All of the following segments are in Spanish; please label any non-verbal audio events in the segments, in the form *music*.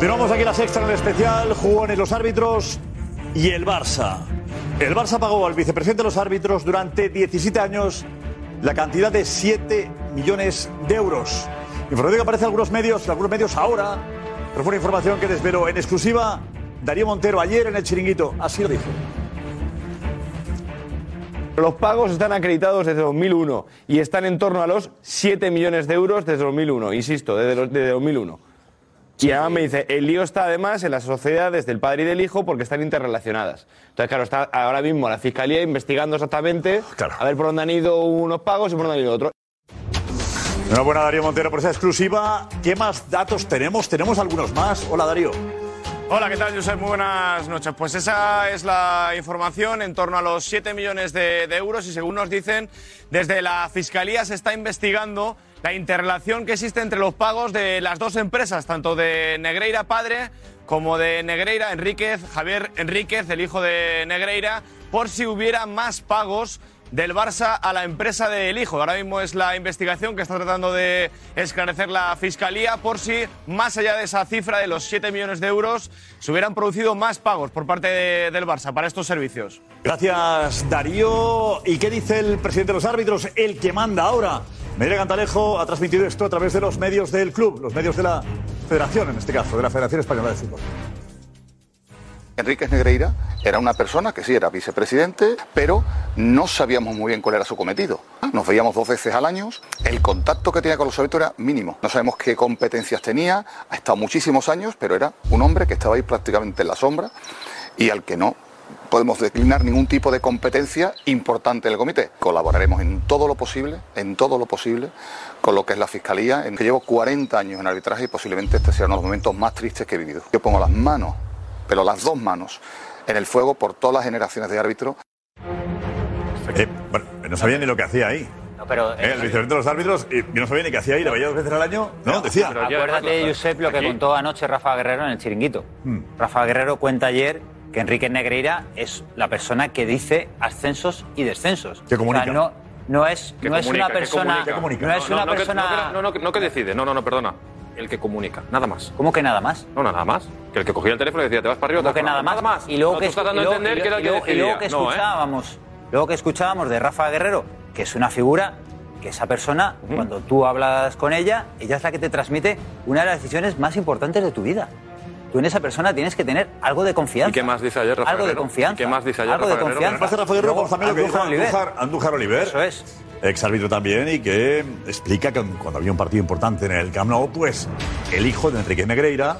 Continuamos aquí la sexta en el especial, jugones los árbitros y el Barça. El Barça pagó al vicepresidente de los árbitros durante 17 años la cantidad de 7 millones de euros. Información que aparece en algunos medios, en algunos medios ahora, pero fue una información que desveló en exclusiva Darío Montero ayer en el chiringuito. Así lo dijo. Los pagos están acreditados desde 2001 y están en torno a los 7 millones de euros desde 2001, insisto, desde, desde 2001. Y además me dice, el lío está además en las sociedades del padre y del hijo porque están interrelacionadas. Entonces, claro, está ahora mismo la Fiscalía investigando exactamente a ver por dónde han ido unos pagos y por dónde han ido otros. Enhorabuena Darío Montero por esa exclusiva. ¿Qué más datos tenemos? Tenemos algunos más. Hola Darío. Hola, ¿qué tal, Josep? Muy buenas noches. Pues esa es la información en torno a los 7 millones de, de euros y según nos dicen, desde la Fiscalía se está investigando la interrelación que existe entre los pagos de las dos empresas, tanto de Negreira padre como de Negreira Enríquez, Javier Enríquez, el hijo de Negreira, por si hubiera más pagos del Barça a la empresa del hijo. Ahora mismo es la investigación que está tratando de esclarecer la Fiscalía por si, más allá de esa cifra de los 7 millones de euros, se hubieran producido más pagos por parte de- del Barça para estos servicios. Gracias Darío. ¿Y qué dice el presidente de los árbitros? El que manda ahora. Medina Cantalejo ha transmitido esto a través de los medios del club, los medios de la federación en este caso, de la Federación Española de Fútbol. Enríquez Negreira era una persona que sí era vicepresidente, pero no sabíamos muy bien cuál era su cometido. Nos veíamos dos veces al año, el contacto que tenía con los árbitros era mínimo. No sabemos qué competencias tenía, ha estado muchísimos años, pero era un hombre que estaba ahí prácticamente en la sombra y al que no podemos declinar ningún tipo de competencia importante en el comité. Colaboraremos en todo lo posible, en todo lo posible, con lo que es la Fiscalía, en que llevo 40 años en arbitraje y posiblemente este sea uno de los momentos más tristes que he vivido. Yo pongo las manos, pero las dos manos, en el fuego por todas las generaciones de árbitros. Eh, bueno, no sabía ni lo que hacía ahí. pero, Eh, el vicepresidente de los árbitros, eh, yo no sabía ni qué hacía ahí, lo veía dos veces al año. No, decía. Acuérdate, Josep, lo que contó anoche Rafa Guerrero en el chiringuito. Hmm. Rafa Guerrero cuenta ayer que Enrique Negreira es la persona que dice ascensos y descensos. Que comunica. O sea, no, no es, Que no es comunica, una que persona. comunica. No es No, una no, que- persona. No, no, no, no que decide. No, no, no, perdona. El que comunica, nada más. ¿Cómo que nada más? No, no, nada más. Que el que cogía el teléfono y decía, te vas para arriba, ¿Cómo te que vas nada más? que, tú estás dando a y luego- que que que ¿eh? escuchábamos, luego que escuchábamos de Rafa Guerrero, que es una figura que esa persona, cuando tú hablas con ella, ella es la que te transmite una de las decisiones más importantes de tu vida. Tú en esa persona tienes que tener algo de confianza. ¿Y qué más dice ayer Rafa Algo de confianza. ¿Y qué más dice ayer Algo de Rafa Guerrero? confianza. De Rafa Guerrero, Luego, pues también lo que dijo Andújar Oliver. Andújar, Andújar Oliver. Eso es. Ex árbitro también y que explica que cuando había un partido importante en el Camp Nou, pues el hijo de Enrique Negreira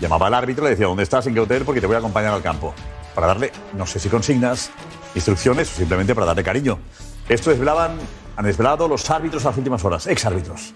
llamaba al árbitro y le decía, ¿dónde estás? ¿En qué hotel? Porque te voy a acompañar al campo. Para darle, no sé si consignas, instrucciones o simplemente para darle cariño. Esto desvelaban, han desvelado los árbitros a las últimas horas, ex árbitros.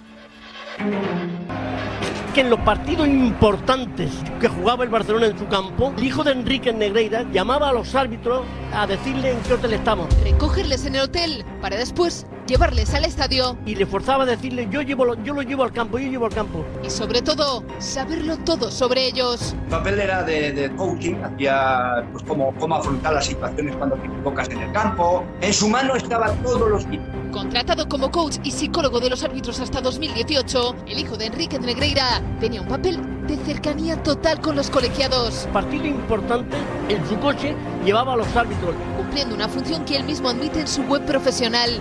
Que en los partidos importantes que jugaba el Barcelona en su campo, el hijo de Enrique Negreira llamaba a los árbitros a decirle en qué hotel estamos. Recogerles en el hotel para después llevarles al estadio Y le forzaba a decirle, yo, llevo, lo- yo lo llevo al campo, yo llevo al campo. y sobre todo saberlo todo sobre ellos. El papel era de, de coaching, hacía pues cómo, cómo afrontar las situaciones cuando te equivocas en el campo. En su mano estaban todos los tipos. Contratado como coach y psicólogo de los árbitros hasta 2018, el hijo de Enrique Negreira tenía un papel de cercanía total con los colegiados, Partido importante, en su coche llevaba a los árbitros. cumpliendo una función que él mismo admite en su web profesional.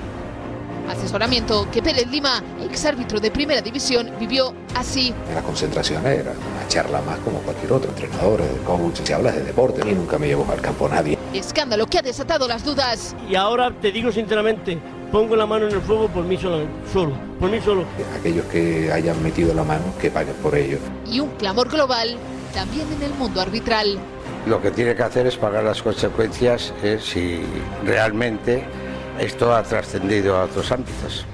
Asesoramiento que Pérez Lima, ex árbitro de primera división, vivió así. La concentración era una charla más como cualquier otro, entrenadores, coach, se habla de deporte, y nunca me llevo al campo nadie. Escándalo que ha desatado las dudas. Y ahora te digo sinceramente, pongo la mano en el fuego por mí solo, solo por mí solo. Aquellos que hayan metido la mano, que paguen por ello. Y un clamor global también en el mundo arbitral. Lo que tiene que hacer es pagar las consecuencias eh, si realmente esto ha trascendido a otros ámbitos.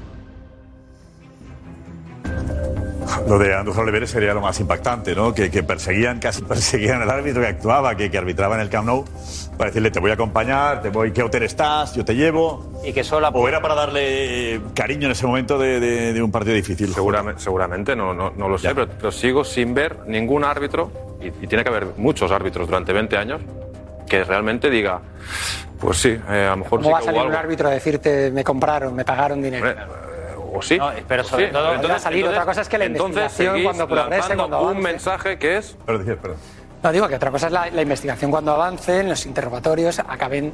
Lo de Andújar Oliveres sería lo más impactante, ¿no? Que, que perseguían, casi *laughs* perseguían al árbitro que actuaba, que, que arbitraba en el Camp Nou, para decirle, te voy a acompañar, te voy, ¿qué hotel estás? Yo te llevo. Y que solo O era para darle cariño en ese momento de, de- de un partido difícil. Seguramente, seguramente no, no, no lo sé, pero, pero sigo sin ver ningún árbitro, y, y tiene que haber muchos árbitros durante 20 años, que realmente diga, pues sí, eh, a lo mejor ¿Cómo sí va a salir un algo. árbitro a decirte me compraron, me pagaron dinero? O sí. pero sobre Sí, todo- va a salir. Otra cosa es que la entonces investigación cuando progrese, cuando un avance. mensaje que es... Pero decías, perdón. No, digo que otra cosa es la, la investigación cuando avance, en los interrogatorios acaben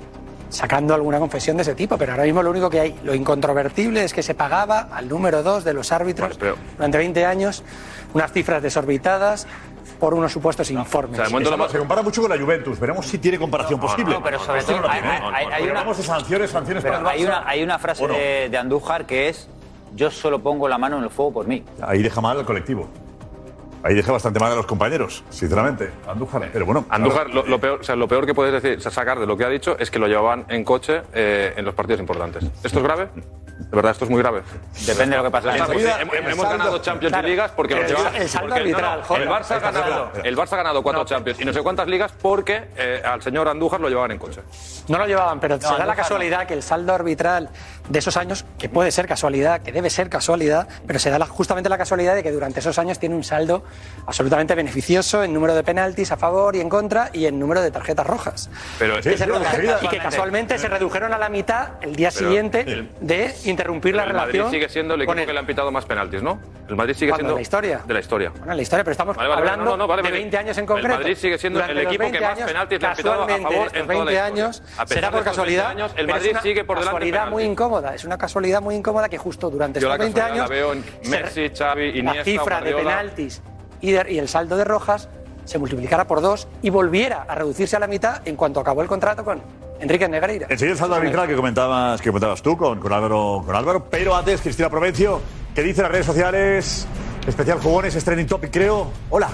sacando alguna confesión de ese tipo, pero ahora mismo lo único que hay, lo incontrovertible es que se pagaba al número dos de los árbitros durante 20 años unas cifras desorbitadas por unos supuestos informes. Se compara mucho con la Juventus. Veremos si tiene comparación posible. no, pero sobre todo hay- hay- una- sanciones, sanciones Pero para el hay una, hay una frase ¿O no? de, de Andújar que es yo solo pongo la mano en el fuego por mí. Ahí deja mal al colectivo. Ahí deja bastante mal a los compañeros, sinceramente. Andújar. Pero bueno. Andújar, lo, lo peor, o sea, lo peor que puedes decir, sacar de lo que ha dicho es que lo llevaban en coche eh, en los partidos importantes. ¿Esto es grave? De verdad, esto es muy grave. Depende de lo que pase. Hemos ganado Champions Claro, y Ligas porque pero lo el- llevaban. el saldo porque- no, no, arbitral, joder. el, Barça ha ganado, el Barça ha ganado cuatro Champions y no sé cuántas ligas porque eh, al señor Andújar lo llevaban en coche. No lo llevaban, pero se da Andújar la no. casualidad que el saldo arbitral de esos años, que puede ser casualidad, que debe ser casualidad, pero se da la- justamente la casualidad de que durante esos años tiene un saldo absolutamente beneficioso en número de penaltis a favor y en contra y en número de tarjetas rojas. Pero Y que casualmente se redujeron a la mitad el día Pero siguiente el- de interrumpir la el relación. Madrid sigue siendo el equipo que le han pitado más penaltis, ¿no? El Madrid sigue ¿Cuándo, siendo. de la historia? De la historia. Bueno, la historia, pero estamos Vale, vale, hablando no, no, vale, de vale. 20 años en El concreto. Madrid sigue siendo Durante el equipo que 20 más penaltis le ha pitado a favor en en estos toda la 20 historia. años, será por casualidad, 20 años, el es Madrid una sigue por delante en casualidad muy incómoda, es una casualidad muy incómoda que justo durante la estos 20 casualidad años la veo en Messi, Xavi, la Iniesta, cifra de penaltis y el saldo de rojas se multiplicara por dos y volviera a reducirse a la mitad en cuanto acabó el contrato con Enrique Negreira. Enseguida el saldo arbitral que comentabas, que comentabas tú con, con, Álvaro, con Álvaro, pero antes Cristina Provencio, que dice en las redes sociales, especial jugones, es trending topic creo. Hola.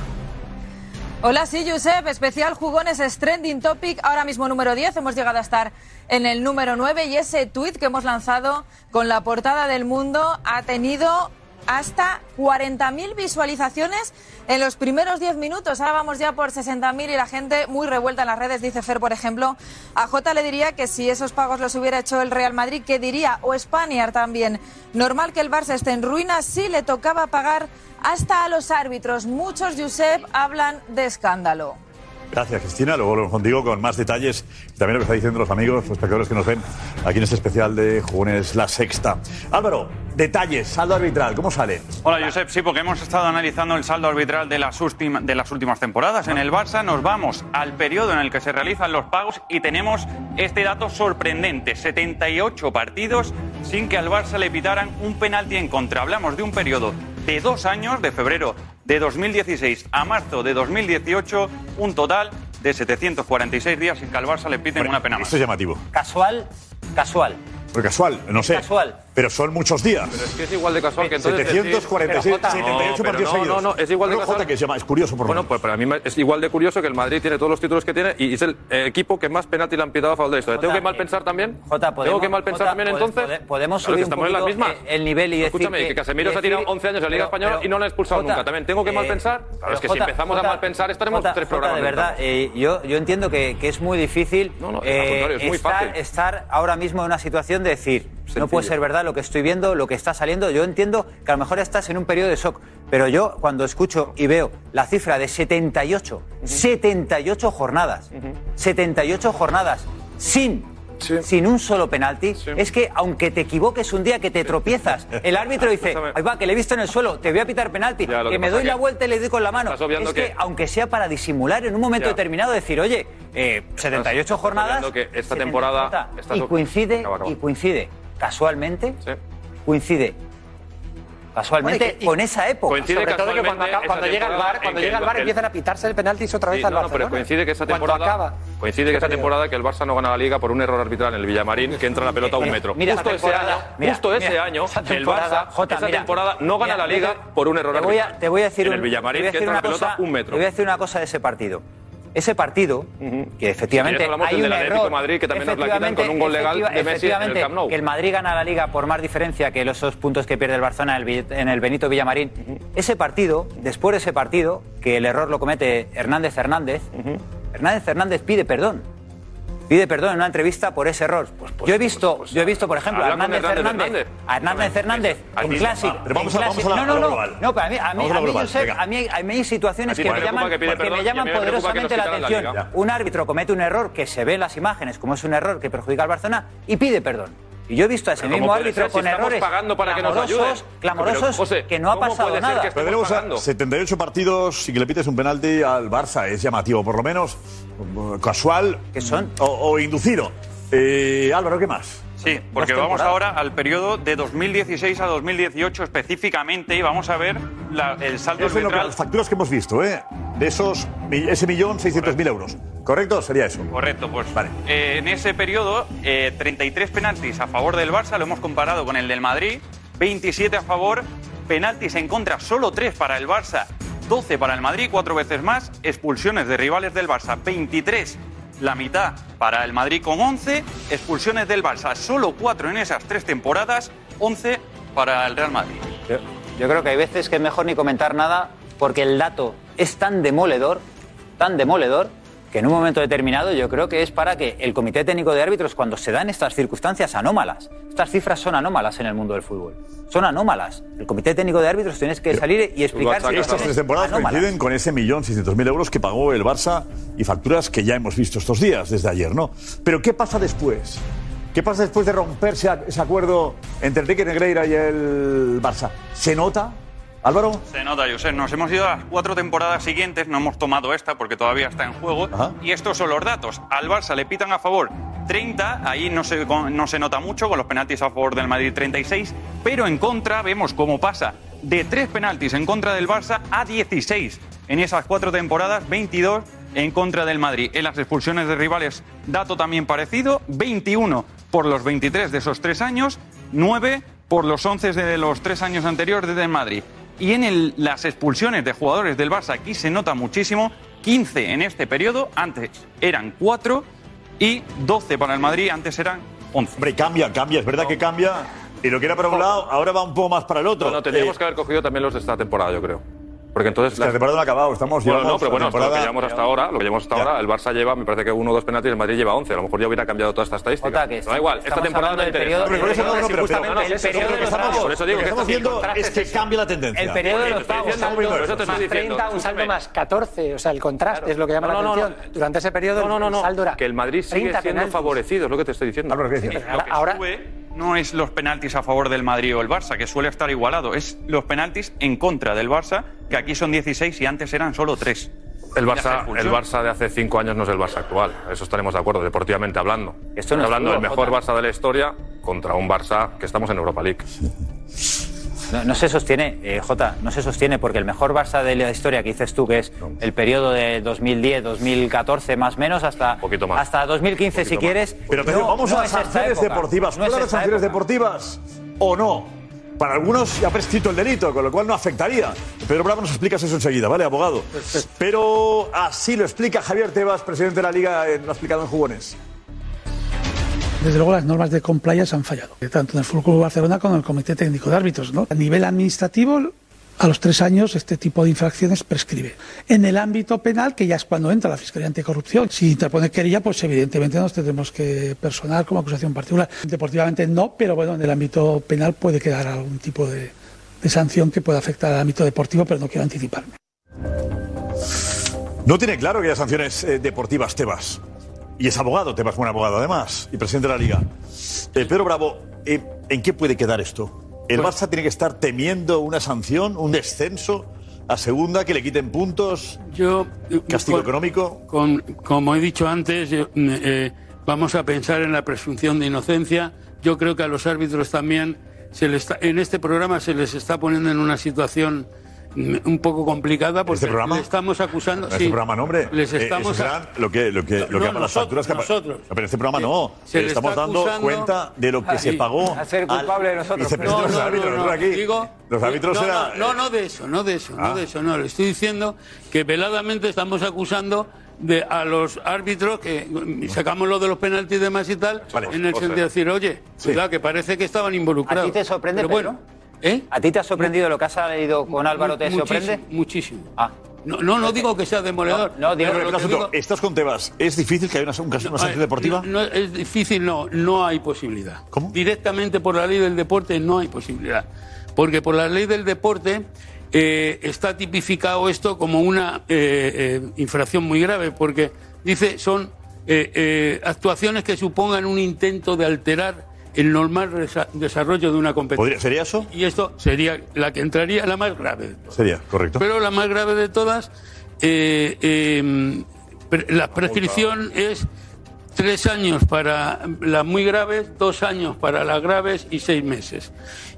Hola, sí, Josep. Especial jugones es trending topic. Ahora mismo número 10. Hemos llegado a estar en el número 9 y ese tuit que hemos lanzado con la portada del mundo ha tenido hasta 40.000 visualizaciones en los primeros 10 minutos. Ahora vamos ya por 60.000 y la gente muy revuelta en las redes. Dice Fer, por ejemplo, a Jota le diría que si esos pagos los hubiera hecho el Real Madrid, ¿qué diría? O Spaniard también. Normal que el Barça esté en ruinas, sí le tocaba pagar hasta a los árbitros. Muchos, Josep, hablan de escándalo. Gracias, Cristina. Luego volvemos contigo con más detalles. y También lo que están diciendo los amigos, los espectadores que nos ven aquí en este especial de Jugones La Sexta. Álvaro, detalles, saldo arbitral, ¿cómo sale? Hola, Josep. Sí, porque hemos estado analizando el saldo arbitral de las, de las últimas temporadas. En el Barça nos vamos al periodo en el que se realizan los pagos y tenemos este dato sorprendente. 78 partidos sin que al Barça le pitaran un penalti en contra. Hablamos de un periodo de dos años, de febrero de 2016 a marzo de 2018, un total de 746 días sin que al Barça le piten una pena más. Esto es llamativo. Casual, casual. Pero casual, no sé. Casual. Pero son muchos días. Pero es que es igual de casual que entonces. 746, decir- 78 pero partidos no, seguidos. No, no, es igual de No, casual. Jota, que se llama, es curioso por lo Bueno, pues para mí me- es igual de curioso que el Madrid tiene todos los títulos que tiene y es el eh, equipo que más penalti le han pitado a favor de esto. ¿Tengo Jota, que mal eh, pensar también? Jota, podemos- ¿Tengo que mal pensar Jota, también pode- entonces? pode- podemos Claro, subir que un estamos en las mismas. eh, el nivel y decir Escúchame, que- que, Casemiro se ha decir- tirado 11 años en la Liga pero- Española y no lo han expulsado Jota, nunca. También tengo que mal eh, pensar. Claro, pero es que si empezamos a mal pensar estaremos tres programas. de verdad, eh, yo, yo entiendo que, que es muy difícil no, al eh, contrario, es muy estar, fácil. estar ahora mismo en una situación de decir, no puede ser verdad lo que estoy viendo, lo que está saliendo. Yo entiendo que a lo mejor estás en un periodo de shock, pero yo cuando escucho y veo la cifra de 78, 78 jornadas, 78 jornadas sin sin un solo penalti, es que aunque te equivoques un día que te tropiezas, el árbitro dice, ahí va, que le he visto en el suelo, te voy a pitar penalti, Ya, que me doy que la vuelta y le doy con la mano. estás Es que, que- aunque sea para disimular en un momento Ya. determinado, decir, oye, eh, 78 jornadas... obviando que esta 78 temporada- jornadas, y coincide, Acaba, acaba. y coincide, casualmente, coincide casualmente Bueno, y y- con esa época. Coincide Sobre todo que cuando, acaba- cuando llega el bar, cuando llega el bar el- empiezan a pitarse el penaltis otra vez Sí, al no, no, Barcelona. pero coincide que esa temporada acaba. coincide que esa temporada que el Barça no gana la Liga por un error arbitral en el Villamarín que entra la pelota a un Eh, metro. mira, justo ese año, mira, justo ese mira, año esa el Barça Jota, esa mira, temporada no gana mira, la Liga por un error te voy a, arbitral. te voy a decir en un- el Villamarín que entra la una pelota un metro. Te voy a decir una cosa de ese partido. Ese partido, que efectivamente Si hay del un del error. Madrid, que también nos la quitan efectivamente- con un gol legal de efectiva- Messi en el efectivamente, Camp Nou. Que el Madrid gana la Liga por más diferencia que los esos puntos que pierde el Barcelona en el, Vill- en el Benito Villamarín. Ese partido, después de ese partido, que el error lo comete Hernández Hernández, Hernández Hernández pide perdón. Pide perdón en una entrevista por ese error. yo he visto, yo he visto, por ejemplo, a Hernández Hernández Hernández. a Hernández en ti- Clásico. pero vamos vamos a la- no, no, lo no, global. no, pero a mí, a mí, a mí, global, Josep, a mí, a mí hay situaciones que me llaman, que perdón me llaman mí me que nos poderosamente la la atención. Liga. Un árbitro comete un error que se ve en las imágenes como es un error que perjudica al Barcelona y pide perdón. Y yo he visto a ese Pero mismo ¿cómo puede árbitro ser si con estamos errores pagando para que nos clamorosos, ayuden? clamorosos Pero, José, que no ha ¿cómo pasado nada. que Pero tenemos a 78 partidos y que le pites un penalti al Barça. Es llamativo, por lo menos casual ¿Qué son? o, o inducido. Eh, Álvaro, ¿qué más? Sí, porque vamos ahora al periodo de 2016 a 2018 específicamente y vamos a ver la- el saldo Eso es lo que, arbitral. las facturas que hemos visto, ¿eh? De esos, mi- ese millón seiscientos mil euros. ¿Correcto? Sería eso. Correcto, pues eh, en ese periodo eh, 33 penaltis a favor del Barça, lo hemos comparado con el del Madrid, 27 a favor, penaltis en contra, solo 3 para el Barça, 12 para el Madrid, 4 veces más, expulsiones de rivales del Barça, 23, la mitad para el Madrid con 11, expulsiones del Barça, solo 4 en esas 3 temporadas, 11 para el Real Madrid. Yo, yo creo que hay veces que es mejor ni comentar nada porque el dato es tan demoledor, tan demoledor, que en un momento determinado yo creo que es para que el Comité Técnico de Árbitros, cuando se dan estas circunstancias anómalas, estas cifras son anómalas en el mundo del fútbol, son anómalas. El Comité Técnico de Árbitros tienes que salir y explicar Estas tres temporadas anómalas. coinciden con ese millón seiscientos mil euros que pagó el Barça y facturas que ya hemos visto estos días, desde ayer, ¿no? Pero ¿qué pasa después? ¿Qué pasa después de romperse ese acuerdo entre Enrique Negreira y el Barça? ¿Se nota, Álvaro? Se nota, Josep. Nos hemos ido a las cuatro temporadas siguientes, no hemos tomado esta porque todavía está en juego. Y estos son los datos. Al Barça le pitan a favor 30, ahí no se, no se nota mucho, con los penaltis a favor del Madrid 36, pero en contra vemos cómo pasa de tres penaltis en contra del Barça a 16 en esas cuatro temporadas, 22 en contra del Madrid. En las expulsiones de rivales, dato también parecido, 21 por los 23 de esos tres años, 9 por los 11 de los tres años anteriores del Madrid. Y en el- las expulsiones de jugadores del Barça aquí se nota muchísimo, 15 en este periodo, antes eran 4 y 12 para el Madrid, antes eran 11. Hombre, cambia, cambia, es verdad que cambia. Y lo que era para un lado, ahora va un poco más para el otro. No, no, tendríamos Eh, que haber cogido también los de esta temporada, yo creo. Porque entonces. la temporada no ha acabado, estamos Bueno, no, pero bueno, hasta lo que temporada- llevamos hasta ahora, lo que llevamos hasta ahora, el Barça lleva, me parece que uno o dos penaltis, el Madrid lleva 11. A lo mejor ya hubiera cambiado toda esta estadística. Jota, que Pero da igual, esta estamos temporada no interesa. periodo- Pero por eso no, no, pero- pero- justamente pero- el el periodo de los pagos. Por eso digo que estamos viendo es que cambia la tendencia. El periodo de los pagos, más diciendo. 30, un saldo más 14. O sea, el contraste es lo que llama No, la no, no, atención. Durante ese periodo No, no, no, el no. saldo era Que el Madrid sigue 30 siendo favorecido, es lo que te estoy diciendo. Sube no es los penaltis a favor del Madrid o el Barça, que suele estar igualado, es los penaltis en contra del Barça, que aquí son 16 y antes eran solo 3. El Barça, el Barça de hace cinco años no es el Barça actual. Eso estaremos de acuerdo, deportivamente hablando. Esto no Estoy es hablando del mejor. Barça de la historia contra un Barça que estamos en Europa League. No, no se sostiene, eh, Jota, no se sostiene porque el mejor Barça de la historia que dices tú, que es el periodo de 2010, 2014 más o menos, hasta, hasta 2015 si quieres. Pero, pero no- vamos no a las sanciones deportivas. no es ¿Todas las sanciones época. deportivas o no? Para algunos ha prescrito el delito, con lo cual no afectaría. Pedro Bravo nos explicas eso enseguida, ¿vale, abogado? *laughs* Pero así lo explica Javier Tebas, presidente de la Liga, eh, lo ha explicado en Jugones. Desde luego las normas de compliance han fallado, tanto en el Fútbol Barcelona como en el Comité Técnico de Árbitros. A nivel administrativo, a los tres años este tipo de infracciones prescribe. En el ámbito penal, que ya es cuando entra la Fiscalía Anticorrupción, si interpone querella, pues evidentemente nos tendremos que personar como acusación particular. Deportivamente no, pero bueno, en el ámbito penal puede quedar algún tipo de, de sanción que pueda afectar al ámbito deportivo, pero no quiero anticiparme. No tiene claro que haya sanciones eh, deportivas, Tebas. Y es abogado, Tebas, buen abogado además, y presidente de la Liga. Eh, Pedro Bravo, eh, ¿en qué puede quedar esto? ¿El Barça tiene que estar temiendo una sanción, un descenso a segunda, que le quiten puntos? Yo, ¿Castigo con- económico? con- como he dicho antes, yo, mm, eh, vamos a pensar en la presunción de inocencia. Yo creo que a los árbitros también se les está- en este programa se les está poniendo en una situación un poco complicada porque ¿Este programa? le estamos acusando. Este sí, programa, no, hombre. Les Eh, estamos eso será lo que, lo que, lo que No, llaman las nosotros, facturas que nosotros. No, pero este programa no. se Eh, le Estamos dando cuenta de lo que se Sí. pagó. Hacer culpable de nosotros. vicepresidente No, de los no, árbitros. no, nosotros no, aquí, digo- los árbitros no, era. no, no, no de eso, no de eso, Ah. no de eso, no. Le estoy diciendo que veladamente estamos acusando de a los árbitros que sacamos lo de los penaltis de más y tal, en el sentido de decir, oye, cuidado, que parece que estaban involucrados. ¿A ti te sorprende, Pero bueno, ¿eh? ¿A ti te ha sorprendido lo que has leído con Álvaro? ¿Te Muchísimo, sorprende? Muchísimo. Ah. No, no, no digo que sea demoledor. No, no, digo- pero lo que digo- ¿Estás con Tebas? ¿Es difícil que haya una, un caso- una sanción deportiva? No, no, es difícil, no, no hay posibilidad. Directamente por la ley del deporte no hay posibilidad. Porque por la ley del deporte eh, está tipificado esto como una eh, eh, infracción muy grave, porque dice son eh, eh, actuaciones que supongan un intento de alterar el normal desarrollo de una competencia. ¿Podría- ¿Sería eso? Y esto sería la que entraría la más grave de todas. Sería, correcto. Pero la más grave de todas, eh, eh, la prescripción es tres años para las muy graves, dos años para las graves y seis meses.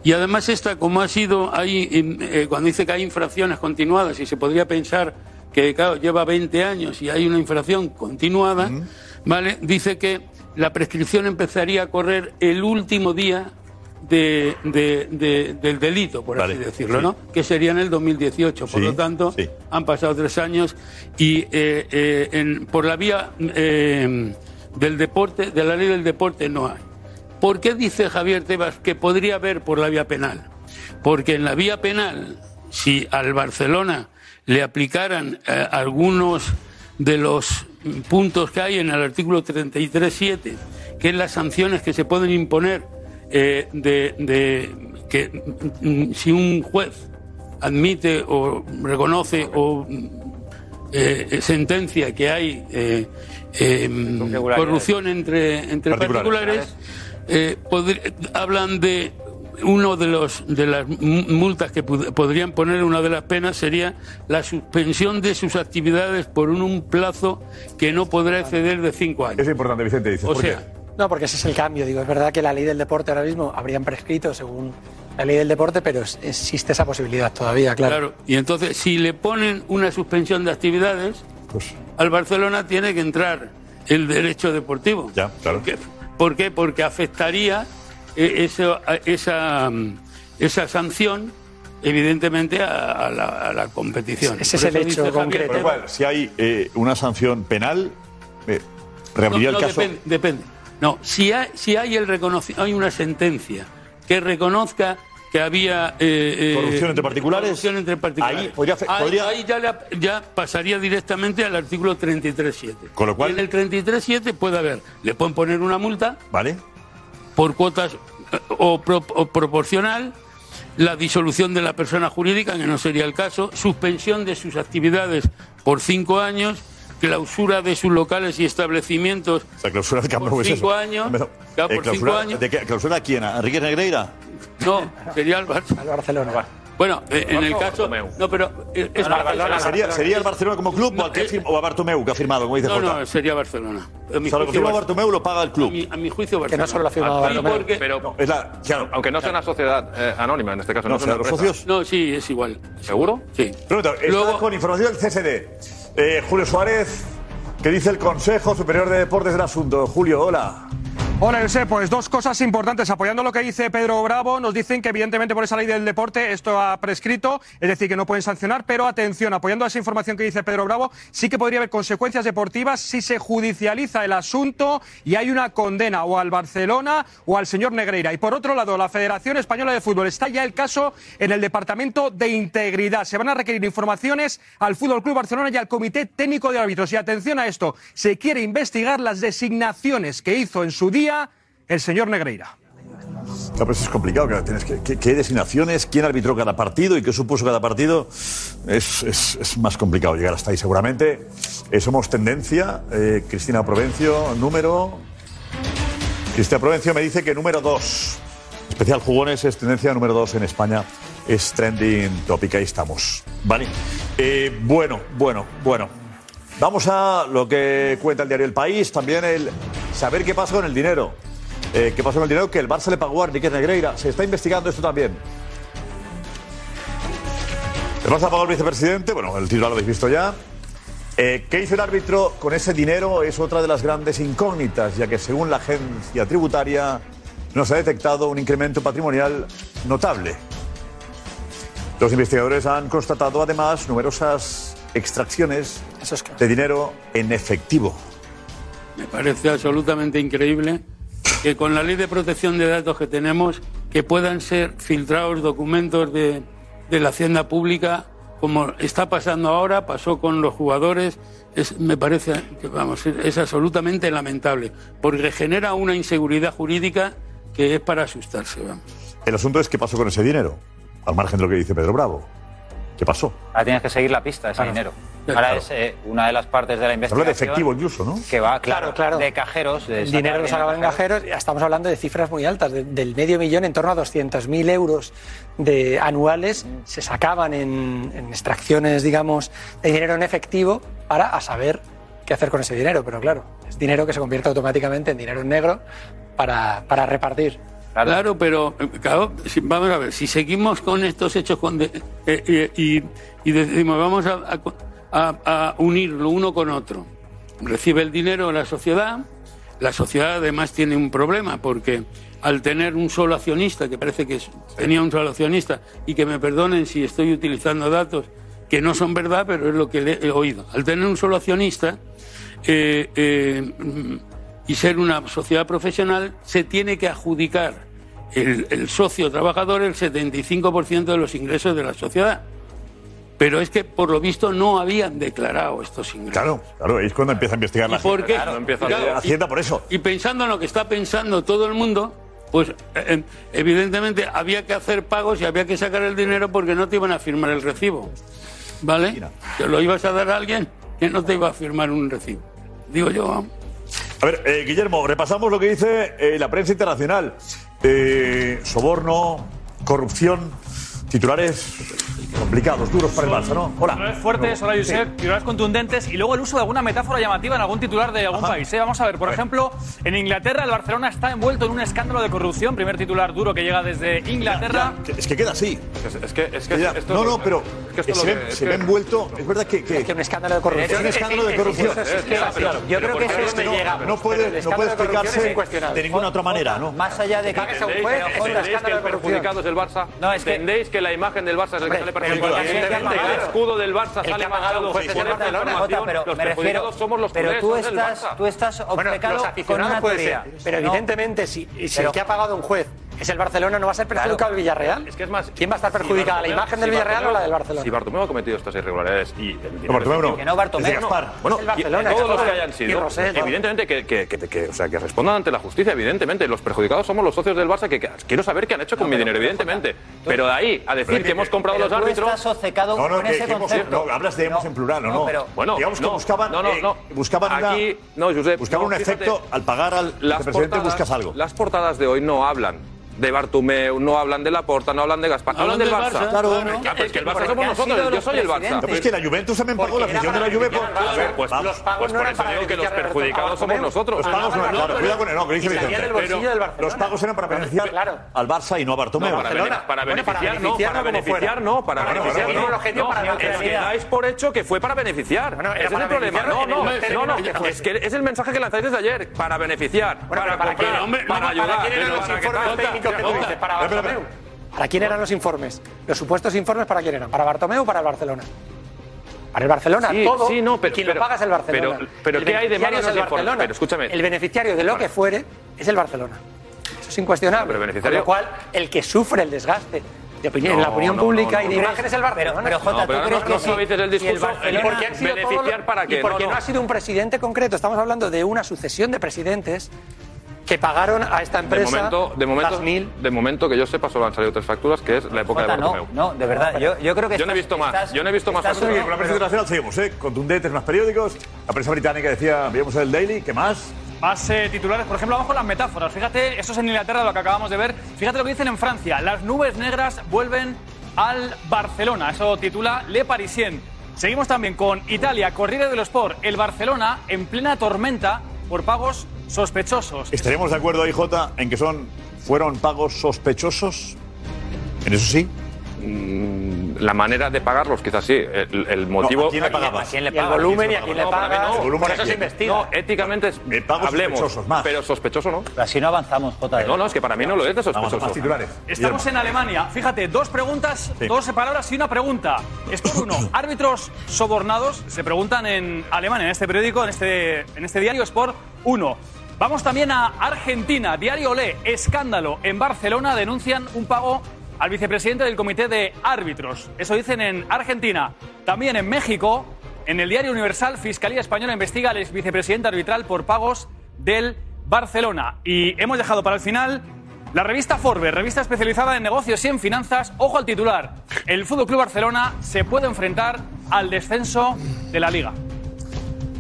Y además esta, como ha sido ahí, em, eh, cuando dice que hay infracciones continuadas y se podría pensar que claro, lleva 20 años y hay una infracción continuada, ¿vale? Dice que la prescripción empezaría a correr el último día de- de- de- del delito, por Vale, así decirlo, sí. ¿no? Que sería en el 2018. Por Sí, lo tanto, han pasado tres años y eh, eh, en- por la vía eh, del deporte, de la ley del deporte, no hay. ¿Por qué dice Javier Tebas que podría haber por la vía penal? Porque en la vía penal, si al Barcelona le aplicaran eh, algunos de los puntos que hay en el artículo 33.7, que es las sanciones que se pueden imponer eh, de, de que mm, si un juez admite o reconoce o mm, eh, sentencia que hay eh, eh, corrupción entre, entre Particulares. particulares, eh, hablan de uno de los de las multas que podrían poner una de las penas sería la suspensión de sus actividades por un, un plazo que no podrá exceder de cinco años. Es importante, Vicente, dices. O ¿por sea, qué? No, porque ese es el cambio. Digo, es verdad que la ley del deporte ahora mismo habrían prescrito según la ley del deporte, pero existe esa posibilidad todavía, claro. Claro, y entonces si le ponen una suspensión de actividades, Pues al Barcelona tiene que entrar el derecho deportivo. Ya, claro. ¿Por qué? ¿Por qué? Porque afectaría eso- a- esa, mm, esa sanción, evidentemente, a, a la, a la competición. Ese es el hecho concreto. Si hay eh, una sanción penal, eh, reabriría no, el no, caso. Depende, depende. No, si hay, si hay el reconoci- hay una sentencia que reconozca que había eh, eh, Corrupción entre particulares. corrupción entre particulares. Ahí podría fe- Ahí- podría- ahí ya, le- ya pasaría directamente al artículo 33.7. Con lo cual- Y en el 33.7 puede haber, le pueden poner una multa ¿Vale? Por cuotas eh, o, pro- o proporcional, la disolución de la persona jurídica, que no sería el caso, suspensión de sus actividades por cinco años, clausura de sus locales y establecimientos O sea, clausura del Camp Por Nou es cinco eso. años, Pero, claro, eh, por clausura- cinco años. ¿De qué? ¿Clausura a quién? ¿A Enrique Negreira? No, sería el Barça. Al Barcelona. Bueno, eh, en el caso. No, pero. eh, es Barcelona. ¿Sería, ¿Sería el Barcelona como club o, que ha fir- o a Bartomeu que ha firmado, como dice No, Jota? no, sería Barcelona. A mi O sea, lo que juicio, firma Bar- Bartomeu lo paga el club. a mi, a mi juicio, Que no Barcelona. solo lo ha firmado Bartomeu. porque- Pero, Es la, claro. aunque no sea una sociedad eh, anónima, en este caso, No, no, es o sea, una los socios. No, sí, es igual. ¿Seguro? Sí. Pregunta, Luego- con información del CSD. Eh, Julio Suárez, ¿qué dice el Consejo Superior de Deportes del asunto? Julio, hola. Hola, José. Pues dos cosas importantes. Apoyando lo que dice Pedro Bravo, nos dicen que evidentemente por esa ley del deporte esto ha prescrito, es decir, que no pueden sancionar, pero atención, apoyando esa información que dice Pedro Bravo, sí que podría haber consecuencias deportivas si se judicializa el asunto y hay una condena o al Barcelona o al señor Negreira. Y por otro lado, la Federación Española de Fútbol está ya el caso en el Departamento de Integridad. Se van a requerir informaciones al Fútbol Club Barcelona y al Comité Técnico de Árbitros. Y atención a esto, se quiere investigar las designaciones que hizo en su día el señor Negreira. Claro, es complicado. tienes que, que- ¿Qué designaciones? ¿Quién arbitró cada partido y qué supuso cada partido? Es, es- es más complicado llegar hasta ahí, seguramente. Eh, somos tendencia. eh, Cristina Provencio, número. Cristina Provencio me dice que número 2. Especial Jugones es tendencia número 2 en España. Es trending topic. Ahí estamos. Vale. Eh, bueno, bueno, bueno. Vamos a lo que cuenta el diario El País. También el saber qué pasa con el dinero. Eh, ¿Qué pasó con el dinero que el Barça le pagó a Enrique Negreira? Se está investigando esto también. El Barça pagó al vicepresidente, bueno, el titular lo habéis visto ya. Eh, ¿Qué hizo el árbitro con ese dinero? Es otra de las grandes incógnitas, ya que según la agencia tributaria no se ha detectado un incremento patrimonial notable. Los investigadores han constatado además numerosas extracciones de dinero en efectivo. Me parece absolutamente increíble que con la ley de protección de datos que tenemos, que puedan ser filtrados documentos de, de la hacienda pública, como está pasando ahora, pasó con los jugadores, es, me parece que vamos, es, es absolutamente lamentable, porque genera una inseguridad jurídica que es para asustarse. Vamos. El asunto es qué pasó con ese dinero, al margen de lo que dice Pedro Bravo. ¿Qué pasó? Ahora tienes que seguir la pista de ese Claro. dinero. Claro. Ahora es eh, una de las partes de la investigación. habla de efectivo incluso, ¿no? Que va, claro, Claro, claro. de cajeros. De dinero que sacaban en cajeros, estamos hablando de cifras muy altas, de- del medio millón en torno a 200.000 euros de anuales se sacaban en, en extracciones, digamos, de dinero en efectivo para a saber qué hacer con ese dinero. Pero claro, es dinero que se convierte automáticamente en dinero en negro para, para repartir. Claro, pero claro, vamos a ver, si seguimos con estos hechos con eh, eh, y, y decimos vamos a, a- a- unirlo uno con otro, recibe el dinero la sociedad, la sociedad además tiene un problema porque al tener un solo accionista, que parece que tenía un solo accionista, y que me perdonen si estoy utilizando datos que no son verdad, pero es lo que he oído, al tener un solo accionista, eh, y ser una sociedad profesional, se tiene que adjudicar el, el socio trabajador el 75% de los ingresos de la sociedad. Pero es que, por lo visto, no habían declarado estos ingresos. Claro, claro, es cuando empieza a investigar la ¿Y por qué? Claro, empieza Claro, Hacienda por eso. Y pensando en lo que está pensando todo el mundo, pues eh, evidentemente había que hacer pagos y había que sacar el dinero porque no te iban a firmar el recibo. ¿Vale? Te lo ibas a dar a alguien que no te iba a firmar un recibo. Digo yo. A ver, eh, Guillermo, repasamos lo que dice eh, la prensa internacional. Eh, soborno, corrupción, titulares complicados, duros para el Barça, ¿no? Hola. Titulares fuertes, hola Josep, titulares contundentes y luego el uso de alguna metáfora llamativa en algún titular de algún país. ¿eh? Vamos a ver, por ejemplo, en Inglaterra el Barcelona está envuelto en un escándalo de corrupción, primer titular duro que llega desde Inglaterra. Es que queda así. Es que, es que Ya, esto no, es no, pero es que esto es se, lo ve, que- es se que- ve envuelto. Es verdad que. que, un escándalo de corrupción. Es un escándalo de corrupción. Es yo creo que eso no- llega. No puede, no puede explicarse de ninguna otra manera, ¿no? Más allá de que a ¿Entendéis, que escándalo el de corrupción. perjudicado es el Barça? Es ¿Entendéis que la imagen del Barça es el que sale el escudo del Barça el que sale ha pagado manchado un juez por esta Barcelona. información? Jota, pero Los me refiero- somos los pero tú estás, tú estás Bueno, obcecado los con una puede teoría. ser, pero No. evidentemente si, si Pero- el que ha pagado un juez es el Barcelona, no va a ser perjudicado el Villarreal. Es que es más. ¿Quién va a estar perjudicada, la Si imagen del Villarreal o la del Si Barcelona? Bartomeu ha cometido estas irregularidades y. el dinero Bartomeu no. Que no, Bartomeu. Bueno, Es el y- Barcelona, todos los que hayan sido, Rosell, ¿no? evidentemente que, que, que, que- o sea, que respondan ante la justicia, evidentemente. Los perjudicados somos los socios del Barça que, que quiero saber qué han hecho con mi dinero, evidentemente. Pero de ahí a decir que hemos comprado Pero los árbitros. estás obcecado No, no, con que, ese concepto. no, hablas de hemos No, en plural, ¿no? no, no. Bueno, digamos que no, buscaban, no, no, eh, no. buscaban una- Aquí, no, Josep, buscaban no, un efecto al pagar al portadas, buscas algo. Las portadas de hoy no hablan de Bartomeu, no hablan de Laporta, no hablan de Gaspar, hablan, del Barça. claro. Ah, pues que el Barça somos nosotros, yo soy el Barça. Es que la Juventus también pagó la afición de la Juve por. Pues, Vamos. Los pagos pues no por eran eso para digo que los perjudicados somos nosotros. Los pagos no, no, claro, cuidado con el no, que dice Vicente. del bolsillo del Barcelona. Los pagos eran para beneficiar Claro. al Barça y no a Bartomeu. No, para, para Bueno, beneficiar, no, para beneficiar, no, para Bueno, beneficiar, bueno, no. bueno, es que dais por hecho que fue para beneficiar. Bueno, Ese es el problema. No, no, no, no, es que es el mensaje que lanzáis desde ayer, para beneficiar, Bueno, para pero ¿para comprar, para ayudar. ¿Para que tú dices? Bartomeu. ¿Para quién eran los informes? ¿Los supuestos informes para quién eran? ¿Para Bartomeu o para el Barcelona? Para el Barcelona, Sí, todo. sí, no, pero- quien pero- lo paga es el Barcelona. pero- pero El ¿qué hay de malo es el? Barcelona. Pero escúchame. El beneficiario de lo que fuere es el Barcelona. Eso es incuestionable. Pero beneficiario- Con lo cual, el que sufre el desgaste de opinión en la opinión no, pública no, y de imagen es el Barcelona. Pero, pero Jota, No, pero ¿tú no, crees no, que no si- suavices el si discurso. Barcelona- ¿Y por qué han sido todos beneficiar para qué? Y porque No, no, no. ha sido un presidente concreto. Estamos hablando de una sucesión de presidentes que pagaron a esta De empresa momento, de momento, mil. de momento que yo sepa solo han salido tres facturas, que es la época Jota, de no, Bartomeu. no, de verdad, yo, yo creo que Yo no he estás- visto más, estás- yo no he visto más facturas. Con la prensa internacional seguimos, ¿eh? Contundentes más periódicos. La prensa británica decía, veíamos el Daily, ¿qué más? Más eh, titulares, por ejemplo, vamos con las metáforas. Fíjate, eso es en Inglaterra lo que acabamos de ver. Fíjate lo que dicen en Francia. Las nubes negras vuelven al Barcelona. Eso titula Le Parisien. Seguimos también con Italia, Corriere dello Sport. El Barcelona en plena tormenta por pagos sospechosos. ¿Estaremos de acuerdo ahí, Jota, en que son, fueron pagos sospechosos? ¿En eso sí? Mm, La manera de pagarlos, quizás sí. El, el motivo. ¿a quién le pagabas? ¿A quién le el volumen y a quién le pagas. no. El volumen eso se investiga. No, éticamente es- hablemos, sospechosos, más. pero sospechoso no. Pero así no avanzamos, Jota. No, no, es que para mí no lo es de Vamos a sospechoso. más titulares. Estamos en Alemania. Fíjate, dos preguntas, Sí. dos palabras y una pregunta. Es por uno. *clears throat* Árbitros sobornados se preguntan en Alemania, en este periódico, en este, en este diario, es por uno. Vamos también a Argentina. Diario Olé, escándalo. En Barcelona denuncian un pago al vicepresidente del comité de árbitros. Eso dicen en Argentina. También en México, en el diario Universal, Fiscalía Española investiga al ex vicepresidente arbitral por pagos del Barcelona. Y hemos dejado para el final la revista Forbes, revista especializada en negocios y en finanzas. Ojo al titular. El Fútbol Club Barcelona se puede enfrentar al descenso de la liga.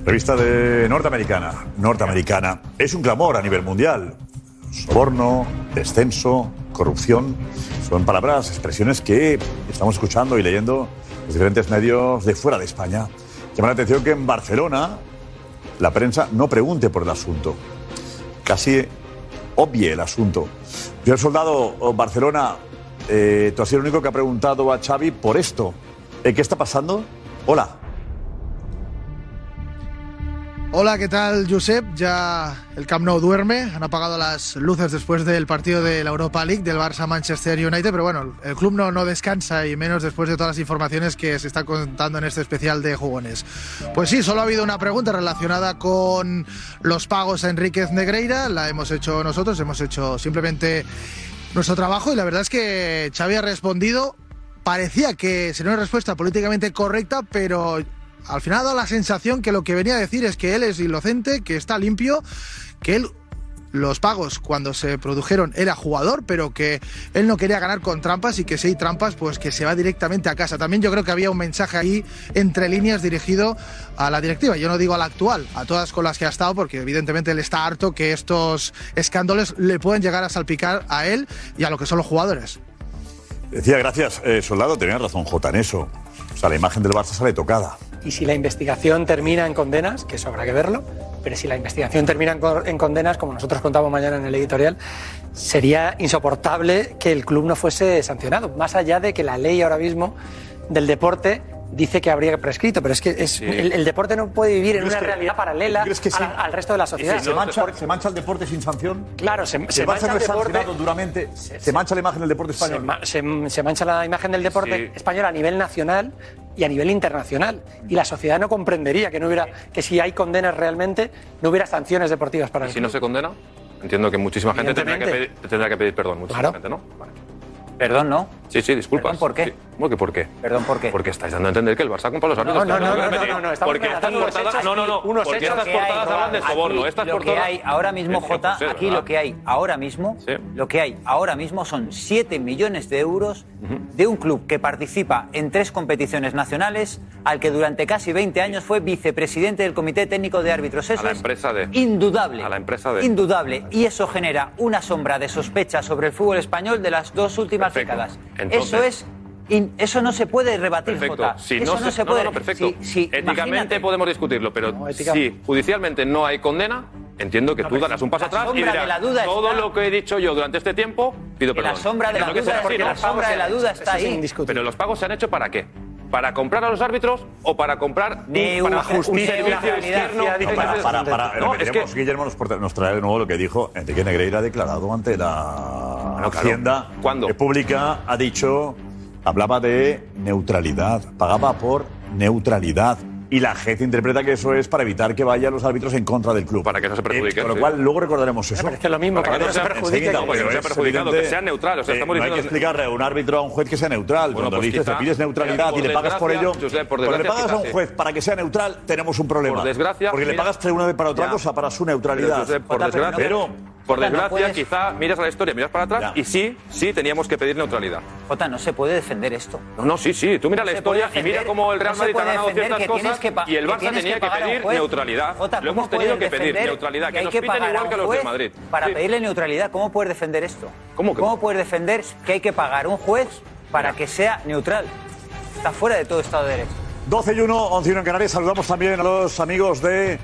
Revista de norteamericana. Norteamericana. Es un clamor a nivel mundial. Soborno, descenso, corrupción. Son palabras, expresiones que estamos escuchando y leyendo en diferentes medios de fuera de España. Llama la atención que en Barcelona la prensa no pregunte por el asunto. Casi obvie el asunto. Yo, el soldado Barcelona, eh, tú has sido el único que ha preguntado a Xavi por esto. Eh, ¿Qué está pasando? Hola. Hola, ¿qué tal, Josep? Ya el Camp Nou duerme, han apagado las luces después del partido de la Europa League del Barça Manchester United, pero bueno, el club no, no descansa y menos después de todas las informaciones que se están contando en este especial de jugones. Pues sí, solo ha habido una pregunta relacionada con los pagos a Enríquez Negreira, la hemos hecho nosotros, hemos hecho simplemente nuestro trabajo y la verdad es que Xavi ha respondido, parecía que sería una respuesta políticamente correcta, pero al final dado la sensación que lo que venía a decir es que él es inocente, que está limpio, que él los pagos cuando se produjeron era jugador, pero que él no quería ganar con trampas y que si hay trampas, pues que se va directamente a casa. También yo creo que había un mensaje ahí entre líneas dirigido a la directiva. Yo no digo a la actual, a todas con las que ha estado, porque evidentemente él está harto que estos escándalos le pueden llegar a salpicar a él y a lo que son los jugadores. Decía, gracias, eh, soldado, tenía razón Jota en eso. O sea, la imagen del Barça sale tocada. Y si la investigación termina en condenas, que eso habrá que verlo, pero si la investigación termina en, co- en condenas, como nosotros contamos mañana en el editorial, sería insoportable que el club no fuese sancionado. Más allá de que la ley ahora mismo del deporte dice que habría prescrito, pero es que es- el, el deporte no puede vivir en ¿Crees una que- realidad paralela ¿crees que sí? la- al resto de la sociedad. ¿Se, mancha, ¿Se mancha el deporte sin sanción? Claro, se, Si se mancha el deporte. duramente, se, mancha la imagen del deporte Se, español. se- se mancha la imagen del deporte Sí. español a nivel nacional y a nivel internacional. Y la sociedad no comprendería que no hubiera, que si hay condenas realmente, no hubiera sanciones deportivas para ¿Y el si no se condena? Entiendo que muchísima gente tendrá que, pedir, Evidentemente. tendrá que pedir perdón. Muchísima Claro. gente, ¿no? Vale. Perdón, ¿no? Sí, sí, disculpas. ¿Perdón por qué? Sí. ¿Cómo que por qué? Perdón, ¿por qué? Porque estáis dando a entender que el Barça compra los árbitros. no, no, no, no, no, no, estamos Porque estas portadas. No, no, no. unos Porque estas portadas hablan de soborno. Estas lo que hay ahora mismo, Jota, aquí lo que hay ahora mismo, lo que hay ahora mismo son 7 millones de euros de un club que participa en tres competiciones nacionales, al que durante casi 20 años fue vicepresidente del Comité Técnico de Árbitros. Eso A la es empresa de. indudable. A la empresa de. Indudable. Y eso genera una sombra de sospecha sobre el fútbol español de las dos últimas décadas. Entonces- eso es. eso no se puede rebatir, Perfecto. Jota. Si eso no, no, se puede. No, no, perfecto. Si- si- Éticamente imagínate. podemos discutirlo, pero si judicialmente no hay condena, entiendo que tú darás un paso la atrás y sombra dirás de la duda todo está- lo que he dicho yo durante este tiempo pido perdón. la sombra de la duda- será así, porque ¿no? la sombra de la duda está ahí. Pero los pagos se han hecho para qué? ¿Para comprar a los árbitros o para comprar un, De para una un justicia, servicio externo? realidad, No, para, para, para, No, es que Guillermo nos, trae de nuevo lo que dijo Enrique Negreira, ha declarado ante la Bueno, claro. Hacienda ¿Cuándo? Pública, ha dicho, hablaba de neutralidad, pagaba por neutralidad. Y la gente interpreta que eso es para evitar que vayan los árbitros en contra del club. Para que no se perjudique, Eh, con lo sí. cual, luego recordaremos eso. Pero es que lo mismo, Para que no se perjudique. Enseguida, No, pero no sea perjudicado, que sea neutral, o sea, eh, estamos no hay que explicarle a un árbitro, a un juez que sea neutral. Bueno, Cuando pues dices, quizá- te pides neutralidad y le pagas por ello, Josep, por cuando le pagas a un juez para que sea neutral, tenemos un problema. Por desgracia, Porque le pagas una vez para otra Ya. cosa, para su Pero, neutralidad. Josep, por desgracia, Pero- por Jota, no desgracia puedes- quizá miras a la historia, miras para atrás Ya. y sí, sí teníamos que pedir neutralidad. Jota, no se puede defender esto. No, no, sí, sí. Tú mira No la historia y mira cómo el Real no Madrid ha ganado ciertas que cosas que y el que Barça tenía que que pedir neutralidad. Jota, Lo ¿cómo hemos tenido puedes que pedir defender neutralidad, que hay nos que piten igual que los del Madrid. Para Sí. pedirle neutralidad, ¿cómo puedes defender esto? ¿Cómo que no? puedes defender que hay que pagar un juez para que sea neutral? Está fuera de todo Estado de Derecho. 12 y 1, 11 y 1 en Canarias. Saludamos también a los amigos de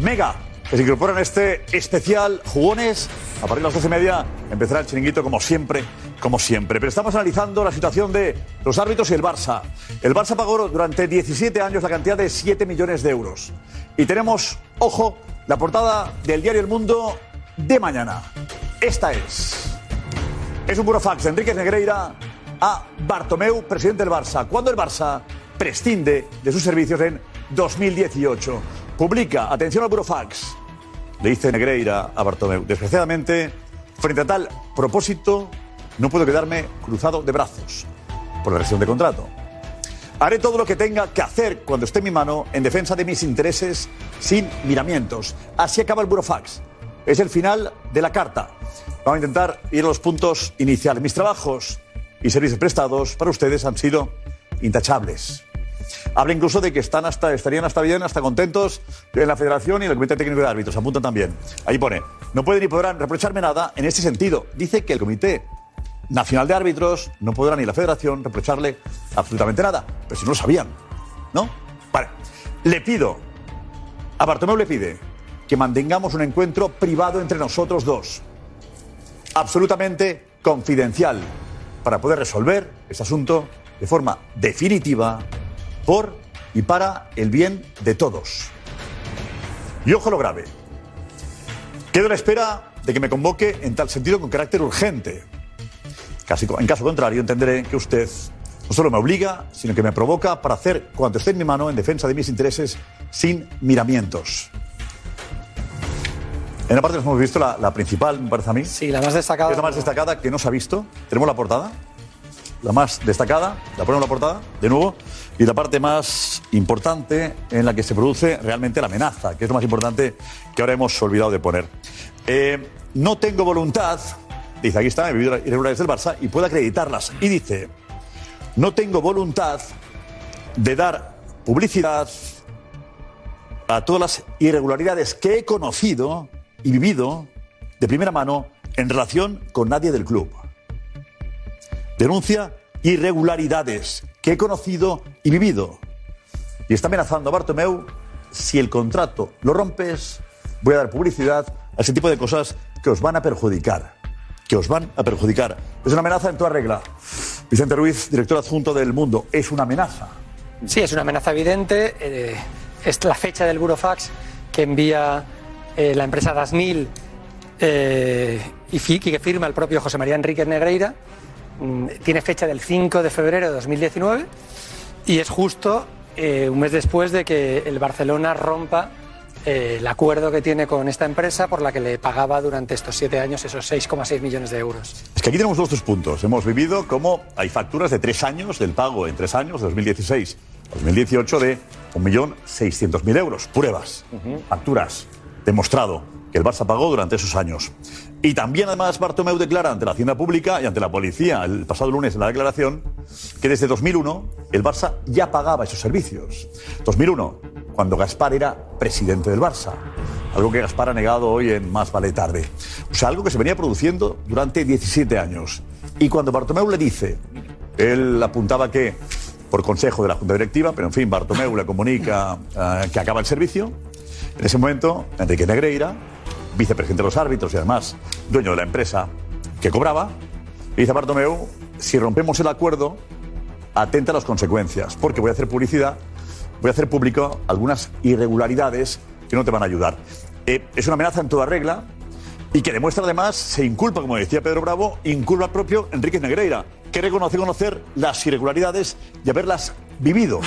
Mega, que se incorporan a este especial Jugones. A partir de las 12 y media empezará el chiringuito, como siempre, como siempre. Pero estamos analizando la situación de los árbitros y el Barça. El Barça pagó durante 17 años la cantidad de 7 millones de euros. Y tenemos, ojo, la portada del diario El Mundo de mañana. Esta es. Es un burofax de Enrique Negreira a Bartomeu, presidente del Barça. Cuando el Barça prescinde de sus servicios en 2018. Publica, atención al burofax, le dice Negreira a Bartomeu. Desgraciadamente, frente a tal propósito, no puedo quedarme cruzado de brazos por la rescisión de contrato. Haré todo lo que tenga que hacer cuando esté en mi mano en defensa de mis intereses sin miramientos. Así acaba el burofax. Es el final de la carta. Vamos a intentar ir a los puntos iniciales. Mis trabajos y servicios prestados para ustedes han sido intachables. Habla incluso de que están hasta, estarían hasta bien, hasta contentos en la Federación y el Comité Técnico de Árbitros. Apuntan también. Ahí pone, no pueden ni podrán reprocharme nada en este sentido. Dice que el Comité Nacional de Árbitros no podrá ni la Federación reprocharle absolutamente nada. Pero si no lo sabían, ¿no? Vale. Le pido, a Bartomeu le pide que mantengamos un encuentro privado entre nosotros dos. Absolutamente confidencial. Para poder resolver este asunto de forma definitiva por y para el bien de todos. Y ojo lo grave. Quedo a la espera de que me convoque en tal sentido con carácter urgente. Casi, en caso contrario, entenderé que usted no solo me obliga, sino que me provoca para hacer cuanto esté en mi mano en defensa de mis intereses sin miramientos. En la parte nos hemos visto la, la principal, me parece a mí. Sí, la más destacada. Es la más destacada que no se ha visto. Tenemos la portada. La más destacada, la ponemos en la portada, de nuevo. Y la parte más importante en la que se produce realmente la amenaza, que es lo más importante que ahora hemos olvidado de poner. Eh, no tengo voluntad, dice, aquí está, he vivido las irregularidades del Barça y puedo acreditarlas. Y dice, no tengo voluntad de dar publicidad a todas las irregularidades que he conocido y vivido de primera mano en relación con nadie del club. Denuncia irregularidades que he conocido y vivido. Y está amenazando a Bartomeu, si el contrato lo rompes, voy a dar publicidad a ese tipo de cosas que os van a perjudicar. Que os van a perjudicar. Es una amenaza en toda regla. Vicente Ruiz, director adjunto del Mundo, es una amenaza. Sí, es una amenaza evidente. Eh, es la fecha del burofax que envía eh, la empresa Dasmil eh, y que firma el propio José María Enríquez Negreira. Mm, Tiene fecha del 5 de febrero de 2019 y es justo eh, un mes después de que el Barcelona rompa eh, el acuerdo que tiene con esta empresa por la que le pagaba durante estos siete años esos 6,6 millones de euros. Es que aquí tenemos dos dos puntos. Hemos vivido cómo hay facturas de tres años del pago en tres años, 2016 2018, de 1.600.000 euros. Pruebas, facturas, demostrado que el Barça pagó durante esos años. Y también, además, Bartomeu declara ante la Hacienda Pública y ante la policía el pasado lunes en la declaración que desde 2001 el Barça ya pagaba esos servicios. 2001, cuando Gaspar era presidente del Barça. Algo que Gaspar ha negado hoy en Más vale tarde. O sea, algo que se venía produciendo durante 17 años. Y cuando Bartomeu le dice, él apuntaba que por consejo de la Junta Directiva, pero en fin, Bartomeu le comunica eh, que acaba el servicio. En ese momento, Enrique Negreira, vicepresidente de los árbitros y además dueño de la empresa que cobraba, dice Bartomeu, si rompemos el acuerdo, atenta a las consecuencias, porque voy a hacer publicidad, voy a hacer público algunas irregularidades que no te van a ayudar. Eh, es una amenaza en toda regla y que demuestra además, se inculpa, como decía Pedro Bravo, inculpa al propio Enrique Negreira, que reconoce conocer las irregularidades y haberlas vivido,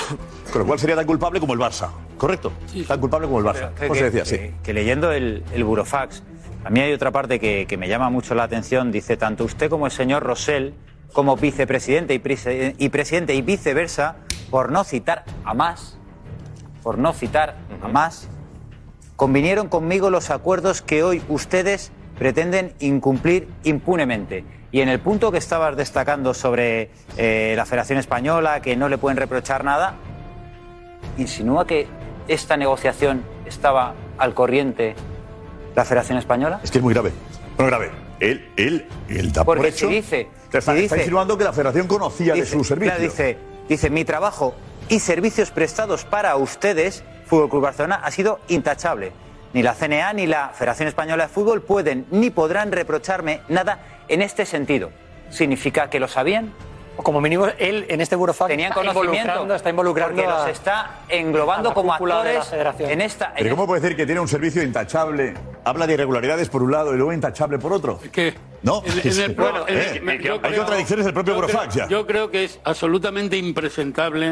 con lo cual sería tan culpable como el Barça, ¿correcto? Tan culpable como el Barça. Que- José que- decía, sí. que- que leyendo el, el burofax, a mí hay otra parte que, que me llama mucho la atención. Dice, tanto usted como el señor Rosell, como vicepresidente y, prese- y presidente y viceversa, por no citar a más, por no citar a más, convinieron conmigo los acuerdos que hoy ustedes pretenden incumplir impunemente. Y en el punto que estabas destacando sobre eh, la Federación Española, que no le pueden reprochar nada, insinúa que esta negociación estaba al corriente la Federación Española. Es que es muy grave. Bueno, grave. Él, él, él da por Porque hecho. si dice, está, si está dice- insinuando que la Federación conocía de sus servicios. claro, dice, dice, mi trabajo y servicios prestados para ustedes, Fútbol Club Barcelona, ha sido intachable. Ni la CNA ni la Federación Española de Fútbol pueden ni podrán reprocharme nada en este sentido. significa que lo sabían. O como mínimo, él en este burofax Tenían está conocimiento. involucrando, está involucrando porque a- los está englobando como cúpula de la actores federación. en esta. Pero ¿cómo puede decir que tiene un servicio intachable? Habla de irregularidades por un lado y luego intachable por otro. ¿Qué? No, En- en el el- Eh, me- hay yo contradicciones del propio Burofax ya. Yo creo que es absolutamente impresentable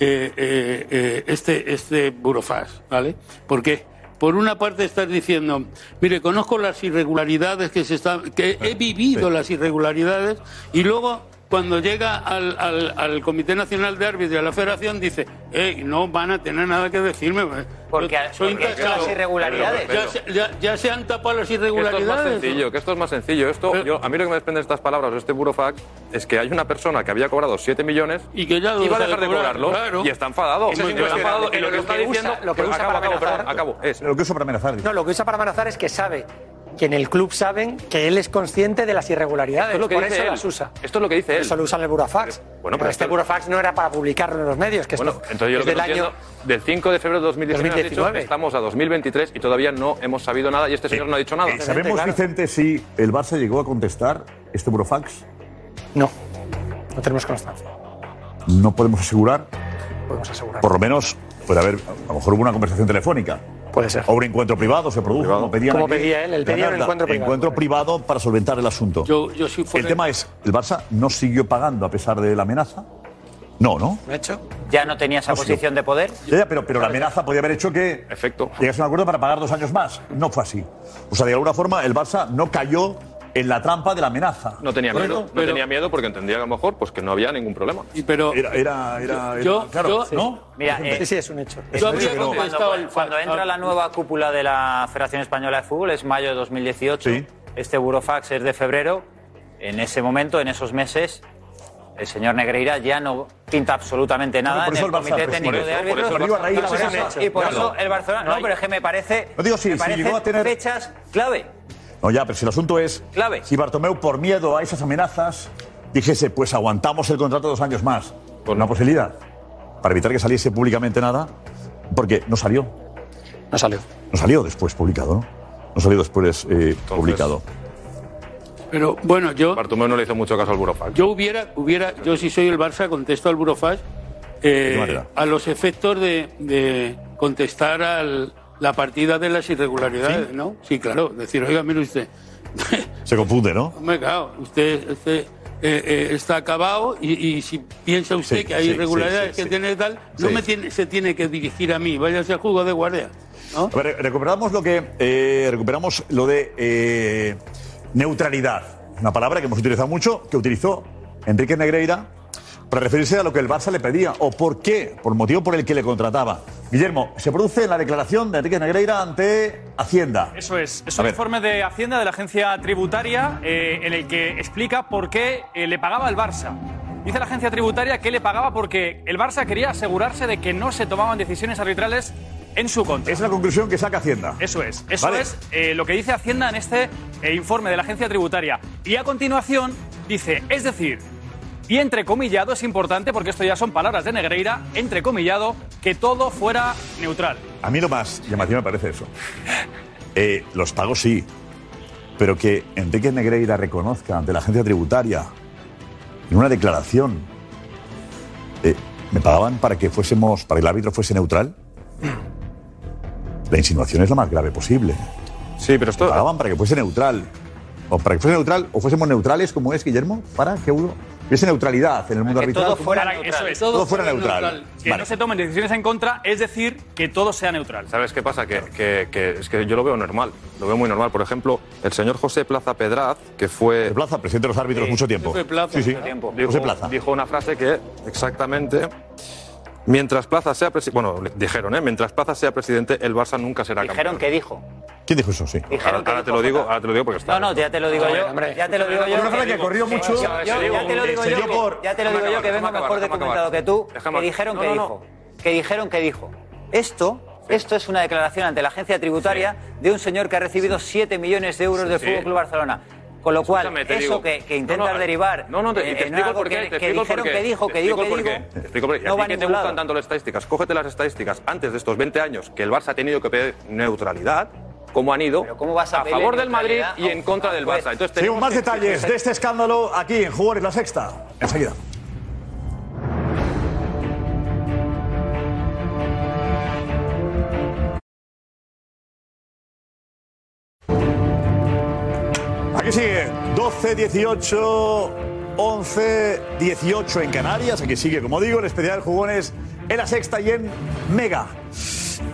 eh, eh, eh, este, este burofax, ¿vale? ¿Por qué? Por una parte estás diciendo, mire, conozco las irregularidades que se están, que he vivido sí. las irregularidades, y luego cuando llega al, al- al Comité Nacional de Árbitros y a la Federación dice, "Ey, no van a tener nada que decirme. Porque- soy porque intachable". las irregularidades. Ya, se- ya- ya se han tapado las Que esto es más irregularidades. sencillo, que esto es más sencillo. Esto, yo, a mí lo que me desprende de estas palabras de este burofax es que hay una persona que había cobrado 7 millones y que ya iba a deja dejar de de cobrar, cobrarlo claro. y está enfadado. Eso es Está enfadado y lo que está usa- diciendo lo que usa acabo, para acabo, amenazar. perdón, acabo, es Lo que uso para amenazar. No, lo que usa para amenazar es que sabe que en el club saben que él es consciente de las irregularidades. Esto es lo que por dice eso él. las usa. Esto es lo que dice él. Eso lo usa en el burofax. Bueno, pero pero este esto- burofax no era para publicarlo en los medios, que Bueno, esto entonces yo lo es que del año... entiendo, del 5 de febrero de 2019, has dicho, 2019. estamos a 2023 y todavía no hemos sabido nada y este señor no ha dicho nada. Eh, ¿Sabemos, Vicente, si el Barça llegó a contestar este burofax? No, no tenemos constancia. No podemos asegurar. Podemos asegurar. Por lo menos puede haber, a lo mejor hubo una conversación telefónica. Puede ser. O un encuentro privado se produjo, como pedían Como pedía él, él pedía un encuentro privado. Encuentro privado para solventar el asunto. Yo, yo fuera- El tema es, ¿el Barça no siguió pagando a pesar de la amenaza? No, ¿no? ¿De hecho? Ya no tenía esa No, sí. posición de poder. Ya, ya, pero, pero la amenaza podía haber hecho que Efecto. llegase a un acuerdo para pagar dos años más. No fue así. O sea, de alguna forma el Barça no cayó en la trampa de la amenaza. No tenía miedo, no tenía miedo porque entendía que a lo mejor pues que no había ningún problema. pero Era, era, era, era- Yo- claro, yo- ¿no? Mira, eh, Sí, sí, es un hecho. es Yo habría contestado cuando, al- cuando entra la nueva cúpula de la Federación Española de Fútbol, es mayo de 2018. Sí. Este burofax es de febrero. En ese momento, en esos meses, el señor Negreira ya no pinta absolutamente nada por en eso el el Barça, Comité pues, Técnico por de eso, por Árbitros. eso el Barça- Y por Eso es un eso- hecho. y por Claro. eso el Barcelona. No, pero es que me parece. No digo, sí, me parecen llegó a tener- fechas clave. No, ya, pero si el asunto es Clave. si Bartomeu, por miedo a esas amenazas, dijese, pues aguantamos el contrato dos años más. Por una posibilidad. Para evitar que saliese públicamente nada. Porque no salió. No salió. No salió después publicado, ¿no? No salió después eh, publicado. Pero bueno, yo. Bartomeu no le hizo mucho caso al burofax. Yo hubiera, hubiera, yo si soy el Barça contesto al Burofax eh, a los efectos de, de contestar a la partida de las irregularidades, ¿no? Sí, claro. Decir, oiga, mire usted, *laughs* Se confunde, ¿no? me cago, usted, usted eh, eh, está acabado y, y si piensa usted Sí, que hay sí, irregularidades que tiene tal, no me tiene, se tiene que dirigir a mí, váyase al juego de guardia. ¿no? A ver, recuperamos lo que. eh, recuperamos lo de neutralidad. Una palabra que hemos utilizado mucho, que utilizó Enrique Negreira para referirse a lo que el Barça le pedía o por qué, por el motivo por el que le contrataba. Guillermo, se produce la declaración de Enrique Negreira ante Hacienda. Eso es. Es un informe de Hacienda de la agencia tributaria eh, en el que explica por qué eh, le pagaba el Barça. Dice la agencia tributaria que le pagaba porque el Barça quería asegurarse de que no se tomaban decisiones arbitrales en su contra. Es la conclusión que saca Hacienda. Eso es. Eso Vale. es eh, lo que dice Hacienda en este informe de la agencia tributaria. Y a continuación dice, es decir, y entrecomillado es importante porque esto ya son palabras de Negreira, entrecomillado, que todo fuera neutral. A mí lo más llamativo me parece eso. Eh, los pagos sí, pero que Enrique Negreira reconozca ante la agencia tributaria en una declaración, eh, me pagaban para que fuésemos, para que el árbitro fuese neutral. La insinuación es lo más grave posible. Sí, pero esto. Me pagaban para que fuese neutral. O para que fuese neutral, o fuésemos neutrales, como es, Guillermo, para que hubo, hubiese neutralidad en el mundo Que arbitral. todo fuera neutral. Eso es. Todo fuera neutral. Que Vale. no se tomen decisiones en contra, es decir, que todo sea neutral. ¿Sabes qué pasa? Que, que- que es que yo lo veo normal, lo veo muy normal. Por ejemplo, el señor José Plaza Pedraz, que fue... Plaza, presidente de los árbitros mucho tiempo. José Plaza. Sí, sí. Dijo, José Plaza. dijo una frase que exactamente... Mientras Plaza sea presidente... Bueno, le- dijeron, ¿eh? Mientras Plaza sea presidente, el Barça nunca será Dijeron campeón. que dijo. ¿Quién dijo eso? Sí. Dijeron Ahora, que ahora te dijo lo digo, Jota. ahora te lo digo porque está... No, no, ya te lo digo yo. Ya te lo digo yo. Una frase que corrió mucho. Yo- yo- ya te lo digo Se yo. que- Ya te lo digo yo que vengo déjame mejor acabar, documentado déjame que tú. Déjame Que dijeron No, que no, no. dijo. Que dijeron que dijo. Esto, esto es una declaración ante la agencia tributaria de un señor que ha recibido 7 millones de euros del Sí. Fútbol Club Barcelona. Con lo cual, eso digo. que, que intentas No, no, derivar No, no, te, eh, te en explico por qué. que, te que explico dijeron que dijo, Te que digo, que explico digo. Te explico por qué. Y no a va ti a que te gustan tanto las estadísticas, cógete las estadísticas antes de estos 20 años que el Barça ha tenido que pedir neutralidad cómo han ido a favor del Madrid y en contra del Barça. Entonces, tenemos más que- detalles de este escándalo aquí en Jugadores La Sexta. Enseguida. Sigue 12, 18, 11, 18 en Canarias. Aquí sigue, como digo, el especial jugones en la sexta y en Mega.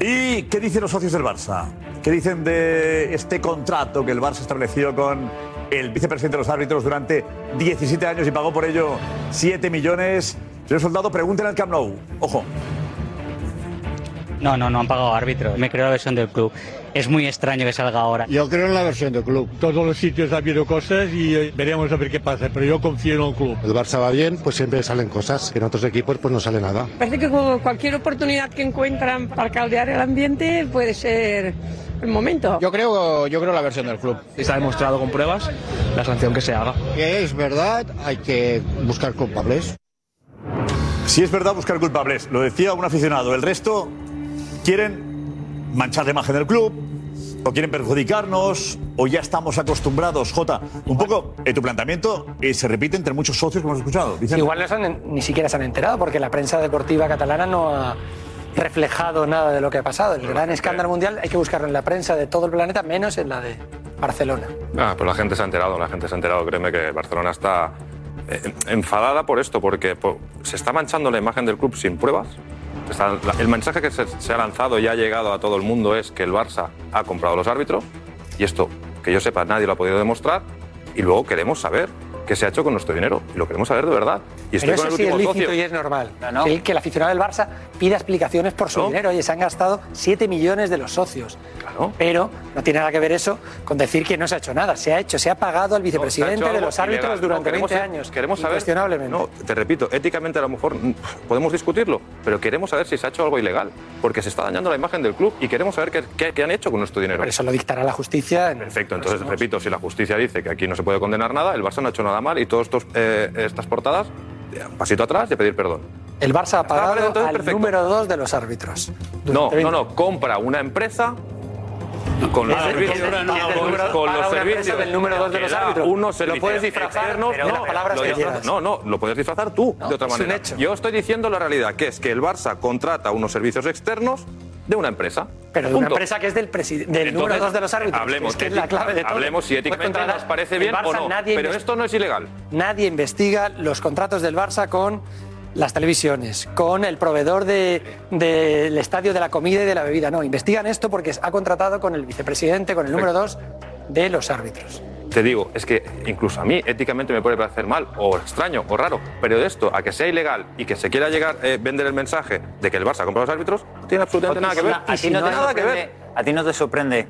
¿Y qué dicen los socios del Barça? ¿Qué dicen de este contrato que el Barça estableció con el vicepresidente de los árbitros durante 17 años y pagó por ello 7 millones? Señor Soldado, pregunten al Camp Nou. Ojo. No, no, no han pagado árbitros. Me creo la versión del club. Es muy extraño que salga ahora. Yo creo en la versión del club. Todos los sitios ha habido cosas y eh, veremos a ver qué pasa, pero yo confío en el club. El Barça va bien, pues siempre salen cosas. En otros equipos pues no sale nada. Parece que cualquier oportunidad que encuentran para caldear el ambiente puede ser el momento. Yo creo, yo creo la versión del club. Está demostrado con pruebas la sanción que se haga. Que es verdad, hay que buscar culpables. Si es verdad, buscar culpables. Lo decía un aficionado. El resto quieren manchar la imagen del club, o quieren perjudicarnos, o ya estamos acostumbrados. Jota, un poco eh, tu planteamiento eh, se repite entre muchos socios que hemos escuchado. Vicente. Igual no se han- ni siquiera se han enterado porque la prensa deportiva catalana no ha reflejado nada de lo que ha pasado. El gran escándalo mundial hay que buscarlo en la prensa de todo el planeta, menos en la de Barcelona. Ah, pues la gente se ha enterado, la gente se ha enterado. Créeme que Barcelona está eh, enfadada por esto, porque po- se está manchando la imagen del club sin pruebas. El mensaje que se ha lanzado y ha llegado a todo el mundo es que el Barça ha comprado los árbitros y esto, que yo sepa, nadie lo ha podido demostrar y luego queremos saber qué se ha hecho con nuestro dinero y lo queremos saber de verdad. Y estoy Pero con eso el sí es lícito socio. y es normal. Que, el, que el aficionado del Barça pida explicaciones por su dinero. Oye, se han gastado 7 millones de los socios. Pero no tiene nada que ver eso con decir que no se ha hecho nada. Se ha hecho, se ha pagado al vicepresidente de los árbitros ilegal. durante No, queremos 20 saber- años. Queremos saber. Incuestionablemente. No, te repito, éticamente a lo mejor podemos discutirlo, pero queremos saber si se ha hecho algo ilegal, porque se está dañando la imagen del club y queremos saber qué, qué- qué han hecho con nuestro dinero. Eso lo dictará la justicia. en- Perfecto, entonces repito, si la justicia dice que aquí no se puede condenar nada, el Barça no ha hecho nada mal y todas estas portadas, eh, pasito atrás y pedir perdón. El Barça ha vale, pagado entonces al perfecto. número 2 de los árbitros. No, no, 20 no, compra una empresa con los servicios, con- los una empresa servicios del número dos de los árbitros. Unos Lo servicios puedes disfrazar, no, lo. No, no, lo puedes disfrazar tú de otra es un manera. hecho. Yo estoy diciendo la realidad, que es que el Barça contrata unos servicios externos de una empresa. Pero de una Punto. empresa que es del, del Entonces, número 2 de los árbitros. Hablemos, es que es la clave de todo. hablemos si éticamente contratar- nos parece bien o Barça, no. nadie Pero esto no es ilegal. Nadie investiga los contratos del Barça con las televisiones, con el proveedor de- del estadio de la comida y de la bebida. No, investigan esto porque ha contratado con el vicepresidente, con el número 2 de los árbitros. Te digo, es que incluso a mí éticamente me puede parecer mal o extraño o raro, pero de esto a que sea ilegal y que se quiera llegar a vender el mensaje de que el Barça compra los árbitros, no tiene absolutamente nada que ver. A ti no te nada que sorprende- ver. ¿A ti no te sorprende,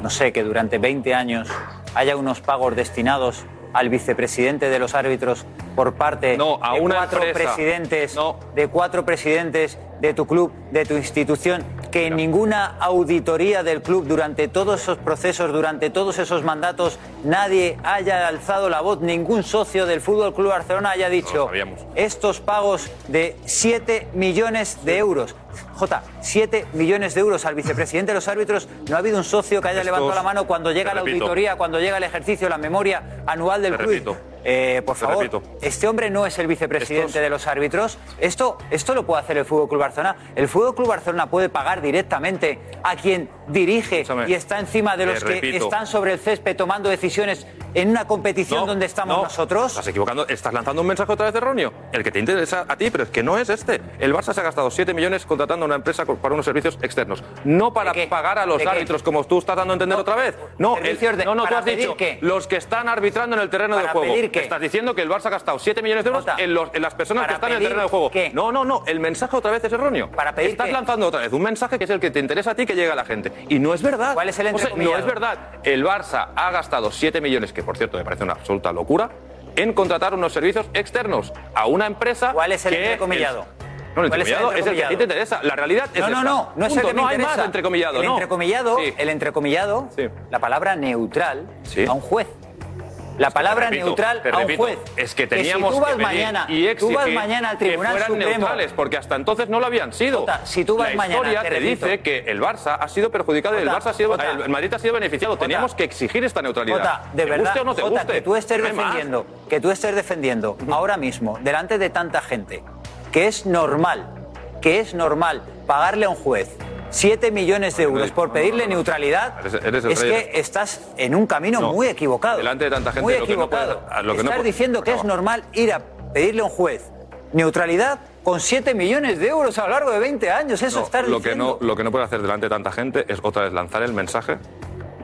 no sé, que durante 20 años haya unos pagos destinados al vicepresidente de los árbitros por parte a de una cuatro empresa. presidentes, de cuatro presidentes de tu club, de tu institución, que en ninguna auditoría del club durante todos esos procesos, durante todos esos mandatos, nadie haya alzado la voz, ningún socio del Fútbol Club Barcelona haya dicho estos pagos de 7 millones de euros. J, 7 millones de euros al vicepresidente de los árbitros. No ha habido un socio que haya Estos- levantado la mano cuando llega la repito. auditoría, cuando llega el ejercicio, la memoria anual del club. repito. Eh, por Te favor, repito. este hombre no es el vicepresidente de los árbitros. Esto, esto lo puede hacer el Fútbol Club Barcelona. El Fútbol Club Barcelona puede pagar directamente a quien dirige y está encima de te los que repito. están sobre el césped tomando decisiones en una competición donde estamos No, nosotros. Estás equivocando, estás lanzando un mensaje otra vez erróneo. El que te interesa a ti, pero es que no es este. El Barça se ha gastado 7 millones contratando a una empresa para unos servicios externos. No para pagar a los árbitros, como tú estás dando a entender otra vez. No, el- de- no, no, tú ¿para has dicho qué? los que están arbitrando en el terreno de ¿Para juego. Qué? Estás diciendo que el Barça ha gastado 7 millones de euros en, los- en las personas que ¿Para están en el terreno de juego. qué? No, no, no. El mensaje otra vez es erróneo. ¿Para pedir Estás qué? lanzando otra vez un mensaje que es el que te interesa a ti que llegue a la gente. Y no es verdad. ¿Cuál es el O sea, no entrecomillado? es verdad. El Barça ha gastado 7 millones, que por cierto me parece una absoluta locura, en contratar unos servicios externos a una empresa. ¿Cuál es el que entrecomillado? No, el ¿Cuál es el entrecomillado es el que a ti te entrecomillado? interesa. La realidad es No, no, esta. no, no es el que me No hay más entrecomillado, el no. entrecomillado, Sí. el entrecomillado, la palabra neutral, a un juez. La palabra repito, neutral a un repito, juez. Es que Que si teníamos tú vas venir mañana- y tú vas mañana al que Tribunal fueran Supremo. neutrales, porque hasta entonces no lo habían sido. si tú vas la mañana, historia te dice que el Barça ha sido perjudicado y el Barça ha sido, Jota. el Madrid ha sido beneficiado. Teníamos que exigir esta neutralidad. De verdad, guste o no te guste. que tú estés más. defendiendo, que tú estés defendiendo ahora mismo, delante de tanta gente, que es normal, que es normal pagarle a un juez 7 millones de euros por pedirle neutralidad, es que estás en un camino No. muy equivocado. Delante de tanta gente, muy lo que no equivocado. estás diciendo que es normal ir a pedirle a un juez neutralidad con 7 millones de euros a lo largo de 20 años. Eso No, estás lo que no lo que no puede hacer delante de tanta gente es otra vez lanzar el mensaje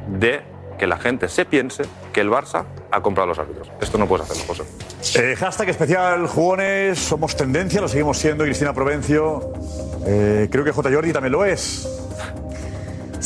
de que la gente se piense que el Barça ha comprado a los árbitros. Esto no puedes hacerlo, José. Eh, hashtag especial jugones, somos tendencia, lo seguimos siendo, Cristina Provencio. Eh, creo que J. Jordi también lo es.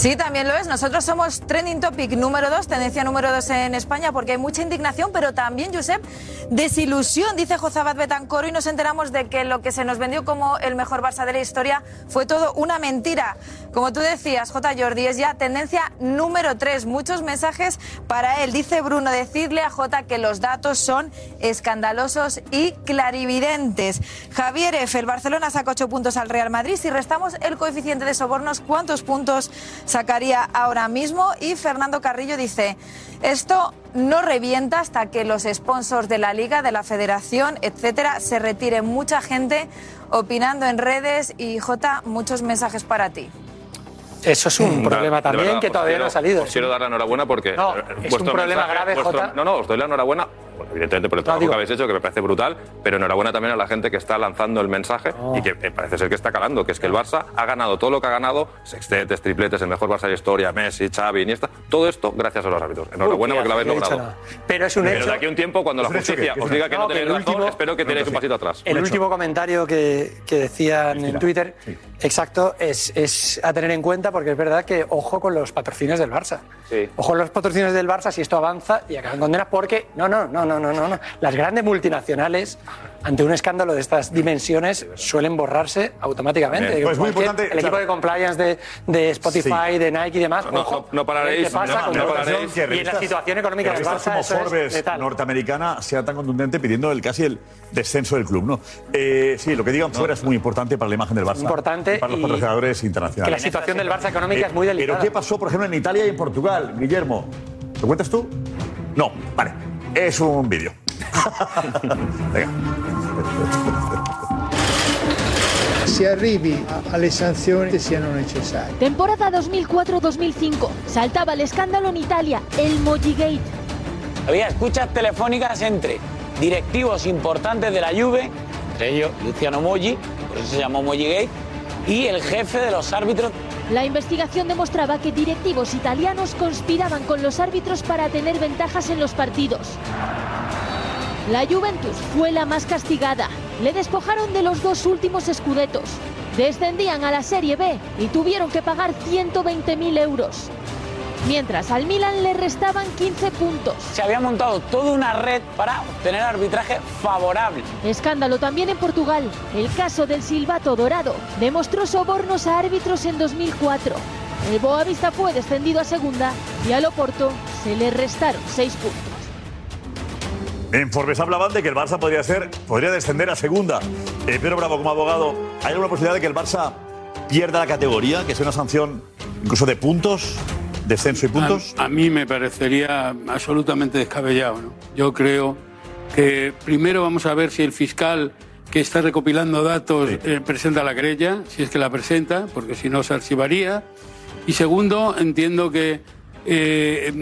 Sí, también lo es. Nosotros somos trending topic número dos, tendencia número dos en España, porque hay mucha indignación, pero también, Josep, desilusión, dice Josabat Betancoro, y nos enteramos de que lo que se nos vendió como el mejor Barça de la historia fue todo una mentira. Como tú decías, J. Jordi, es ya tendencia número tres. Muchos mensajes para él. Dice Bruno, decirle a J que los datos son escandalosos y clarividentes. Javier F., el Barcelona saca ocho puntos al Real Madrid. Si restamos el coeficiente de sobornos, ¿cuántos puntos sacaría ahora mismo? Y Fernando Carrillo dice, esto no revienta hasta que los sponsors de la liga, de la federación, etcétera, se retiren. Mucha gente opinando en redes y J, muchos mensajes para ti. Eso es un De- problema también verdad, que todavía quiero- no ha salido. Os quiero dar la enhorabuena porque. No, es vuestro un problema mensaje- grave, vuestro-. No, no, os doy la enhorabuena, bueno, evidentemente por el trabajo digo- que habéis hecho, que me parece brutal, pero enhorabuena también a la gente que está lanzando el mensaje y que eh, parece ser que está calando, que es que el Barça ha ganado todo lo que ha ganado, sextetes, tripletes, el mejor Barça de la historia, Messi, Xavi, Iniesta, todo esto gracias a los árbitros. Enhorabuena Uy, porque lo habéis logrado. nada. Pero es un Pero hecho. de aquí a un tiempo, cuando ¿Es la justicia os ¿Qué es diga que no No, tenéis razón, último- espero que tiréis un pasito atrás. El último comentario que, que decían en Twitter, exacto, es, es a tener en cuenta porque es verdad que ojo con los patrocinios del Barça. Ojo con los patrocinios del Barça si esto avanza y acaban condenas porque no, no, no, no, no, no, no. Las grandes multinacionales ante un escándalo de estas dimensiones suelen borrarse automáticamente. Bien. Pues muy importante, el equipo claro. de compliance de, de Spotify, de Nike y demás. No, ojo, no, no pararéis, ¿Qué pasa no, con no todo pararéis. Y en la situación económica del Barça como es Forbes letal. norteamericana sea tan contundente pidiendo el, casi el descenso del club, ¿no? Eh, sí, lo que digan fuera es muy importante para la imagen del Barça. Importante y para los patrocinadores Que internacionales. la situación del Barça económica Eh, es muy delicada. Pero ¿qué pasó, por ejemplo, en Italia y en Portugal, Guillermo? ¿Lo cuentas tú? No, vale. Es un vídeo. Venga. Si arrivi a- alle sanzioni che siano necessarie. Temporada 2004-2005. Saltaba el escándalo en Italia, el Mojigate. Había escuchas telefónicas entre directivos importantes de la Juve, entre ellos Luciano Moggi, por eso se llamó Moggigate, y el jefe de los árbitros. La investigación demostraba que directivos italianos conspiraban con los árbitros para tener ventajas en los partidos. La Juventus fue la más castigada. Le despojaron de los dos últimos escudetos. Descendían a la Serie B y tuvieron que pagar 120.000 euros. Mientras al Milan le restaban 15 puntos. Se había montado toda una red para obtener arbitraje favorable. Escándalo también en Portugal. El caso del silbato dorado demostró sobornos a árbitros en 2004. El Boavista fue descendido a segunda y al Oporto se le restaron seis puntos. En Forbes hablaban de que el Barça podría ser, podría descender a segunda. Eh, Pedro Bravo, como abogado, ¿hay alguna posibilidad de que el Barça pierda la categoría, que sea una sanción incluso de puntos, descenso y puntos? A, a mí me parecería absolutamente descabellado. ¿no? Yo creo que primero vamos a ver si el fiscal que está recopilando datos eh, presenta la querella, si es que la presenta, porque si no se archivaría. Y segundo, entiendo que eh,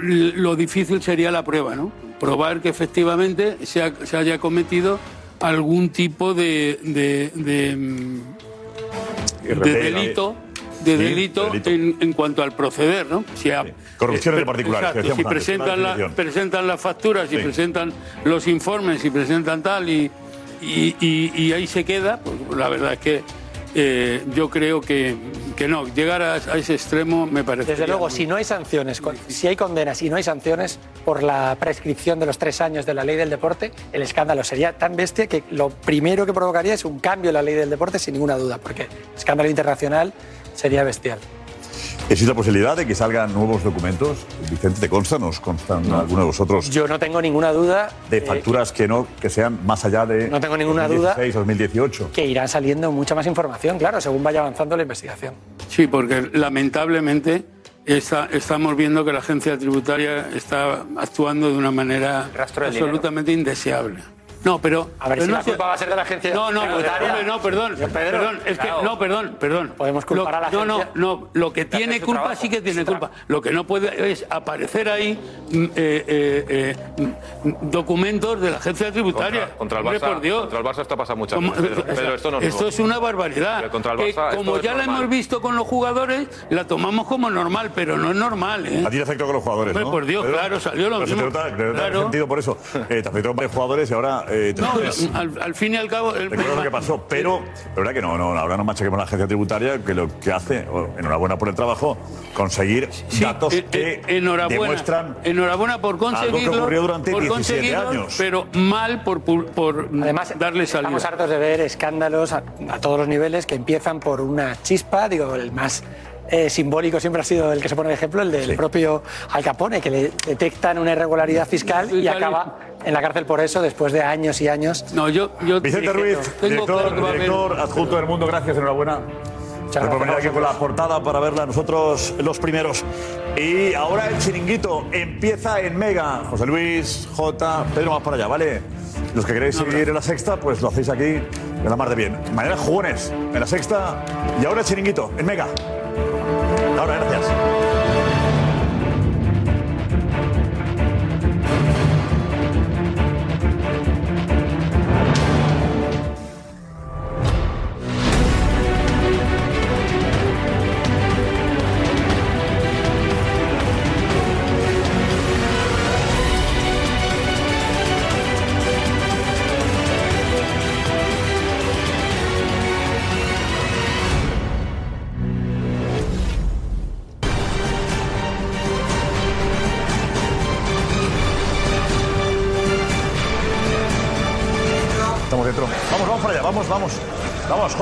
lo difícil sería la prueba, ¿no? Probar que efectivamente se, ha- se haya cometido algún tipo de, de- de, mm, de delito de Sí, delito. En, en cuanto al proceder, ¿no? Si Corrupciones eh, de particulares, exacto, decíamos si presentan, la- presentan las facturas, si Sí. presentan los informes, si presentan tal y, y, y- y ahí se queda, pues la verdad es que eh, yo creo que, que no, llegar a, a ese extremo me parece. Desde luego, si no hay sanciones, si hay condenas y no hay sanciones por la prescripción de los tres años de la ley del deporte, el escándalo sería tan bestia que lo primero que provocaría es un cambio en la ley del deporte sin ninguna duda, porque el escándalo internacional sería bestial. ¿Existe la posibilidad de que salgan nuevos documentos? Vicente, ¿te consta? ¿Nos constan alguno de vosotros? Yo no tengo ninguna duda De eh, facturas que no que sean más allá de No tengo ninguna duda. 2016, 2018. que irá saliendo mucha más información, claro, según vaya avanzando la investigación. Sí, porque lamentablemente está- estamos viendo que la agencia tributaria está actuando de una manera absolutamente indeseable. No, pero. A ver pero si no la culpa va a ser de la agencia No, no, tributaria. hombre, no, perdón. Pedro, perdón, es claro. que. No, perdón, perdón. Podemos culpar Lo- a la No, no, agencia no. Lo que tiene culpa trabajo, sí que tiene culpa. Lo que no puede es aparecer ahí mm, eh, eh, eh, mm, documentos de la agencia tributaria. Contra, contra el Hombre, Barça, por Dios. contra el Barça está pasando muchas ¿Cómo- veces. Pedro, Pedro, esto no es nuevo. es una barbaridad. Pero contra el Barça esto como ya la hemos visto con los jugadores, la tomamos como normal, pero no es normal. ¿eh? A ti te afectó con los jugadores, Hombre, ¿no? por Dios, Pedro? claro, salió lo Pero se mismo. te nota- te nota Claro. sentido por eso. Eh, te afectó varios jugadores y ahora eh, No, *laughs* al, al fin y al cabo. el- Recuerdo lo que pasó, pero la verdad que no, no, ahora no machaquemos a la agencia tributaria, que lo que hace, enhorabuena por el trabajo, conseguir datos eh, que eh, enhorabuena, demuestran enhorabuena por algo que conseguirlo, ocurrió durante por 17 conseguirlo, años. pero mal por, por, Además, darle salida. Estamos hartos de ver escándalos a, a todos los niveles que empiezan por una chispa, digo, el más eh, simbólico siempre ha sido el que se pone de ejemplo, el del propio Al Capone, que le detectan una irregularidad fiscal y acaba en la cárcel por eso después de años y años. No, yo, yo Vicente Ruiz, director, director adjunto del Mundo, gracias, enhorabuena. Gracias por venir aquí con la portada para verla nosotros los primeros. Y ahora el chiringuito empieza en Mega. José Luis, J, Pedro, más para allá, ¿vale? Los que queréis seguir en la sexta, pues lo hacéis aquí en la mar de bien. Mañana jugones en la sexta y ahora el chiringuito en Mega. Ahora, gracias.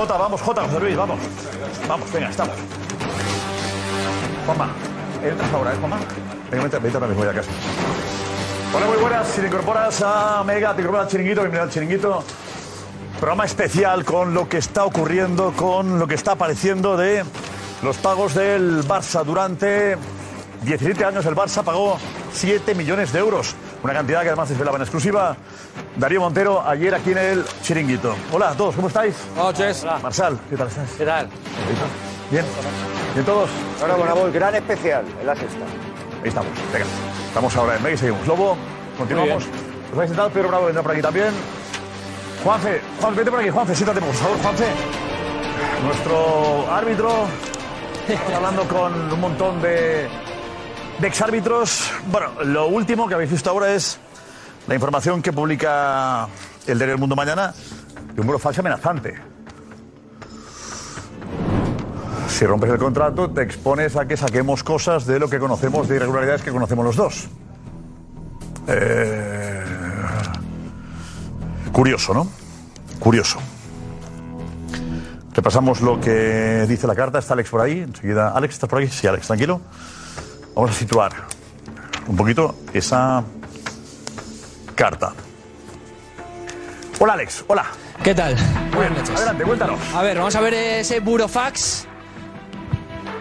Jota, vamos, Jota, José Luis, vamos. Vamos, venga, estamos. Juanma, entras ahora, ¿eh, Juanma? Venga, vete, vete ahora mismo ya a casa. Hola, muy buenas. Si te incorporas a Mega, te incorporas al chiringuito, bienvenido al chiringuito. Programa especial con lo que está ocurriendo, con lo que está apareciendo de los pagos del Barça. Durante 17 años el Barça pagó 7 millones de euros. Una cantidad que además desvelaba en exclusiva Darío Montero ayer aquí en el chiringuito. Hola a todos, ¿cómo estáis? Noches. Marsal, ¿qué tal estás? ¿Qué tal? Bien. ¿Bien todos? Ahora con Abol, gran especial en la sexta. Ahí estamos, venga. Estamos ahora en Mega y seguimos. Lobo, continuamos. Os vais a sentar, Pedro Bravo vendrá por aquí también. Juanfe, Juan, vete por aquí, Juanfe, siéntate por favor, Juanfe. Nuestro árbitro. Estamos hablando con un montón de, de exárbitros. Bueno, lo último que habéis visto ahora es la información que publica el diario El Mundo mañana de un muro falso amenazante. Si rompes el contrato, te expones a que saquemos cosas de lo que conocemos, de irregularidades que conocemos los dos. Eh, Curioso, ¿no? Curioso. Repasamos lo que dice la carta. Está Alex por ahí. Enseguida. Alex, ¿estás por ahí? Sí, Alex, tranquilo. Vamos a situar un poquito esa carta. Hola, Alex. Hola. ¿Qué tal? Buenas noches. Adelante, cuéntanos. A ver, vamos a ver ese burofax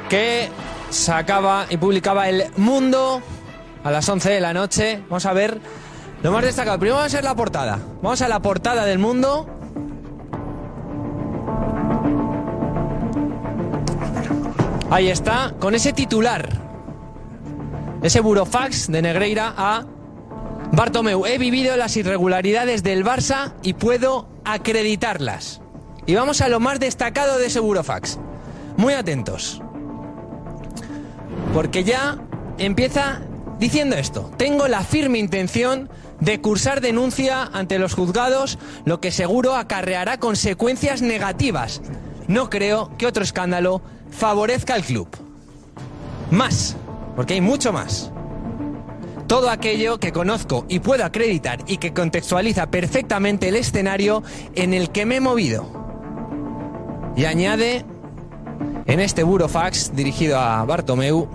que sacaba y publicaba El Mundo a las 11 de la noche. Vamos a ver lo más destacado. Primero vamos a ver la portada. Vamos a la portada del Mundo. Ahí está, con ese titular. Ese burofax de Negreira a Bartomeu. He vivido las irregularidades del Barça y puedo acreditarlas. Y vamos a lo más destacado de ese burofax. Muy atentos. Porque ya empieza diciendo esto. Tengo la firme intención de cursar denuncia ante los juzgados, lo que seguro acarreará consecuencias negativas. No creo que otro escándalo favorezca al club. Más, porque hay mucho más. Todo aquello que conozco y puedo acreditar y que contextualiza perfectamente el escenario en el que me he movido. Y añade en este burofax dirigido a Bartomeu,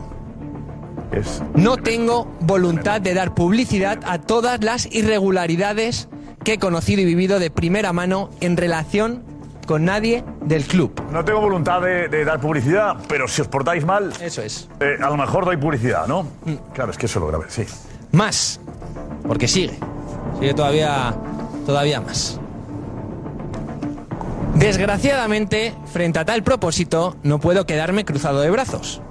no tengo voluntad de dar publicidad a todas las irregularidades que he conocido y vivido de primera mano en relación con nadie del club. No tengo voluntad de, de dar publicidad, pero si os portáis mal. Eso es. eh, a lo mejor doy publicidad, ¿no? Claro, es que eso es lo grave, sí. Más, porque sigue. Sigue todavía, todavía más. Desgraciadamente, frente a tal propósito, no puedo quedarme cruzado de brazos.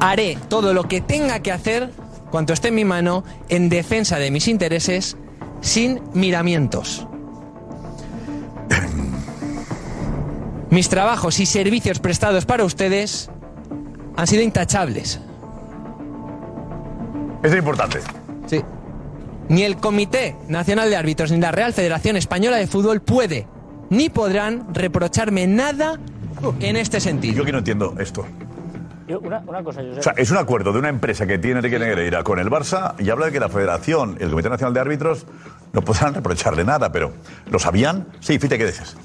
Haré todo lo que tenga que hacer, cuanto esté en mi mano, en defensa de mis intereses, sin miramientos. *clears throat* Mis trabajos y servicios prestados para ustedes han sido intachables. Eso es importante. Sí. Ni el Comité Nacional de Árbitros ni la Real Federación Española de Fútbol puede ni podrán reprocharme nada en este sentido. Yo que no entiendo esto. Yo, una, una cosa, Josep. O sea, es un acuerdo de una empresa que tiene Enrique Negreira con el Barça y habla de que la Federación y el Comité Nacional de Árbitros no podrán reprocharle nada, pero ¿lo sabían? Sí, Fite, ¿qué dices?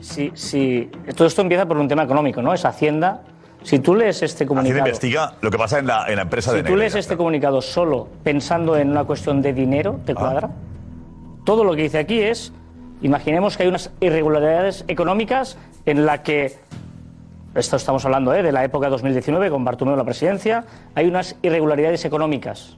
Si, si, todo esto empieza por un tema económico, ¿no? Es Hacienda. Si tú lees este Hacienda comunicado. investiga lo que pasa en la, en la empresa de Si tú Negreira. lees este comunicado solo pensando en una cuestión de dinero, Ah. ¿te cuadra? Todo lo que dice aquí es, imaginemos que hay unas irregularidades económicas en la que, esto estamos hablando ¿eh? de la época 2019 con Bartomeu en la presidencia, hay unas irregularidades económicas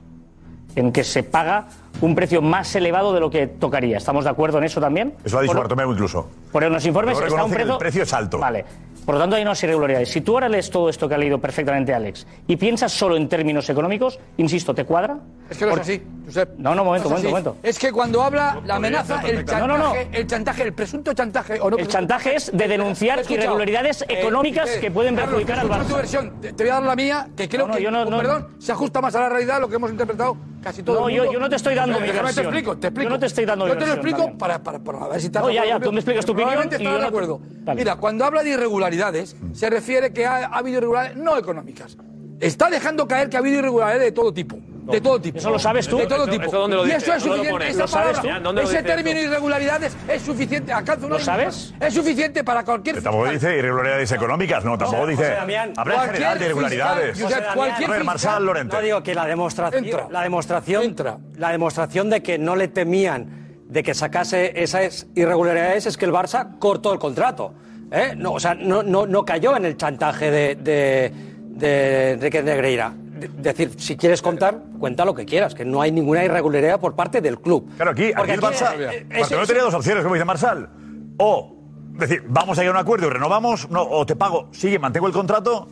en que se paga un precio más elevado de lo que tocaría. ¿Estamos de acuerdo en eso también? Eso lo ha dicho Por- Bartomeu incluso. por los informes está un precio... el precio es alto. Vale. Por lo tanto, hay unas irregularidades. Si tú ahora lees todo esto que ha leído perfectamente Alex y piensas solo en términos económicos, insisto, ¿te cuadra? Es que no es así, Josep. No, no, momento, No momento, momento. Es que cuando habla la amenaza, el chantaje, No, no, no. el chantaje, el presunto chantaje o no El chantaje es de denunciar irregularidades económicas eh, que pueden Carlos, perjudicar al Barça. tu versión. Te, te voy a dar la mía, que creo No, no, que, yo no- con no- perdón, se ajusta más a la realidad lo que hemos interpretado casi todo No, el yo- mundo. yo no te estoy dando mi versión. te explico, te explico. Yo no te estoy dando mi Yo te lo versión, explico para, para, para ver si estás No, de ya, acuerdo ya, tú me explicas tu opinión y estarás yo de acuerdo. Mira, cuando habla de irregularidades, se refiere que ha, ha habido irregularidades no económicas. Está dejando caer que ha habido irregularidades de todo tipo. De todo tipo. ¿Eso lo sabes tú? De todo ¿Eso- tipo. eso dónde lo y dice? eso es ¿Dónde lo suficiente. esa ¿Lo sabes palabra, tú? ¿Dónde lo ese dice término irregularidades es suficiente. Alcanza una ¿Lo sabes? Es suficiente para cualquier Tampoco dice irregularidades económicas, no, tampoco dice. Habla en cualquier general de irregularidades. fiscal, Josep, cualquier A ver, fiscal- Marsal Lorente. No digo que la demostración, Entra. la demostración, la demostración de que no le temían de que sacase esas irregularidades es que el Barça cortó el contrato. ¿eh? No, o sea, no, no, no cayó en el chantaje de, de, de Enrique Negreira. De- decir, si quieres contar, cuenta lo que quieras, que no hay ninguna irregularidad por parte del club. Claro, aquí, aquí Porque el Barça. eh, Bartomeu es- tenía dos opciones, como dice Marsal. O decir, vamos a llegar a un acuerdo y renovamos, no, o te pago, sigue, mantengo el contrato,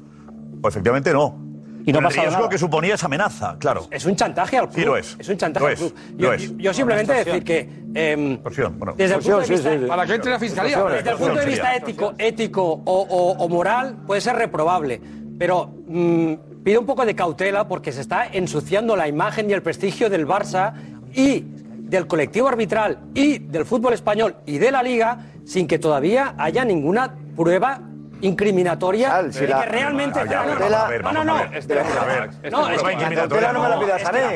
o efectivamente no. Y no ha el pasado riesgo nada. que suponía esa amenaza, claro. Es un chantaje al club. Sí, lo es. un chantaje Lo al es, club. lo Yo, es. yo simplemente decir que. em, bueno. desde el punto de vista, Para que entre la fiscalía. Desde el punto de vista ético, ético o, o- o moral puede ser reprobable, pero mm, pido un poco de cautela porque se está ensuciando la imagen y el prestigio del Barça y del colectivo arbitral y del fútbol español y de la liga sin que todavía haya ninguna prueba incriminatoria si de la- que realmente Ah, no, no, no, no, la es prueba que- la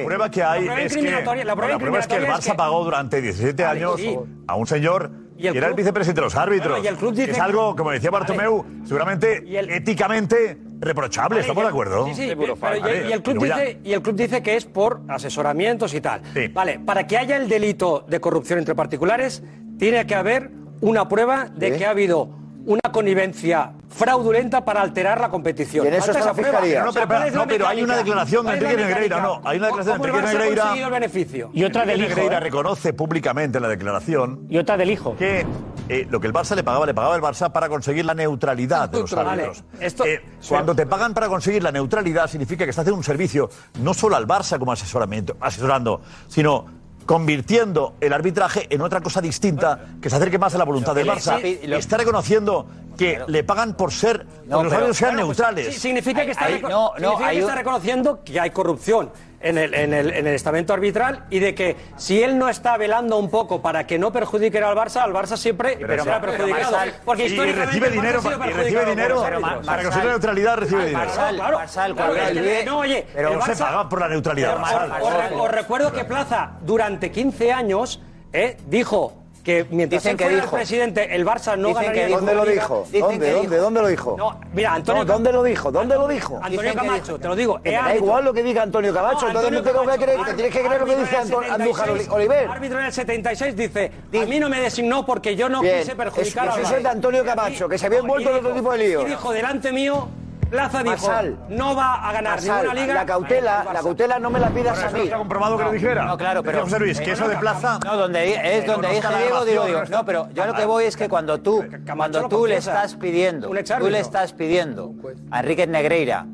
prueba hay La prueba es que. incriminatoria- la prueba la prueba es que el Barça que- pagó durante 17 Vale, años sí. a un señor Y el que era el vicepresidente de los árbitros. Bueno, y el club dice que es algo, como decía Bartomeu, seguramente éticamente reprochable. Vale, ¿Estamos y de el- acuerdo? Sí, sí, pero- Vale, y, y el club dice, y el club dice que es por asesoramientos y tal. Vale, para que haya el delito de corrupción entre particulares, tiene que haber una prueba de que ha habido una connivencia fraudulenta para alterar la competición. Y en eso está la fiscalía. No, pero, ¿cuál es no, pero hay una declaración de ¿Cuál es la Enrique Negreira, no. Hay una declaración de ¿Cómo el Enrique Negreira. el beneficio? Y otra del Enrique hijo. Negreira ¿eh? reconoce públicamente en la declaración. Y otra del hijo. Que eh, lo que el Barça le pagaba, le pagaba el Barça para conseguir la neutralidad de los Vale, árbitros. esto- Eh, cuando te pagan para conseguir la neutralidad, significa que estás haciendo un servicio no solo al Barça como asesoramiento, asesorando, sino convirtiendo el arbitraje en otra cosa distinta que se acerque más a la voluntad del Barça. Está reconociendo que le pagan por ser, porque los pero- árbitros sean pues, neutrales. sí, significa que está, Ahí- reco- no, no, significa hay que está reconociendo que hay corrupción en el, en, el, en el estamento arbitral y de que si él no está velando un poco para que no perjudiquen al Barça, al Barça siempre Pero será perjudicado. Marsal, porque y históricamente recibe dinero ha sido para- y recibe dinero por los para conseguir la neutralidad, recibe dinero. Marsal, claro, Marsal, claro, el- no, oye, pero el se paga por la neutralidad, Marsal. os- os os recuerdo que Plaza durante 15 años eh, dijo que mientras Dicen él que fuera dijo. el presidente, el Barça no Dicen ganaría que dijo. ninguna ¿Dónde lo liga. dijo? ¿Dónde? ¿Dónde? ¿Dónde lo dijo? No, mira, Antonio. No, ¿Dónde lo dijo? ¿Dónde lo dijo? Antonio Camacho, te lo digo. Que es me da árbitro. igual lo que diga Antonio Camacho, No, entonces Antonio tengo que Camacho, creer, te tienes que creer lo que árbitro dice Anto- Andújar 76, Oliver. Árbitro del 76 dice, a mí no me designó porque yo no Bien, quise perjudicar a eso es de Antonio Camacho, que se había envuelto en otro tipo de lío. Y dijo, delante mío, Plaza dijo, Marsal, no va a ganar Marsal, ninguna liga. La cautela, la cautela no me la pidas a mí. está comprobado que lo dijera. No, claro, pero. José Luis, que eso de plaza. No, donde es donde dije Diego, digo, grabación, digo. no pero yo a lo que voy es que cuando tú, cuando tú le estás pidiendo, tú le estás pidiendo a Enrique Negreira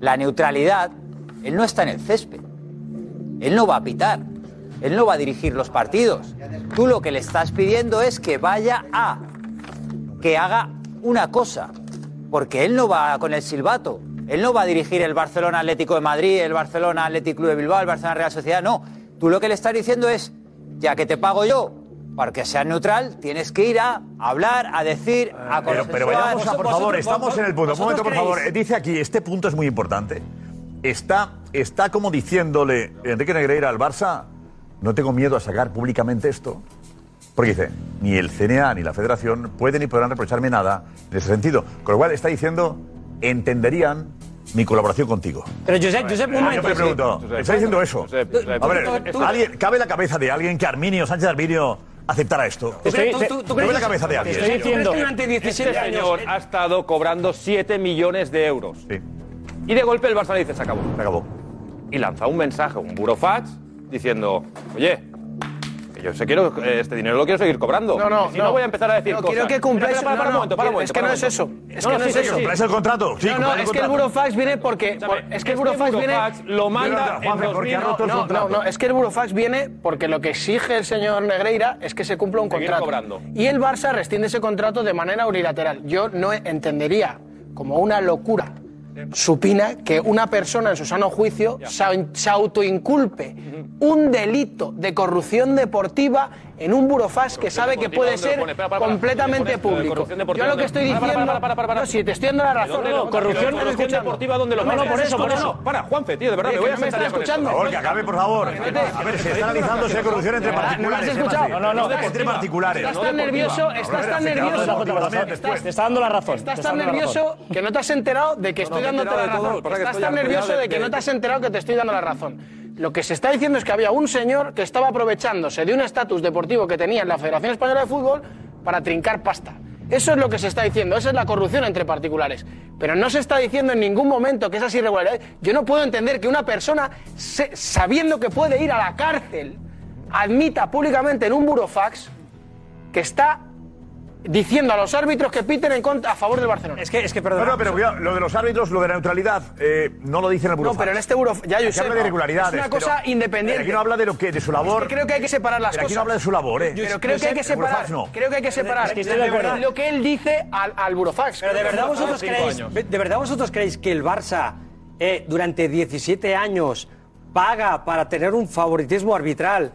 la neutralidad, él no está en el césped. Él no va a pitar. Él no va a dirigir los partidos. Tú lo que le estás pidiendo es que vaya a que haga una cosa, porque él no va con el silbato. Él no va a dirigir el Barcelona Atlético de Madrid, el Barcelona Atlético Club de Bilbao, el Barcelona Real Sociedad, no. Tú lo que le estás diciendo es, ya que te pago yo, para que sea neutral, tienes que ir a hablar, a decir, a Pero, pero vayamos a, por favor, estamos en el punto. Un momento, por favor. Dice aquí, este punto es muy importante. Está, está como diciéndole Enrique Negreira al Barça, no tengo miedo a sacar públicamente esto. Porque dice, ni el CNA ni la Federación pueden ni podrán reprocharme nada en ese sentido. Con lo cual está diciendo, entenderían mi colaboración contigo. Pero Josep, Josep, un Ah, momento. Yo me pregunto, ¿está diciendo eso? A ver, ¿alguien- ¿cabe la cabeza de alguien que Arminio, Sánchez Arminio, aceptara esto? Estoy- ¿Tú- tú- tú ¿Cabe crees- la cabeza de te alguien? estoy diciendo- ¿Tú crees que durante 17 este años- señor ha estado cobrando 7 millones de euros. Sí. Y de golpe el Barça le dice, se acabó. Se acabó. Y lanza un mensaje, un burofax, diciendo, oye, yo sé quiero, eh, este dinero lo quiero seguir cobrando. No, no, si no, no. voy a empezar a decir No, cosas. quiero que cumpláis- para, para no, un no, momento, para un es que no es eso, es que no es sí, eso. sí, sí. ¿Cumpláis el contrato? Sí, no, es que el. Burofax viene porque. por- es que el este Burofax viene. Lo manda Pero, en Juanfe, porque ha 2000. roto el No, no, contrato. no, es que el Burofax viene porque lo que exige el señor Negreira es que se cumpla un contrato. cobrando. Y el Barça rescinde ese contrato de manera unilateral. Yo no entendería como una locura supina que una persona en su sano juicio se, autoinculpe un delito de corrupción deportiva en un burofax que sabe que puede ¿dónde lo ser pone? Para, para. completamente público. Yo lo que estoy Para, para, diciendo... para, para, para, para. No, si te estoy dando la razón... ¿Dónde lo- corrupción corrupción deportiva, ¿dónde lo No, no, por eso, por No, eso. no, Para, Juanfe, tío, de verdad, Eh, me voy a no me sentar escuchando. Por favor, que acabe, por favor. A ver, se está analizando si hay corrupción entre ¿No lo has particulares. escuchado? No, No, no, no, entre particulares. Estás tan nervioso, estás tan nervioso. Te está dando la razón. Estás tan nervioso que no te has enterado de que estoy dándote la razón. Estás tan nervioso de- que no te has enterado que te estoy dando la razón. Lo que se está diciendo es que había un señor que estaba aprovechándose de un estatus deportivo que tenía en la Federación Española de Fútbol para trincar pasta. Eso es lo que se está diciendo, esa es la corrupción entre particulares. Pero no se está diciendo en ningún momento que esas irregularidades. Yo no puedo entender que una persona, sabiendo que puede ir a la cárcel, admita públicamente en un burofax que está diciendo a los árbitros que piten en contra, a favor del Barcelona. Es que, es que No, perdona. no, pero cuidado, lo de los árbitros, lo de la neutralidad, eh, no lo dice en el No, burofax. pero en este burofax, ya yo Aquí sé, habla de no, irregularidades. es una cosa pero- independiente. pero Aquí no habla de lo que de su labor. Es que creo que hay que separar las pero aquí cosas. no habla de su labor, ¿eh? Pero creo que hay que El separar. burofax no. Creo que hay que separar Es que estoy de lo que él dice al, al burofax. Pero de verdad vosotros creéis, de verdad vosotros creéis que el Barça eh, durante 17 años paga para tener un favoritismo arbitral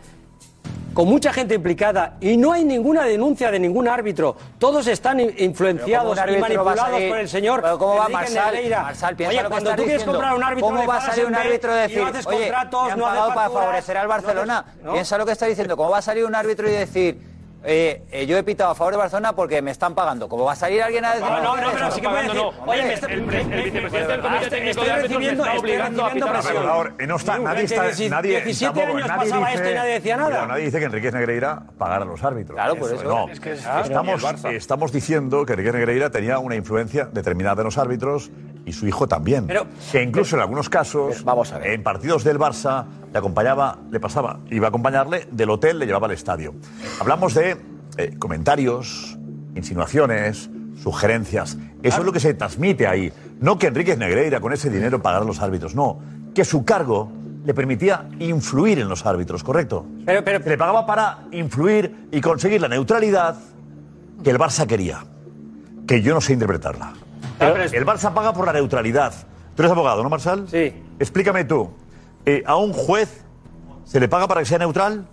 con mucha gente implicada y no hay ninguna denuncia de ningún árbitro. Todos están in- influenciados Pero ¿cómo un y manipulados por el señor. Pero ¿cómo va Marsal? Marsal, Oye, cuando tú quieres comprar un árbitro, ¿Cómo va a salir un árbitro y decir, no haces oye, contratos, no para facturas"? favorecer al Barcelona? Piensa lo que está diciendo. ¿Cómo va a salir un árbitro y decir, eh, eh, yo he pitado a favor de Barcelona porque me están pagando? ¿Cómo va a salir alguien a decir? No, no, no, pero sí que puede decir, oye, me está- El, pre- el vicepresidente del Comité estoy- Técnico estoy de Árbitros me está obligando a pitar. presión. Por favor, no está, nadie está, nadie, 17 tampoco, años nadie pasaba dice, esto y nadie decía nada. Nadie dice que Enrique Negreira pagara a los árbitros. Claro, por eso. No, Es que es- estamos, diciendo que Enrique Negreira tenía una influencia determinada en los árbitros y su hijo también. Pero- que incluso en algunos casos, Vamos a ver. en partidos del Barça, le acompañaba, le pasaba, iba a acompañarle del hotel, le llevaba al estadio. Hablamos de eh, comentarios, insinuaciones, sugerencias. Eso es lo que se transmite ahí. No que Enrique Negreira con ese dinero pagara a los árbitros, no. Que su cargo le permitía influir en los árbitros, ¿correcto? Pero, pero, Se le pagaba para influir y conseguir la neutralidad que el Barça quería. Que yo no sé interpretarla. el Barça paga por la neutralidad. Tú eres abogado, ¿no, Marsal? Sí. Explícame tú. Eh, ¿A un juez se le paga para que sea neutral?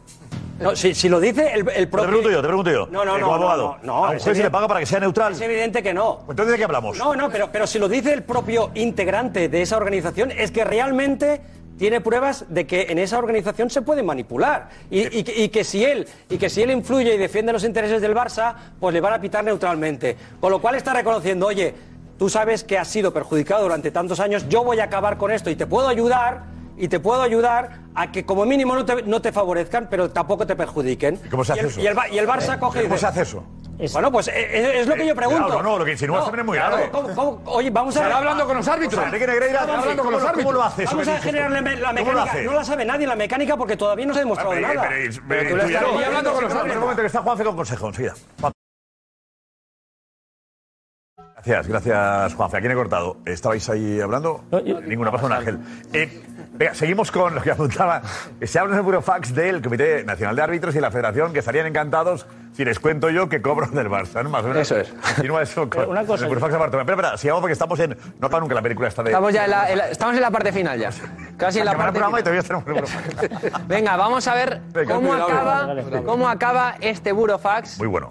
no, si, si lo dice el, el Te propio... pregunto yo, te pregunto yo. No, no, eh, no, como no, abogado. no, no, ¿A un juez se le paga para que sea neutral? Es evidente que no. Entonces, ¿de qué hablamos? No, no, pero, pero si lo dice el propio integrante de esa organización, es que realmente tiene pruebas de que en esa organización se puede manipular y, y que- y que si él y que si él influye y defiende los intereses del Barça, pues le van a pitar neutralmente. Con lo cual está reconociendo, oye, tú sabes que has sido perjudicado durante tantos años, yo voy a acabar con esto y te puedo ayudar y te puedo ayudar a que como mínimo no te, no te favorezcan, pero tampoco te perjudiquen. ¿Cómo se hace el, eso? Y el, y el Barça Eh, coge y ¿Cómo se hace eso? Bueno, pues eh, eh, es lo que yo pregunto. Claro, no, lo que insinúas también es muy grave. ¿cómo- cómo- oye, vamos a ver. hablando con los árbitros. O sea, Negreira, está hablando con ¿cómo los lo- árbitros. ¿Cómo lo hace Vamos a generar la, me- la ¿Cómo lo mecánica. hace? No la sabe nadie la mecánica porque todavía no se ha demostrado Pero, nada. pero, Pero pero, tú le tú estás ya- pillando hablando con los árbitros. Un momento, que está Juanfe con consejo. Enseguida. Juan. Gracias, gracias, Juanfe. ¿A quién he cortado? ¿Estabais ahí hablando? Ninguna persona, Ángel. Eh, venga, seguimos con lo que apuntaba. Se habla en el Burofax del Comité Nacional de Árbitros y la Federación que estarían encantados si les cuento yo que cobro del Barça, ¿no? Más o menos. Eso es. Continúa eso con una cosa- el Burofax de Bartomeu. Espera, espera, sigamos porque estamos en... No para nunca la película está de... Estamos ya en la, en la- estamos en la parte final ya. Casi en la parte el programa y final. todavía tenemos el Burofax. Venga, vamos a ver Venga, cómo acaba, Dale, dale. cómo acaba este Burofax Muy bueno.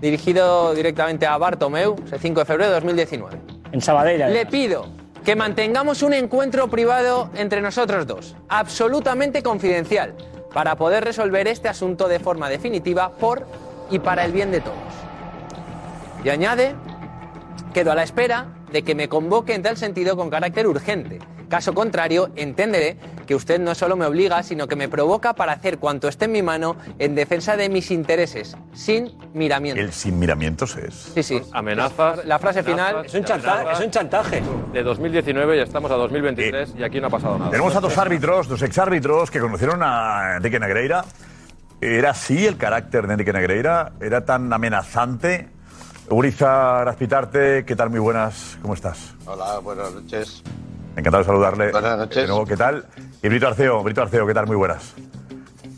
Dirigido directamente a Bartomeu, el 5 de febrero de 2019. En Sabadell. Le pido que mantengamos un encuentro privado entre nosotros dos, absolutamente confidencial, para poder resolver este asunto de forma definitiva por y para el bien de todos. Y añade, quedo a la espera de que me convoque en tal sentido con carácter urgente. Caso contrario, entenderé que usted no solo me obliga, sino que me provoca para hacer cuanto esté en mi mano en defensa de mis intereses, sin miramientos. El sin miramientos es... Sí, sí. Amenazas. La frase final amenazas, amenazas. chantaje. De 2019 ya estamos a 2023 y aquí no ha pasado nada. Tenemos a dos árbitros, dos exárbitros que conocieron a Enrique Negreira. ¿Era así el carácter de Enrique Negreira? ¿Era tan amenazante? Uriza Raspitarte, ¿qué tal? Muy buenas, ¿cómo estás? Hola, buenas noches. Encantado de saludarle. Buenas noches. De nuevo, ¿qué tal? Y Brito Arceo, Brito Arceo, ¿qué tal? Muy buenas.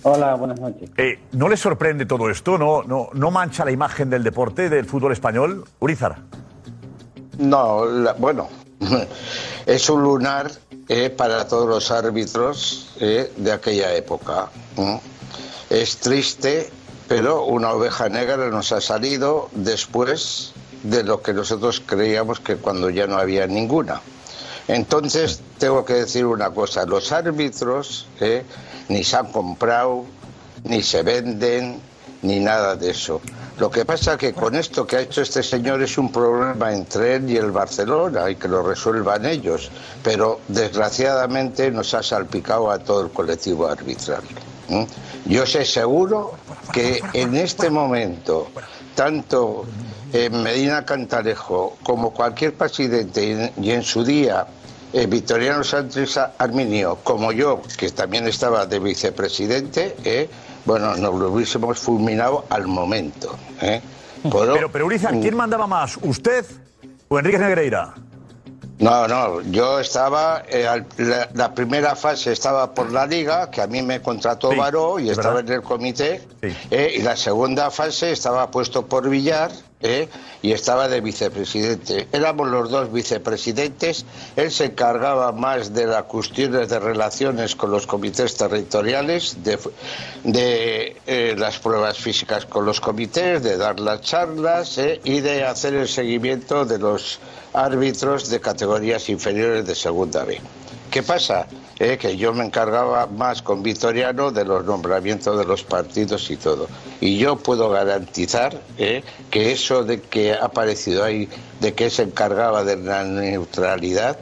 Hola, buenas noches. Eh, ¿No le sorprende todo esto? ¿No, no, ¿No mancha la imagen del deporte, del fútbol español? Urizar. No, la- bueno, *laughs* es un lunar eh, para todos los árbitros eh, de aquella época. Es triste, pero una oveja negra nos ha salido después de lo que nosotros creíamos que cuando ya no había ninguna. Entonces, tengo que decir una cosa, los árbitros eh, ni se han comprado, ni se venden, ni nada de eso. Lo que pasa es que con esto que ha hecho este señor es un problema entre él y el Barcelona y que lo resuelvan ellos. Pero desgraciadamente nos ha salpicado a todo el colectivo arbitral. Yo sé seguro que en este momento, tanto eh, Medina Cantalejo como cualquier presidente en- y en su día eh, Victoriano Sánchez Arminio, como yo, que también estaba de vicepresidente, eh, bueno, nos lo hubiésemos fulminado al momento. eh. Pero- Pero, pero Urizar, ¿quién mandaba más? ¿Usted o Enrique Negreira? No, no, yo estaba, eh, al- la, la primera fase estaba por la liga, que a mí me contrató Sí, Baró y es estaba verdad. en el comité, eh, y la segunda fase estaba puesto por Villar eh, y estaba de vicepresidente. Éramos los dos vicepresidentes, él se encargaba más de las cuestiones de relaciones con los comités territoriales, de, de eh, las pruebas físicas con los comités, de dar las charlas eh, y de hacer el seguimiento de los árbitros de categorías inferiores de segunda B. ¿Qué pasa? Eh, que yo me encargaba más con Vitoriano de los nombramientos de los partidos y todo. Y yo puedo garantizar eh, que eso de que ha aparecido ahí, de que se encargaba de la neutralidad,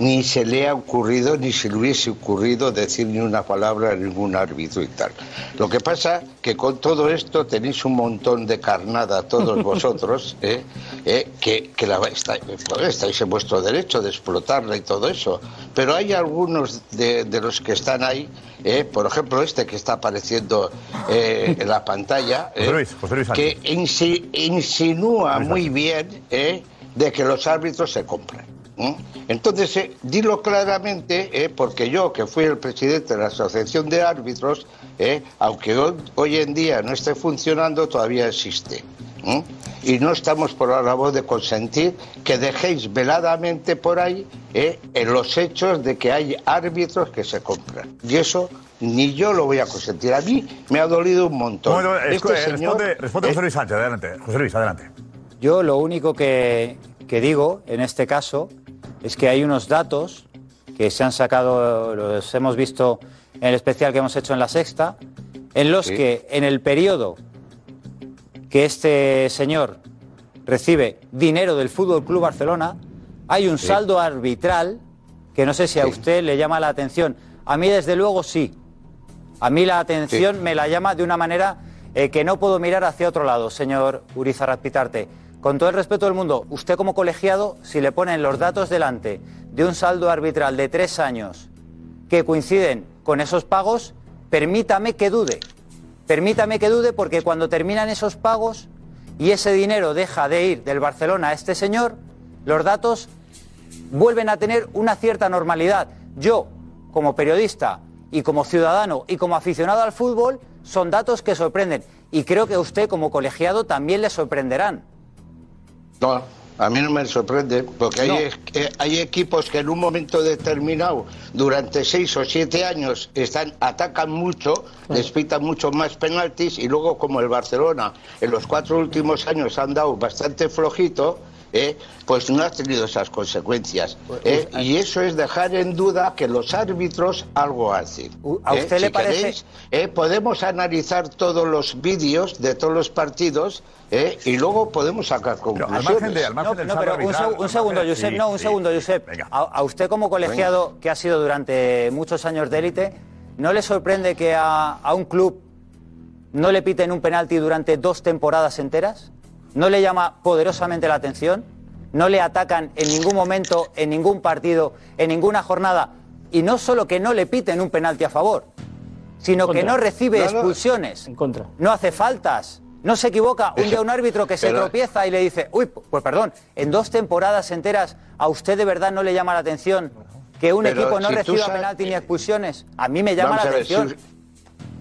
ni se le ha ocurrido, ni se le hubiese ocurrido decir ni una palabra a ningún árbitro y tal. Lo que pasa que con todo esto tenéis un montón de carnada todos *laughs* vosotros, ¿eh? ¿eh? que, que la, está- pues, estáis en vuestro derecho de explotarla y todo eso. Pero hay algunos de, de los que están ahí, ¿eh? por ejemplo este que está apareciendo eh, en la pantalla, José ¿eh? Luis, José Luis Sánchez. que insi- insinúa muy bien ¿eh? de que los árbitros se compran. ¿Eh? Entonces, eh, dilo claramente, ¿eh? porque yo, que fui el presidente de la Asociación de Árbitros, ¿eh? aunque hoy, hoy en día no esté funcionando, todavía existe. ¿eh? Y no estamos por la labor de consentir que dejéis veladamente por ahí ¿eh? en los hechos de que hay árbitros que se compran. Y eso ni yo lo voy a consentir. A mí me ha dolido un montón. Momento, Este señor- responde, responde José Luis Sánchez, adelante. José Luis, adelante. Yo lo único que, que digo en este caso es que hay unos datos que se han sacado, los hemos visto en el especial que hemos hecho en la sexta, en los Sí. que en el periodo que este señor recibe dinero del Fútbol Club Barcelona, hay un Sí. saldo arbitral que no sé si a usted le llama la atención. A mí, desde luego, sí. A mí la atención me la llama de una manera eh, que no puedo mirar hacia otro lado, señor Urizar Pitarte. Con todo el respeto del mundo, usted como colegiado, si le ponen los datos delante de un saldo arbitral de tres años que coinciden con esos pagos, permítame que dude. Permítame que dude porque cuando terminan esos pagos y ese dinero deja de ir del Barcelona a este señor, los datos vuelven a tener una cierta normalidad. Yo, como periodista y como ciudadano y como aficionado al fútbol, son datos que sorprenden. Y creo que a usted, como colegiado, también le sorprenderán. No, a mí no me sorprende, porque hay, No. eh, hay equipos que en un momento determinado, durante seis o siete años, están, atacan mucho, les pitan mucho más penaltis, y luego como el Barcelona en los cuatro últimos años han dado bastante flojito, eh, pues no ha tenido esas consecuencias. eh, y eso es dejar en duda que los árbitros algo hacen. ¿a eh. usted le Si parece- queréis, eh, podemos analizar todos los vídeos de todos los partidos eh, y luego podemos sacar conclusiones. No, no, pero un, seg- un segundo, Josep, no, un segundo, Josep. A, a usted como colegiado que ha sido durante muchos años de élite, ¿no le sorprende que a, a un club no le piten un penalti durante dos temporadas enteras? ¿No le llama poderosamente la atención? ¿No le atacan en ningún momento, en ningún partido, en ninguna jornada? Y no solo que no le piten un penalti a favor, sino que no recibe No, no. expulsiones. En contra. No hace faltas. No se equivoca. Un día un árbitro que se Pero- tropieza y le dice, uy, pues perdón, en dos temporadas enteras, ¿a usted de verdad no le llama la atención que un Pero equipo no si reciba sabes- penalti ni expulsiones? A mí me llama Vamos la a ver, si- atención.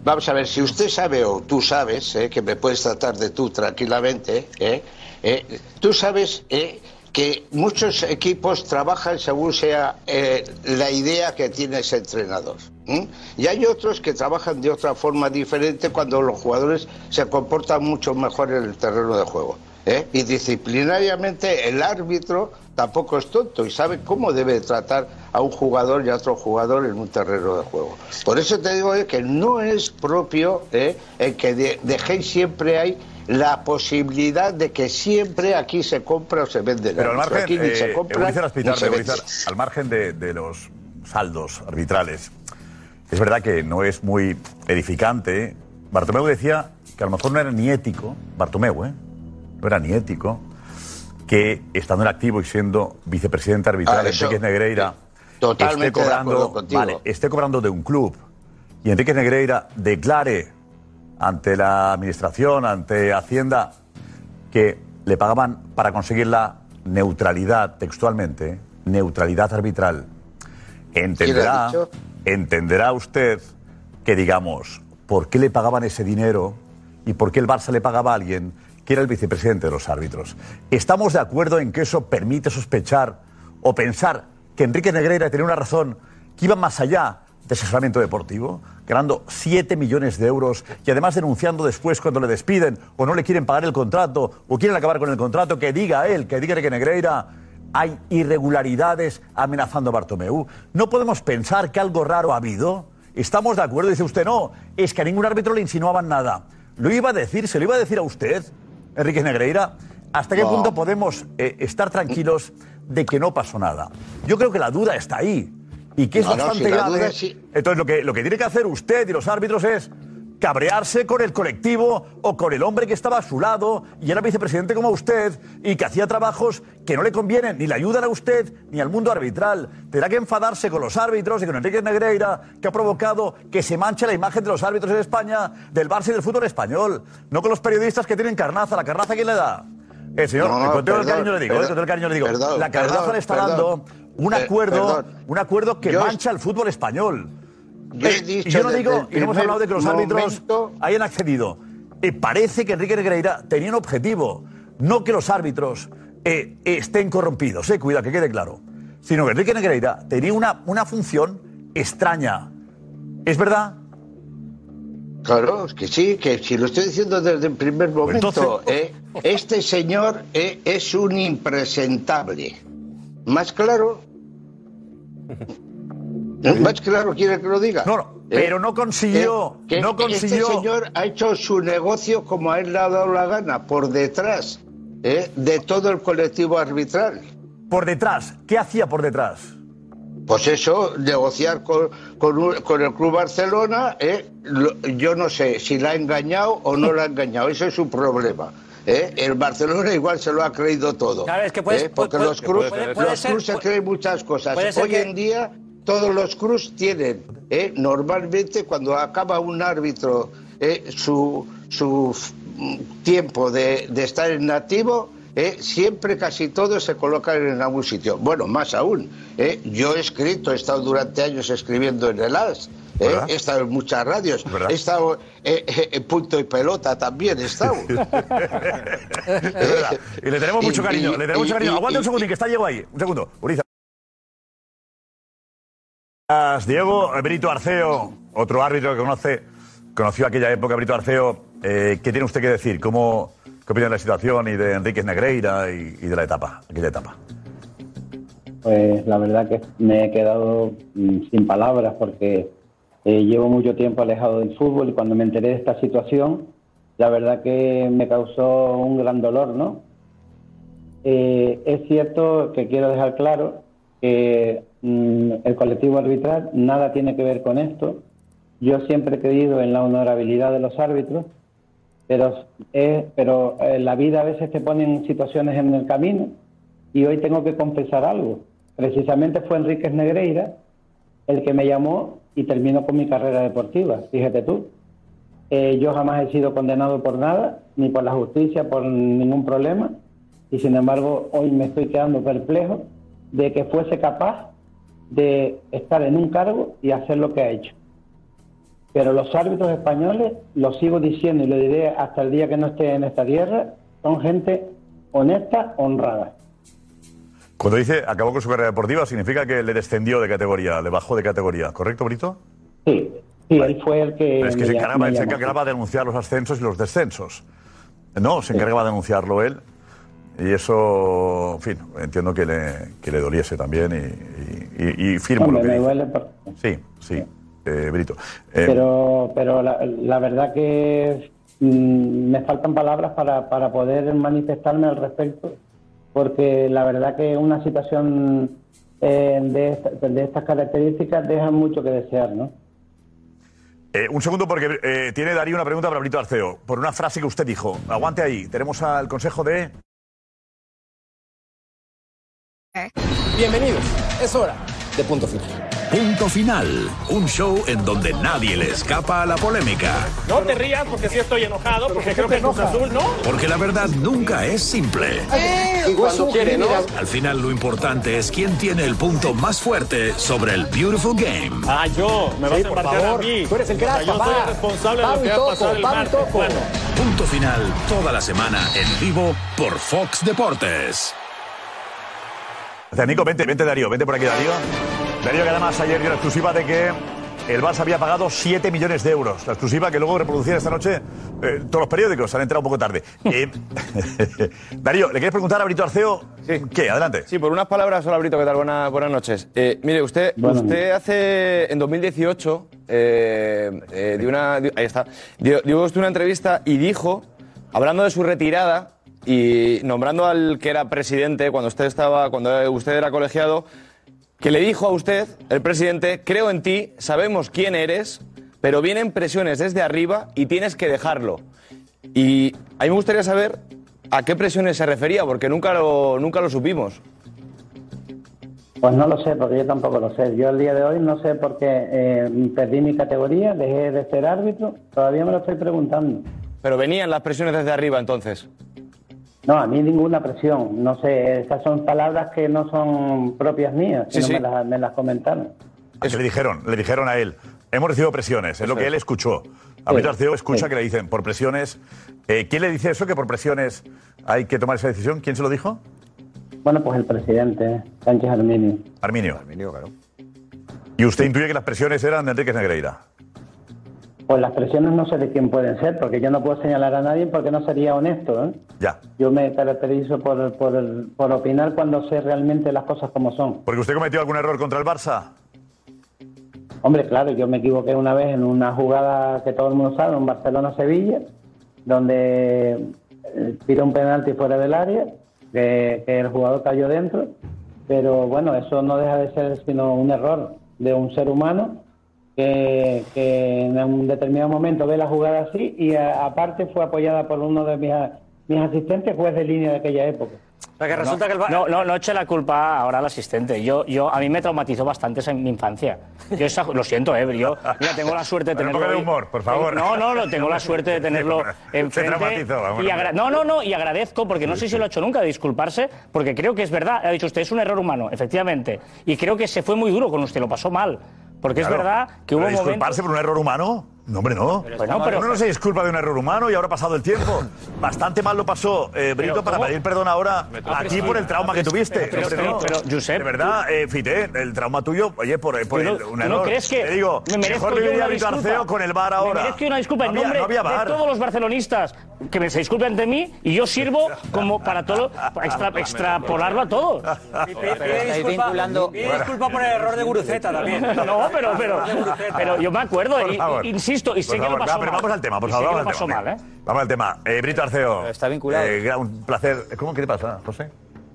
Vamos a ver, si usted sabe o tú sabes, eh, que me puedes tratar de tú tranquilamente, eh, eh, tú sabes eh, que muchos equipos trabajan según sea eh, la idea que tiene ese entrenador. Y hay otros que trabajan de otra forma diferente cuando los jugadores se comportan mucho mejor en el terreno de juego. ¿Eh? Y disciplinariamente el árbitro tampoco es tonto y sabe cómo debe tratar a un jugador y a otro jugador en un terreno de juego. Por eso te digo que no es propio ¿eh? el que de- dejéis siempre hay la posibilidad de que siempre aquí se compra o se vende. Pero al margen, aquí se eh, compra se vende. Al margen de, de los saldos arbitrales, es verdad que no es muy edificante. Bartomeu decía que a lo mejor no era ni ético, Bartomeu, ¿eh? No era ni ético, que estando en activo y siendo vicepresidente arbitral Ah, Enrique Negreira totalmente esté cobrando, vale, esté cobrando de un club y Enrique Negreira declare ante la administración, ante Hacienda, que le pagaban para conseguir la neutralidad, textualmente, neutralidad arbitral. Entenderá, entenderá usted que digamos, ¿por qué le pagaban ese dinero y por qué el Barça le pagaba a alguien que era el vicepresidente de los árbitros? ¿Estamos de acuerdo en que eso permite sospechar o pensar que Enrique Negreira tenía una razón que iba más allá de asesoramiento deportivo, ganando 7 millones de euros y además denunciando después cuando le despiden o no le quieren pagar el contrato o quieren acabar con el contrato, que diga él, que diga que Negreira hay irregularidades amenazando a Bartomeu. No podemos pensar que algo raro ha habido. Estamos de acuerdo, dice usted, no, es que a ningún árbitro le insinuaban nada. Lo iba a decir, se lo iba a decir a usted, Enrique Negreira. ¿Hasta qué No. punto podemos eh, estar tranquilos de que no pasó nada? Yo creo que la duda está ahí y que es No, no, bastante si grave. duda sí. Entonces, lo que, lo que tiene que hacer usted y los árbitros es cabrearse con el colectivo o con el hombre que estaba a su lado y era vicepresidente como usted y que hacía trabajos que no le convienen ni le ayudan a usted ni al mundo arbitral. Tendrá que enfadarse con los árbitros y con Enrique Negreira, que ha provocado que se manche la imagen de los árbitros en España, del Barça y del fútbol español. No con los periodistas que tienen carnaza. ¿La carnaza quién le da? El señor, No, no, con todo el cariño le digo, eh, perdón, con todo el cariño le digo. perdón, la carnaza le está dando un Eh, acuerdo, un acuerdo que Yo- mancha el fútbol español. Yo he Eh, dicho y yo no digo, y no hemos hablado de que los árbitros momento- hayan accedido. Eh, parece que Enrique Negreira tenía un objetivo, no que los árbitros eh, estén corrompidos, eh, cuidado, que quede claro, sino que Enrique Negreira tenía una, una función extraña. ¿Es verdad? Claro, es que sí, que si lo estoy diciendo desde el primer momento, entonces- ¿eh? este señor eh, es un impresentable. Más claro, ¿Más claro quiere que lo diga? No, no, pero no consiguió, Eh, que no consiguió. Este señor ha hecho su negocio como a él le ha dado la gana, por detrás ¿eh? de todo el colectivo arbitral. Por detrás, ¿qué hacía por detrás? Pues eso, negociar con, con, un- con el Club Barcelona, ¿eh? Lo- yo no sé si la ha engañado o no la ha engañado, ese es su problema. ¿eh? El Barcelona igual se lo ha creído todo. Claro, es que puedes- ¿eh? Porque puede- los Cruz, puede- puede los Cruz se creen muchas cosas. Hoy que- en día todos los Cruz tienen, ¿eh? normalmente cuando acaba un árbitro ¿eh? su, su tiempo de, de estar en activo, ¿eh? siempre casi todos se colocan en algún sitio. Bueno, más aún, yo he escrito, he estado durante años escribiendo en el AS. He estado en muchas radios, he estado en punto y pelota también, he estado. *laughs* Es verdad. Y le tenemos *laughs* mucho cariño, y- le tenemos mucho cariño. Aguanta un y- segundo, que está Diego ahí. Un segundo, Uriza. Diego, Brito Arceo, otro árbitro que conoce, conoció aquella época, Brito Arceo. eh, ¿Qué tiene usted que decir? ¿Cómo, ¿Qué opina de la situación y de Enrique Negreira y, y de la etapa, aquella etapa? Pues la verdad que me he quedado mm, sin palabras porque eh, llevo mucho tiempo alejado del fútbol y cuando me enteré de esta situación, la verdad que me causó un gran dolor, ¿no? Eh, es cierto que quiero dejar claro que mm, el colectivo arbitral nada tiene que ver con esto. Yo siempre he creído en la honorabilidad de los árbitros, pero, eh, pero eh, la vida a veces te pone en situaciones en el camino y hoy tengo que confesar algo. Precisamente fue Enríquez Negreira el que me llamó y terminó con mi carrera deportiva, fíjate tú. Eh, yo jamás he sido condenado por nada, ni por la justicia, por ningún problema, y sin embargo hoy me estoy quedando perplejo de que fuese capaz de estar en un cargo y hacer lo que ha hecho. Pero los árbitros españoles, lo sigo diciendo y lo diré hasta el día que no esté en esta tierra, son gente honesta, honrada. Cuando dice acabó con su carrera deportiva, significa que le descendió de categoría, le bajó de categoría, ¿correcto, Brito? Sí, sí, él fue el que... Pero es que se encargaba, se de denunciar los ascensos y los descensos. No, se encargaba de denunciarlo él. Y eso, en fin, entiendo que le, que le doliese también y, y- y firmo Hombre, lo que me dice. duele por- Sí, sí, eh, Brito. Eh, pero pero la, la verdad que mm, me faltan palabras para, para poder manifestarme al respecto, porque la verdad que una situación eh, de, esta- de estas características deja mucho que desear, ¿no? eh, un segundo porque eh, tiene Darío una pregunta para Brito Arceo, por una frase que usted dijo. Aguante ahí, tenemos al consejo de... Bienvenidos, es hora de punto final. Punto final, un show en donde nadie le escapa a la polémica, No te rías porque sí estoy enojado, porque creo que es Cruz Azul, ¿no? porque la verdad nunca es simple. Al final lo importante es quién tiene el punto más fuerte sobre el Beautiful Game. Ah, yo, me vas Sí, a por a favor. mí. Tú eres el O sea, crack, Yo soy papá. el responsable de Pablo lo que y va a Toco, pasar el Pablo y martes. Toco. Bueno, Punto final toda la semana en vivo por Fox Deportes. O sea, Nico, vente, vente Darío, vente por aquí Darío. Darío que además ayer dio la exclusiva de que el Barça había pagado 7 millones de euros. La exclusiva que luego reproducían esta noche eh, todos los periódicos, han entrado un poco tarde. *laughs* Eh, *laughs* Darío, ¿le quieres preguntar a Brito Arceo? ¿Qué? Adelante. Sí, por unas palabras, hola Brito, ¿qué tal? Buena- buenas noches. Eh, mire, usted, Buenas usted hace, en 2018, eh, eh, dio una, dio- ahí está, dio, dio usted una entrevista y dijo, hablando de su retirada y nombrando al que era presidente cuando usted estaba, cuando usted era colegiado, que le dijo a usted, el presidente, creo en ti, sabemos quién eres, pero vienen presiones desde arriba y tienes que dejarlo. Y a mí me gustaría saber a qué presiones se refería, porque nunca lo, nunca lo supimos. Pues no lo sé, porque yo tampoco lo sé. Yo el día de hoy no sé por qué eh, perdí mi categoría, dejé de ser árbitro, todavía me lo estoy preguntando. Pero venían las presiones desde arriba entonces. No, a mí ninguna presión, no sé, esas son palabras que no son propias mías, Sí, sino sí. Me, las, me las comentaron. Que le dijeron, le dijeron a él, hemos recibido presiones, es lo Eso que es. él escuchó. A Brito Arceo escucha que le dicen, por presiones. Eh, ¿Quién le dice eso, que por presiones hay que tomar esa decisión? ¿Quién se lo dijo? Bueno, pues el presidente, Sánchez Arminio. Arminio. Arminio, claro. ¿Y usted intuye que las presiones eran de Enrique Negreira? Pues las presiones no sé de quién pueden ser, porque yo no puedo señalar a nadie porque no sería honesto. ¿eh? Ya. Yo me caracterizo por, por, por opinar cuando sé realmente las cosas como son. ¿Porque usted cometió algún error contra el Barça? Hombre, claro, yo me equivoqué una vez en una jugada que todo el mundo sabe, en Barcelona-Sevilla, donde eh, tira un penalti fuera del área, que, que el jugador cayó dentro, pero bueno, eso no deja de ser sino un error de un ser humano que, que en un determinado momento ve la jugada así y a- aparte fue apoyada por uno de mis, mis asistentes, juez de línea de aquella época. que resulta que no, no, no eche la culpa ahora al asistente. Yo, yo, a mí me traumatizó bastante esa en mi infancia. Yo esa- lo siento, eh, yo mira, tengo la suerte de Pero un tenerlo. poco de humor, por favor. No, no, no, tengo la suerte de tenerlo *laughs* Se enfrente. traumatizó, vamos, y agra- no, no, no, y agradezco, porque no sé si lo ha hecho nunca, de disculparse, porque creo que es verdad. Ha dicho usted, es un error humano, efectivamente. Y creo que se fue muy duro con usted, lo pasó mal. Porque Claro. es verdad que Pero hubo disculparse momentos. por un error humano? No, hombre, no. Bueno, pero- Uno no se disculpa de un error humano y ahora ha pasado el tiempo. *laughs* Bastante mal lo pasó, eh, Brito, Pero, para pedir perdón ahora a ti por el trauma que tuviste. Pero, pero, no. pero, Josep, de verdad, eh, Fite, el trauma tuyo, oye, por, por ¿Tú no- el- un no error. crees que Te digo, me merezco mejor yo viviría una disculpa? Arceo con el bar ahora. Me merezco una disculpa no en había, nombre no había de todos los barcelonistas que me se disculpen ante mí y yo sirvo como para todo para extra- *laughs* extrapolarlo a Pide disculpa por el error de Guruceta también. *laughs* No, pero, pero, pero yo me acuerdo, Por y- favor. y- insisto, y sé que lo pasó va, pero mal. vamos al tema, por favor, vamos al tema. mal, ¿eh? Vamos al tema. Eh, Brito Arceo. Está vinculado. Eh, un placer. ¿Cómo? ¿Qué te pasa, José?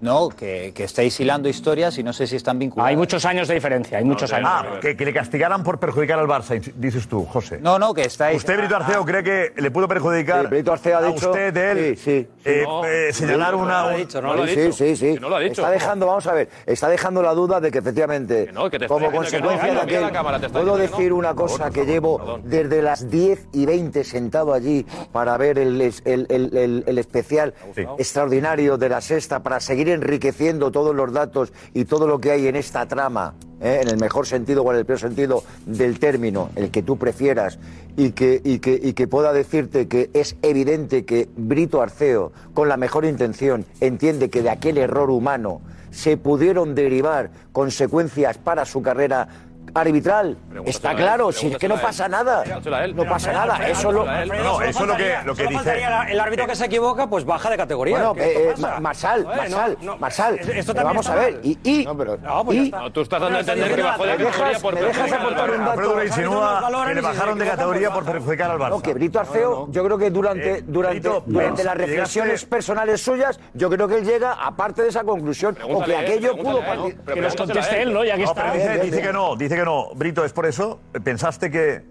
No, que, que estáis hilando historias y no sé si están vinculadas. Hay muchos años de diferencia, hay muchos años. Ah, que, que le castigaran por perjudicar al Barça, dices tú, José. No, no, que estáis. ¿Usted, Brito Arceo, cree que le pudo perjudicar Sí, Brito Arceo ha a dicho- usted, él, Sí, sí. eh, No, eh, señalar una... un- Sí, sí, sí. Está dejando, vamos a ver, está dejando la duda de que efectivamente, no, que te como consecuencia no, de aquel, cámara, puedo decir no. una cosa que llevo desde las 10 y 20 sentado allí para ver el, el, el- el- el especial extraordinario de la sexta, para seguir enriqueciendo todos los datos y todo lo que hay en esta trama. ¿eh? en el mejor sentido o en el peor sentido del término, el que tú prefieras, y que, y, que, y que pueda decirte que es evidente que Brito Arceo, con la mejor intención, entiende que de aquel error humano se pudieron derivar consecuencias para su carrera arbitral. Está claro, si es que no pasa nada. No pasa nada. Eso lo. No, eso es lo que, lo que dice... el árbitro que se equivoca, pues baja de categoría. Bueno, ¿Qué eh, Marsal, Marsal, no, no, Marsal. esto pero también vamos a ver, y, y, No, pero- no, pues y-. No, tú estás dando a entender que bajó de me categoría dejas, por me dejas perjudicar al aportar un dato. Insinúa que le bajaron de categoría por perjudicar al Barça. No, que Brito Arceo, yo creo que durante, Eh, durante, durante las reflexiones personales suyas, yo creo que él llega, aparte de esa conclusión, o que aquello pudo. Que nos conteste él, ¿no? Ya que está. dice, que no, dice que no. Brito, ¿es por eso? ¿Pensaste que...?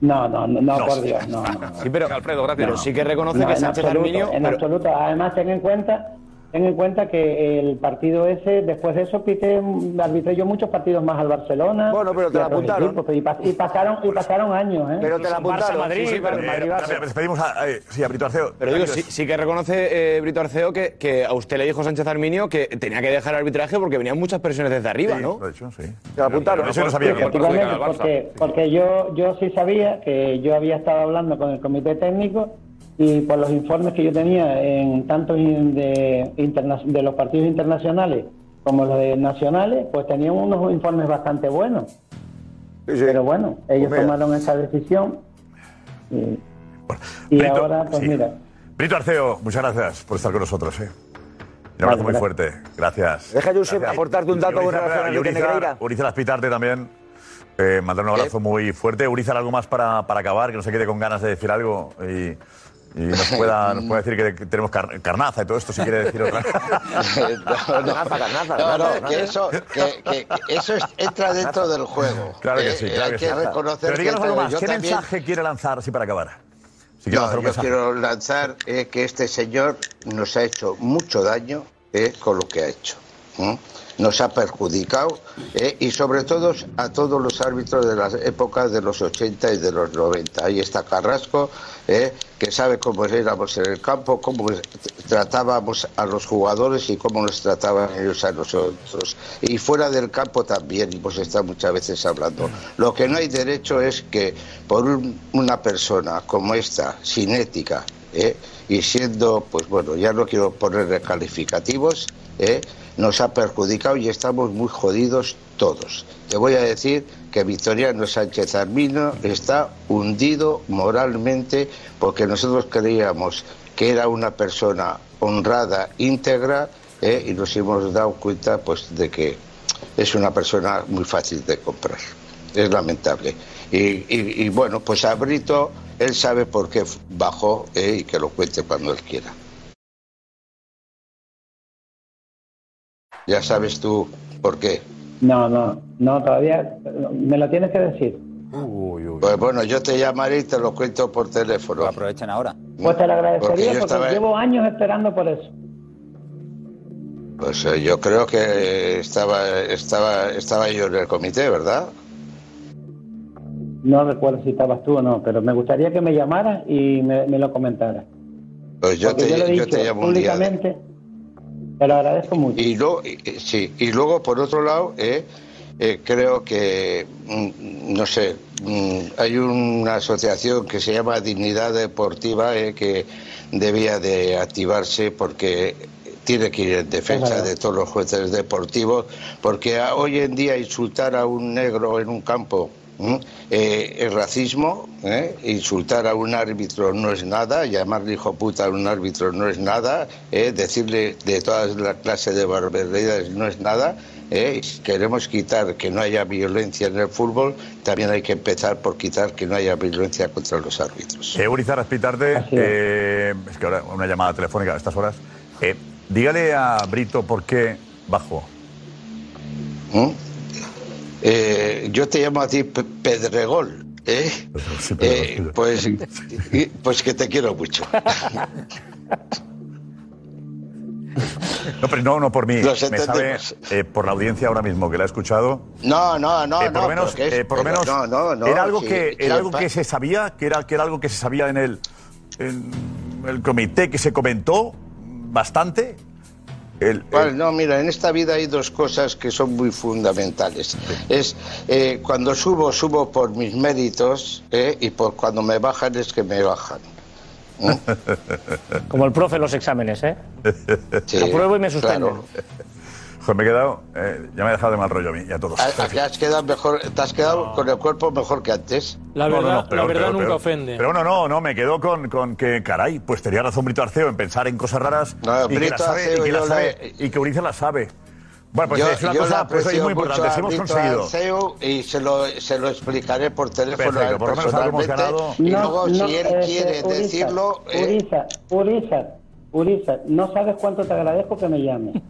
No, no, no, no, No. por Dios, no, no. Sí, pero, Alfredo, gracias. pero sí que reconoce No, que Sánchez absoluto, Arminio. en pero- absoluto. Además, ten en cuenta, ten en cuenta que el partido ese, después de eso, pité, arbitré yo muchos partidos más al Barcelona. Bueno, pero te la apuntaron. equipos, y, pas- y pasaron, y pasaron años, ¿eh? Pero te la Barça, apuntaron. Madrid, Sí, sí, pero, Madrid, eh, Barça. despedimos a, sí, a Brito Arceo. Pero digo, sí, sí que reconoce eh, Brito Arceo que, que a usted le dijo Sánchez Arminio que tenía que dejar el arbitraje porque venían muchas presiones desde arriba, Sí, ¿no? lo he dicho, sí. Te la apuntaron. Pero eso no sabía que... Porque, porque yo, yo sí sabía que yo había estado hablando con el comité técnico y por los informes que yo tenía en tanto in- de, interna- de los partidos internacionales como los de nacionales, pues tenían unos informes bastante buenos. Sí, sí. Pero bueno, ellos Pues tomaron esa decisión y, y Brito, ahora, pues sí. mira. Brito Arceo, muchas gracias por estar con nosotros. ¿eh? Un abrazo muy fuerte. Gracias. Deja, Josep, Gracias. aportarte un dato con relación a Urizar- Negreira. Urizar Aspitarte también. Eh, mandar un abrazo muy fuerte. Urizar, algo más para, para acabar, que no se quede con ganas de decir algo y, y nos, pueda, *laughs* nos pueda decir que, tenemos car- carnaza y todo esto, si quiere decir otra *laughs* no, no, Carnaza, carnaza, no, no, que eso, que, que- que eso es- entra dentro del juego. Claro que Eh, sí, eh, claro hay que que sí. reconocer Pero que díganos algo más. yo ¿Qué también- mensaje quiere lanzar así para acabar? Si No, yo mensaje. quiero lanzar eh, que este señor nos ha hecho mucho daño eh, con lo que ha hecho. ¿m? Nos ha perjudicado eh, y sobre todo a todos los árbitros de las épocas de los 80 y de los 90. Ahí está Carrasco, eh, que sabe cómo éramos en el campo, cómo tratábamos a los jugadores y cómo nos trataban ellos a nosotros. Y fuera del campo también, hemos estado muchas veces hablando. Lo que no hay derecho es que por un- una persona como esta, sin ética, ¿eh? y siendo, pues bueno, ya no quiero ponerle calificativos, ¿eh? Nos ha perjudicado y estamos muy jodidos todos. Te voy a decir que Victoriano Sánchez Armino está hundido moralmente porque nosotros creíamos que era una persona honrada, íntegra, ¿eh? y nos hemos dado cuenta pues de que es una persona muy fácil de comprar. es lamentable. Y, bueno, pues a Brito, él sabe por qué bajó eh, y que lo cuente cuando él quiera. Ya sabes tú por qué. No, no, no, todavía me lo tienes que decir. Pues bueno, yo te llamaré y te lo cuento por teléfono. Aprovechen ahora. Pues te lo Porque agradecería porque estaba- llevo años esperando por eso. Pues eh, yo creo que estaba, estaba, estaba yo en el comité, ¿verdad? No recuerdo si estabas tú o no, pero me gustaría que me llamaras y me, me lo comentaras. Pues yo Porque te, yo lo he yo dicho te llamo un día. públicamente. Te lo agradezco mucho. Y, luego, y- y- sí, y luego, por otro lado, eh, eh, creo que, mm, no sé, mm, hay una asociación que se llama Dignidad Deportiva eh, que debía de activarse porque tiene que ir en defensa de todos los jueces deportivos, porque a- hoy en día insultar a un negro en un campo. Eh, es racismo, ¿eh? insultar a un árbitro no es nada, llamarle hijo puta a un árbitro no es nada, ¿eh? decirle de todas las clases de barbaridades no es nada. ¿eh? Si queremos quitar que no haya violencia en el fútbol, también hay que empezar por quitar que no haya violencia contra los árbitros. Eh, Urizar Aspitarte, eh, es que ahora una llamada telefónica a estas horas. Eh, dígale a Brito por qué bajó. ¿Mm? Eh, yo te llamo a ti Pe- Pedregol. ¿eh? Eh, pues, pues que te quiero mucho. No, pero no, no por mí. Me sabe eh, por la audiencia ahora mismo que la ha escuchado. No, no, no, Eh, por no. lo menos, es- eh, por lo pero menos no, no, no, era algo sí, que sí, era algo que se sabía, que era que era algo que se sabía en el en el comité que se comentó bastante. El, Bueno, no, mira, en esta vida hay dos cosas que son muy fundamentales. Es eh, cuando subo, subo por mis méritos eh, y por cuando me bajan es que me bajan. *laughs* Como el profe en los exámenes, ¿eh? Sí, Apruebo y me suspenden. claro. Joder, me he quedado, eh, ya me ha dejado de mal rollo a mí y a todos. ¿A- a que has quedado mejor, te has quedado con el cuerpo mejor que antes. La No, no, verdad, no, pero- la verdad pero- nunca pero- ofende. Pero no, no, no, me quedo con, con que, caray, pues tenía razón Brito Arceo en pensar en cosas raras No, y, que Brito las sabe, y, que yo sabe, y que las sabe. Bueno, pues yo, es una cosa pues, es muy importante. Si hemos conseguido. Arceo y se lo, se lo explicaré por teléfono Perfecto, a él por lo menos algo hemos personalmente. ganado. Y No, luego, no, si él este, quiere Urizar, decirlo, eh, Urizar, Urizar, Urizar, no sabes cuánto te agradezco que me llames.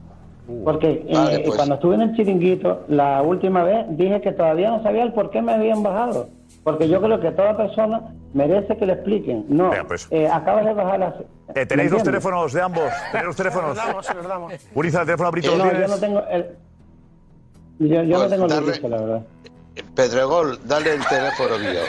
Porque eh, Vale, pues. cuando estuve en el chiringuito, la última vez dije que todavía no sabía el por qué me habían bajado. Porque yo creo que toda persona merece que le expliquen. No, eh, acabas de bajar las... Eh, ¿Tenéis ¿me los teléfonos de ambos? ¿Tenéis los teléfonos? Se los damos. Urizar, el teléfono Brito No, yo tienes. no tengo el... Yo, yo no Pues tengo el registro, la verdad. Pedregol, dale el teléfono mío.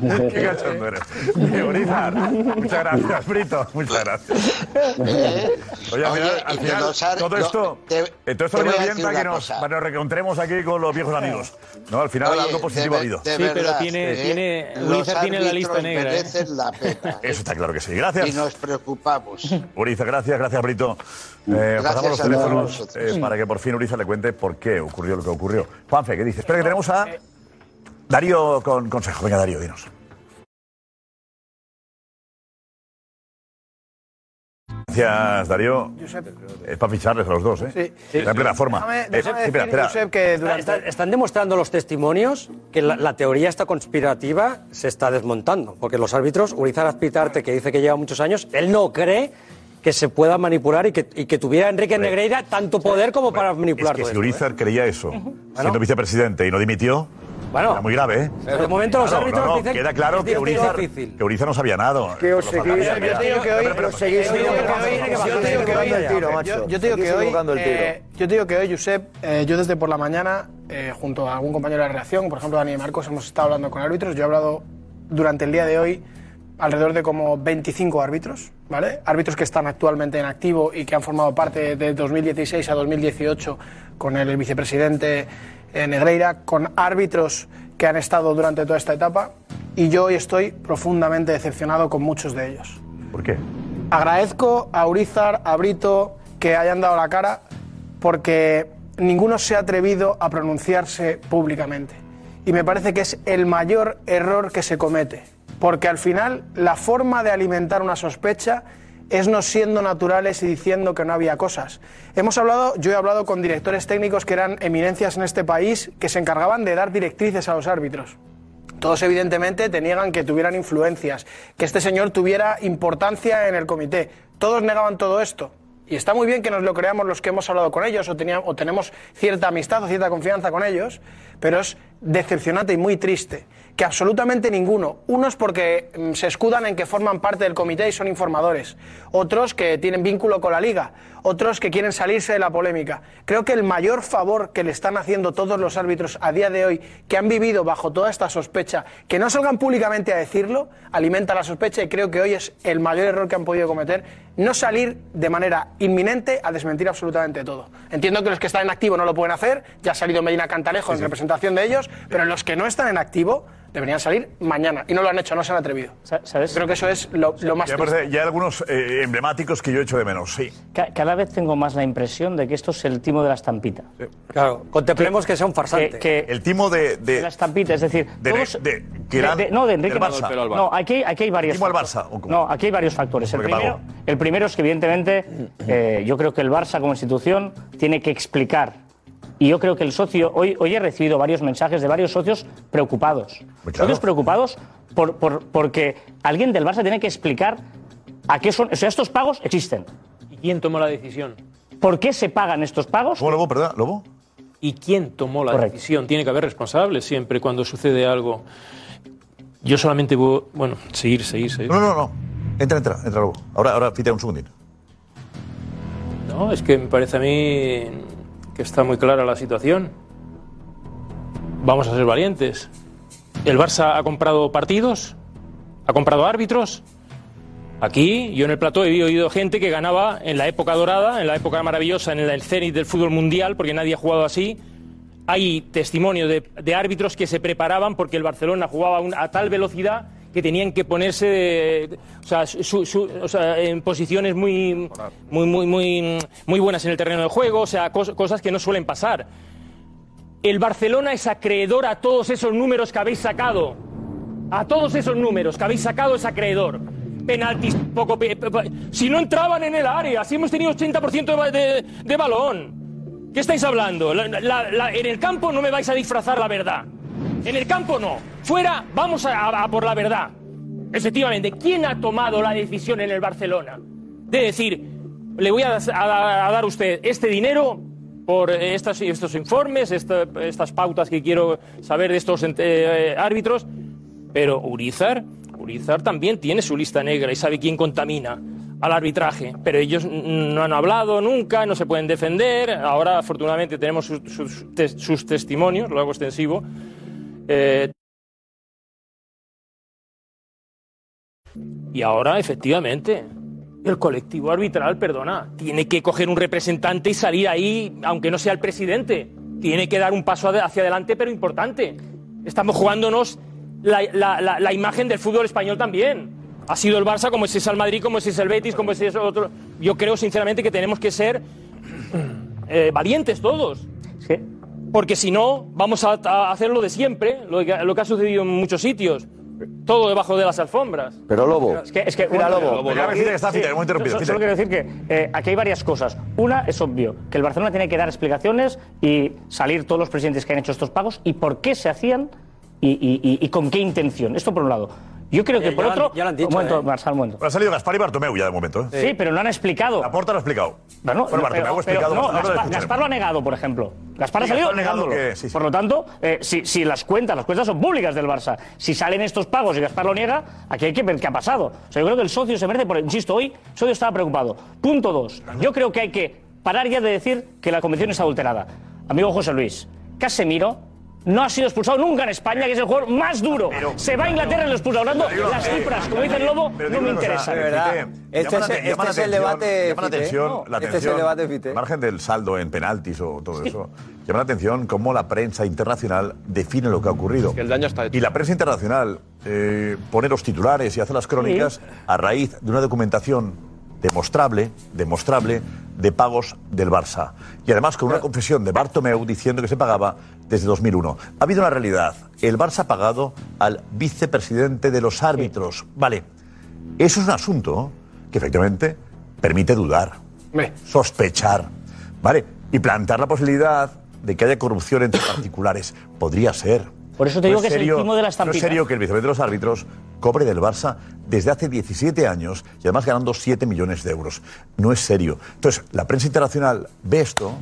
*laughs* Qué cachondo eres. Eh, Urizar, muchas gracias, Brito. Muchas gracias. Eh, Oye, al oye, final, al ha- todo no, esto, te- eh, todo esto te que nos, nos reencontremos aquí con los viejos amigos. No, al final Oye, algo positivo ha habido. Sí, pero tiene- eh, tiene- Urizar tiene la lista negra, ¿eh? merecen la pena. *laughs* Eso está claro que sí. Gracias. Y nos preocupamos. *laughs* Uriza, gracias, gracias, Brito. Eh, Gracias pasamos los teléfonos eh, para que por fin Uriza le cuente por qué ocurrió lo que ocurrió. Juanfe, ¿qué dices? Espera que tenemos a Darío con consejo. Venga, Darío, dinos. Gracias, Darío. Es para ficharles a los dos, ¿eh? Sí. Está en plena forma. Déjame- Eh, déjame sí, espera, decir, espera. Josep, que durante- Está- están demostrando los testimonios que la, la teoría esta conspirativa se está desmontando. Porque los árbitros, Urizar Azpitarte, que dice que lleva muchos años, él no cree que se pueda manipular y que, y que tuviera Enrique Negreira tanto poder como para manipular Es que todo si esto, ¿eh? Urizar creía eso, siendo vicepresidente y no dimitió, Bueno, era muy grave, ¿eh? pero de momento los árbitros no, no, dicen queda claro que Urizar, que Urizar no sabía nada. Que os seguís- yo te digo que hoy- Yo te digo que hoy- equivocando yo te digo que el tiro, hoy- macho. yo- yo te digo que hoy, eh, yo te digo que hoy, Josep, eh, yo desde por la mañana, eh, junto a algún compañero de la redacción, por ejemplo Dani y Marcos, hemos estado hablando con árbitros. Yo he hablado durante el día de hoy alrededor de como 25 árbitros, ¿vale? Árbitros que están actualmente en activo y que han formado parte de 2016 a 2018 con el vicepresidente eh, Negreira, con árbitros que han estado durante toda esta etapa y yo hoy estoy profundamente decepcionado con muchos de ellos. ¿Por qué? Agradezco a Urizar, a Brito que hayan dado la cara porque ninguno se ha atrevido a pronunciarse públicamente. Y me parece que es el mayor error que se comete. Porque al final la forma de alimentar una sospecha es no siendo naturales y diciendo que no había cosas. Hemos hablado, yo he hablado con directores técnicos que eran eminencias en este país que se encargaban de dar directrices a los árbitros. Todos evidentemente te niegan que tuvieran influencias, que este señor tuviera importancia en el comité. Todos negaban todo esto. Y está muy bien que nos lo creamos los que hemos hablado con ellos o, teníamos, o tenemos cierta amistad o cierta confianza con ellos, pero es decepcionante y muy triste que absolutamente ninguno, unos porque mm, se escudan en que forman parte del comité y son informadores, otros que tienen vínculo con la liga, otros que quieren salirse de la polémica. Creo que el mayor favor que le están haciendo todos los árbitros a día de hoy, que han vivido bajo toda esta sospecha, que no salgan públicamente a decirlo, alimenta la sospecha y creo que hoy es el mayor error que han podido cometer, no salir de manera inminente a desmentir absolutamente todo. Entiendo que los que están en activo no lo pueden hacer, ya ha salido Medina Cantalejo en representación de ellos, pero los que no están en activo deberían salir mañana y no lo han hecho, no se han atrevido. Creo que eso es lo, lo más Ya, parece- ya hay algunos eh, emblemáticos que yo echo de menos, sí. Ca- Cada vez tengo más la impresión de que esto es el timo de la estampita. Claro, contemplemos que sea un farsante. Que, el timo de, la estampita, es decir, de- todos- de- de- no, de Enrique Barça. No, aquí, aquí hay varios. Timo al factores. Barça, ¿o cómo? No, aquí hay varios factores. El primero, el primero es que, evidentemente, eh, yo creo que el Barça como institución tiene que explicar. Y yo creo que el socio, hoy, hoy he recibido varios mensajes de varios socios preocupados. Socios preocupados por, por- porque alguien del Barça tiene que explicar a qué son. O sea, estos pagos existen. ¿Y quién tomó la decisión? ¿Por qué se pagan estos pagos? ¿Cómo, Lobo, perdón, Lobo? ¿Y quién tomó la Correcto. decisión? Tiene que haber responsables siempre cuando sucede algo. Yo solamente voy, bueno, seguir, seguir, seguir. No, no, no. Entra, entra, entra, Lobo. Ahora, ahora, un segundito. No, es que me parece a mí que está muy clara la situación. Vamos a ser valientes. El Barça ha comprado partidos, ha comprado árbitros. Aquí, yo en el plató he oído gente que ganaba en la época dorada, en la época maravillosa, en el cenit del fútbol mundial, porque nadie ha jugado así. Hay testimonio de, de árbitros que se preparaban porque el Barcelona jugaba a tal velocidad que tenían que ponerse o sea, en posiciones muy, muy, muy, muy, muy buenas en el terreno de juego, o sea, cos- cosas que no suelen pasar. El Barcelona es acreedor a todos esos números que habéis sacado. A todos esos números que habéis sacado es acreedor. Penaltis, poco. si no entraban en el área, si hemos tenido 80% de, ba- de- de balón. ¿Qué estáis hablando? La- la- la- en el campo no me vais a disfrazar la verdad. En el campo no. Fuera, vamos a, a- a por la verdad. Efectivamente, ¿quién ha tomado la decisión en el Barcelona? De decir, le voy a, a- a dar a usted este dinero por estas- estos informes, esta- estas pautas que quiero saber de estos eh, árbitros. Pero Urizar, Urizar también tiene su lista negra y sabe quién contamina al arbitraje. Pero ellos no han hablado nunca, no se pueden defender. Ahora, afortunadamente, tenemos sus, sus sus testimonios, lo hago extensivo. Eh, y ahora, efectivamente, el colectivo arbitral, perdona, tiene que coger un representante y salir ahí, aunque no sea el presidente. Tiene que dar un paso hacia adelante, pero importante. Estamos jugándonos la, la- la- la imagen del fútbol español también. Ha sido el Barça, como si es el Madrid, como si es el Betis, como si es otro. Yo creo, sinceramente, que tenemos que ser eh, valientes todos. Porque si no, vamos a, a hacer lo de siempre, lo que, lo que ha sucedido en muchos sitios. Todo debajo de las alfombras. Pero Lobo. Es que, es que Mira, Lobo. Lobo, que está, interrumpido. Solo quiero decir que eh, aquí hay varias cosas. Una es obvio, que el Barcelona tiene que dar explicaciones y salir todos los presidentes que han hecho estos pagos y por qué se hacían y, y- y- y con qué intención. Esto por un lado. Yo creo que Eh, por ya lo han- otro. ya lo han dicho, Un momento, ¿eh? Marçal, un momento. Ha salido Gaspar y Bartomeu ya de momento. ¿eh? Sí, pero no han explicado. La Porta lo ha explicado. Bueno, Bueno, Bartomeu ha explicado. pero no, Gaspar lo Gaspar. Gaspar lo ha negado, por ejemplo. Gaspar Sí, ha salido Gaspar ha negado negándolo. que- sí, sí. Por lo tanto, eh, si, si las cuentas, las cuentas son públicas del Barça, si salen estos pagos y Gaspar lo niega, aquí hay que ver qué ha pasado. O sea, yo creo que el socio se merece, por, insisto, hoy el socio estaba preocupado. Punto dos. Yo creo que hay que parar ya de decir que la convención es adulterada. Amigo José Luis, Casemiro no ha sido expulsado nunca en España, que es el jugador más duro. se va a Inglaterra y lo expulsa. Hablando, las cifras, como dice el Lobo, no me interesan. Este es- este es el debate, Llama la Fite, atención, ¿no? la Este es el atención, debate, Fite. al margen del saldo en penaltis o todo eso, llama la atención cómo la prensa internacional define lo que ha ocurrido. el daño está hecho. Y la prensa internacional eh, pone los titulares y hace las crónicas a raíz de una documentación demostrable, demostrable de pagos del Barça. Y además con una confesión de Bartomeu diciendo que se pagaba desde 2001. Ha habido una realidad. El Barça ha pagado al vicepresidente de los árbitros. Vale. Eso es un asunto que efectivamente permite dudar, sospechar, ¿vale? Y plantear la posibilidad de que haya corrupción entre *coughs* particulares. Podría ser. Por eso te digo que es el timo de la No es estampita. serio que el vicepresidente de los árbitros cobre del Barça desde hace 17 años y además ganando 7 millones de euros. No es serio. Entonces, la prensa internacional ve esto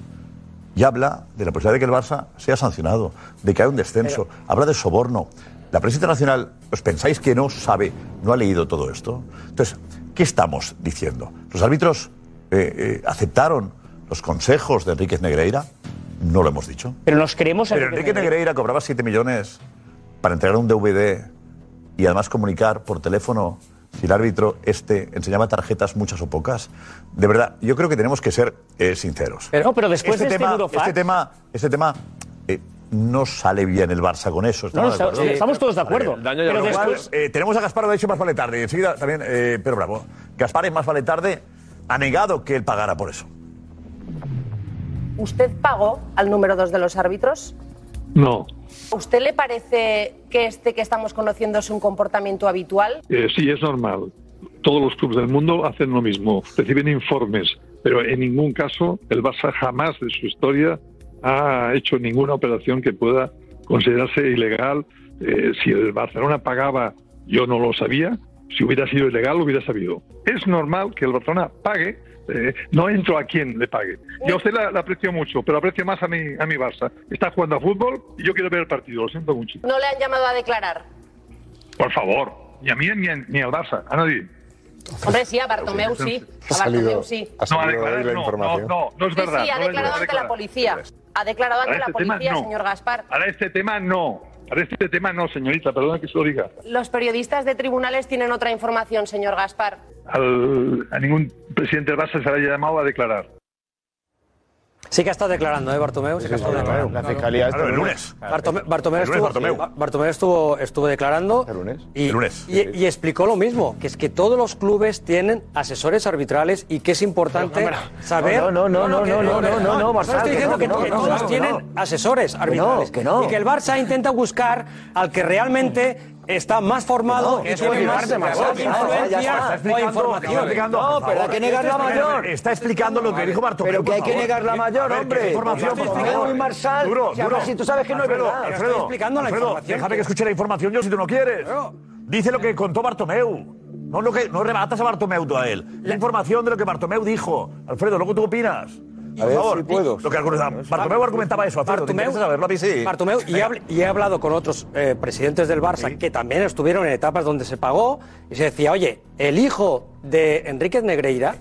y habla de la posibilidad de que el Barça sea sancionado, de que haya un descenso, habla de soborno. La prensa internacional, ¿os pensáis que no sabe, no ha leído todo esto? Entonces, ¿qué estamos diciendo? ¿Los árbitros eh, eh, aceptaron los consejos de Enríquez Negreira? No lo hemos dicho. Pero nos creemos a Pero Enrique Negreira cobraba 7 millones para entregar un DVD y además comunicar por teléfono si el árbitro este enseñaba tarjetas muchas o pocas. De verdad, yo creo que tenemos que ser eh, sinceros. Pero- No, pero después de este tema, este tema, este tema eh, no sale bien el Barça con eso. No, no, ¿estamos de todos de acuerdo. Vale, Daño ya Pero cual, después- eh, tenemos a Gaspar, de hecho, más vale tarde. Y enseguida también, eh, pero bravo. Gaspar en más vale tarde ha negado que él pagara por eso. ¿Usted pagó al número dos de los árbitros? No, ¿A usted le parece que este que estamos conociendo es un comportamiento habitual? eh, sí, es normal. Todos los clubes del mundo hacen lo mismo, reciben informes, pero en ningún caso el Barça jamás de su historia ha hecho ninguna operación que pueda considerarse ilegal. Eh, si el Barcelona pagaba, yo no lo sabía. Si hubiera sido ilegal, lo hubiera sabido. Es normal que el Barcelona pague. Eh, no entro a quien le pague. Yo a usted la, la aprecio mucho, pero aprecio más a mi, a mi Barça. Está jugando a fútbol y yo quiero ver el partido. Lo siento mucho. ¿No le han llamado a declarar? Por favor, ni a mí ni, a- ni al Barça, a nadie. Hombre, sí, a Bartomeu sí. Ha A salido- Bartomeu sí. no, a declarar no, no, no, no es verdad. sí, ha declarado ante la policía. Ha declarado ante la este tema, policía, no. señor Gaspar. Para este tema no. Para este tema no, señorita, perdona que se lo diga. Los periodistas de tribunales tienen otra información, señor Gaspar. Al- a ningún presidente del Barça se le haya llamado a declarar. Sí que ha estado declarando, ¿eh, Bartomeu? Sí que ha estado declarando. La fiscalía Claro, el lunes. Bartome- Bartomeu, El lunes, estuvo, Bartomeu. Ba- Bartomeu estuvo, estuvo declarando Y, y- y explicó lo mismo, que es que todos los clubes tienen asesores arbitrales y que es importante saber... No, no, no, no, no, no, no, no, no, Marsal, estoy diciendo no, que, todos no, tienen asesores arbitrales que no. y que el Barça intenta buscar al que realmente está más formado no, y tiene es más, influencia o información. No, pero hay que negar la mayor. Está explicando lo que dijo Bartomeu. Pero que hay que negar la mayor, hombre. ¿qué información, por Está favor. muy Marsal. Duro, duro. si tú sabes que no es verdad. Alfredo, Estoy explicando la Alfredo, información. Déjame que escuche la información yo si tú no quieres. Dice lo que contó Bartomeu. No, lo que, no rebatas a Bartomeu tú a él. La información de lo que Bartomeu dijo. Alfredo, luego tú opinas. Por ver favor. si puedo. Lo que argumentaba- Bartomeu argumentaba eso. Alfredo, ¿te Bartomeu- saberlo? A mí sí. Bartomeu, y he hablado con otros eh, presidentes del Barça que también estuvieron en etapas donde se pagó y se decía, oye, el hijo de Enríquez Negreira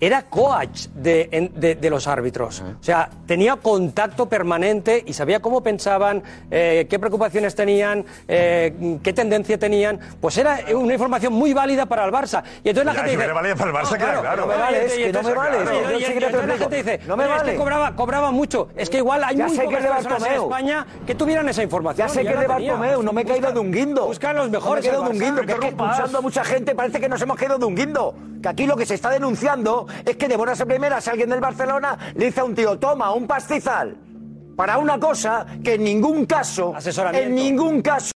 era coach de, de- de los árbitros. O sea, tenía contacto permanente y sabía cómo pensaban, eh, qué preocupaciones tenían, eh, qué tendencia tenían. Pues era una información muy válida para el Barça. Y entonces la Ya, gente dice... era válida para el Barça, queda claro. No me vale, Es es que no me vale, Claro. yo Y- entonces la gente dice, No me "Oye, es vale". que cobraba, cobraba mucho. Es que igual hay Ya muy sé pocas personas en. España que tuvieran esa información. Ya sé que es de. Bartomeu, no me he caído de un guindo. Buscar los mejores No me he caído de un guindo, que es que expulsando a mucha gente parece que nos hemos caído de un guindo. Que aquí lo que se está denunciando es que de buenas a primeras alguien del Barcelona le dice a un tío, toma, un pastizal. Para una cosa que en ningún caso, en ningún caso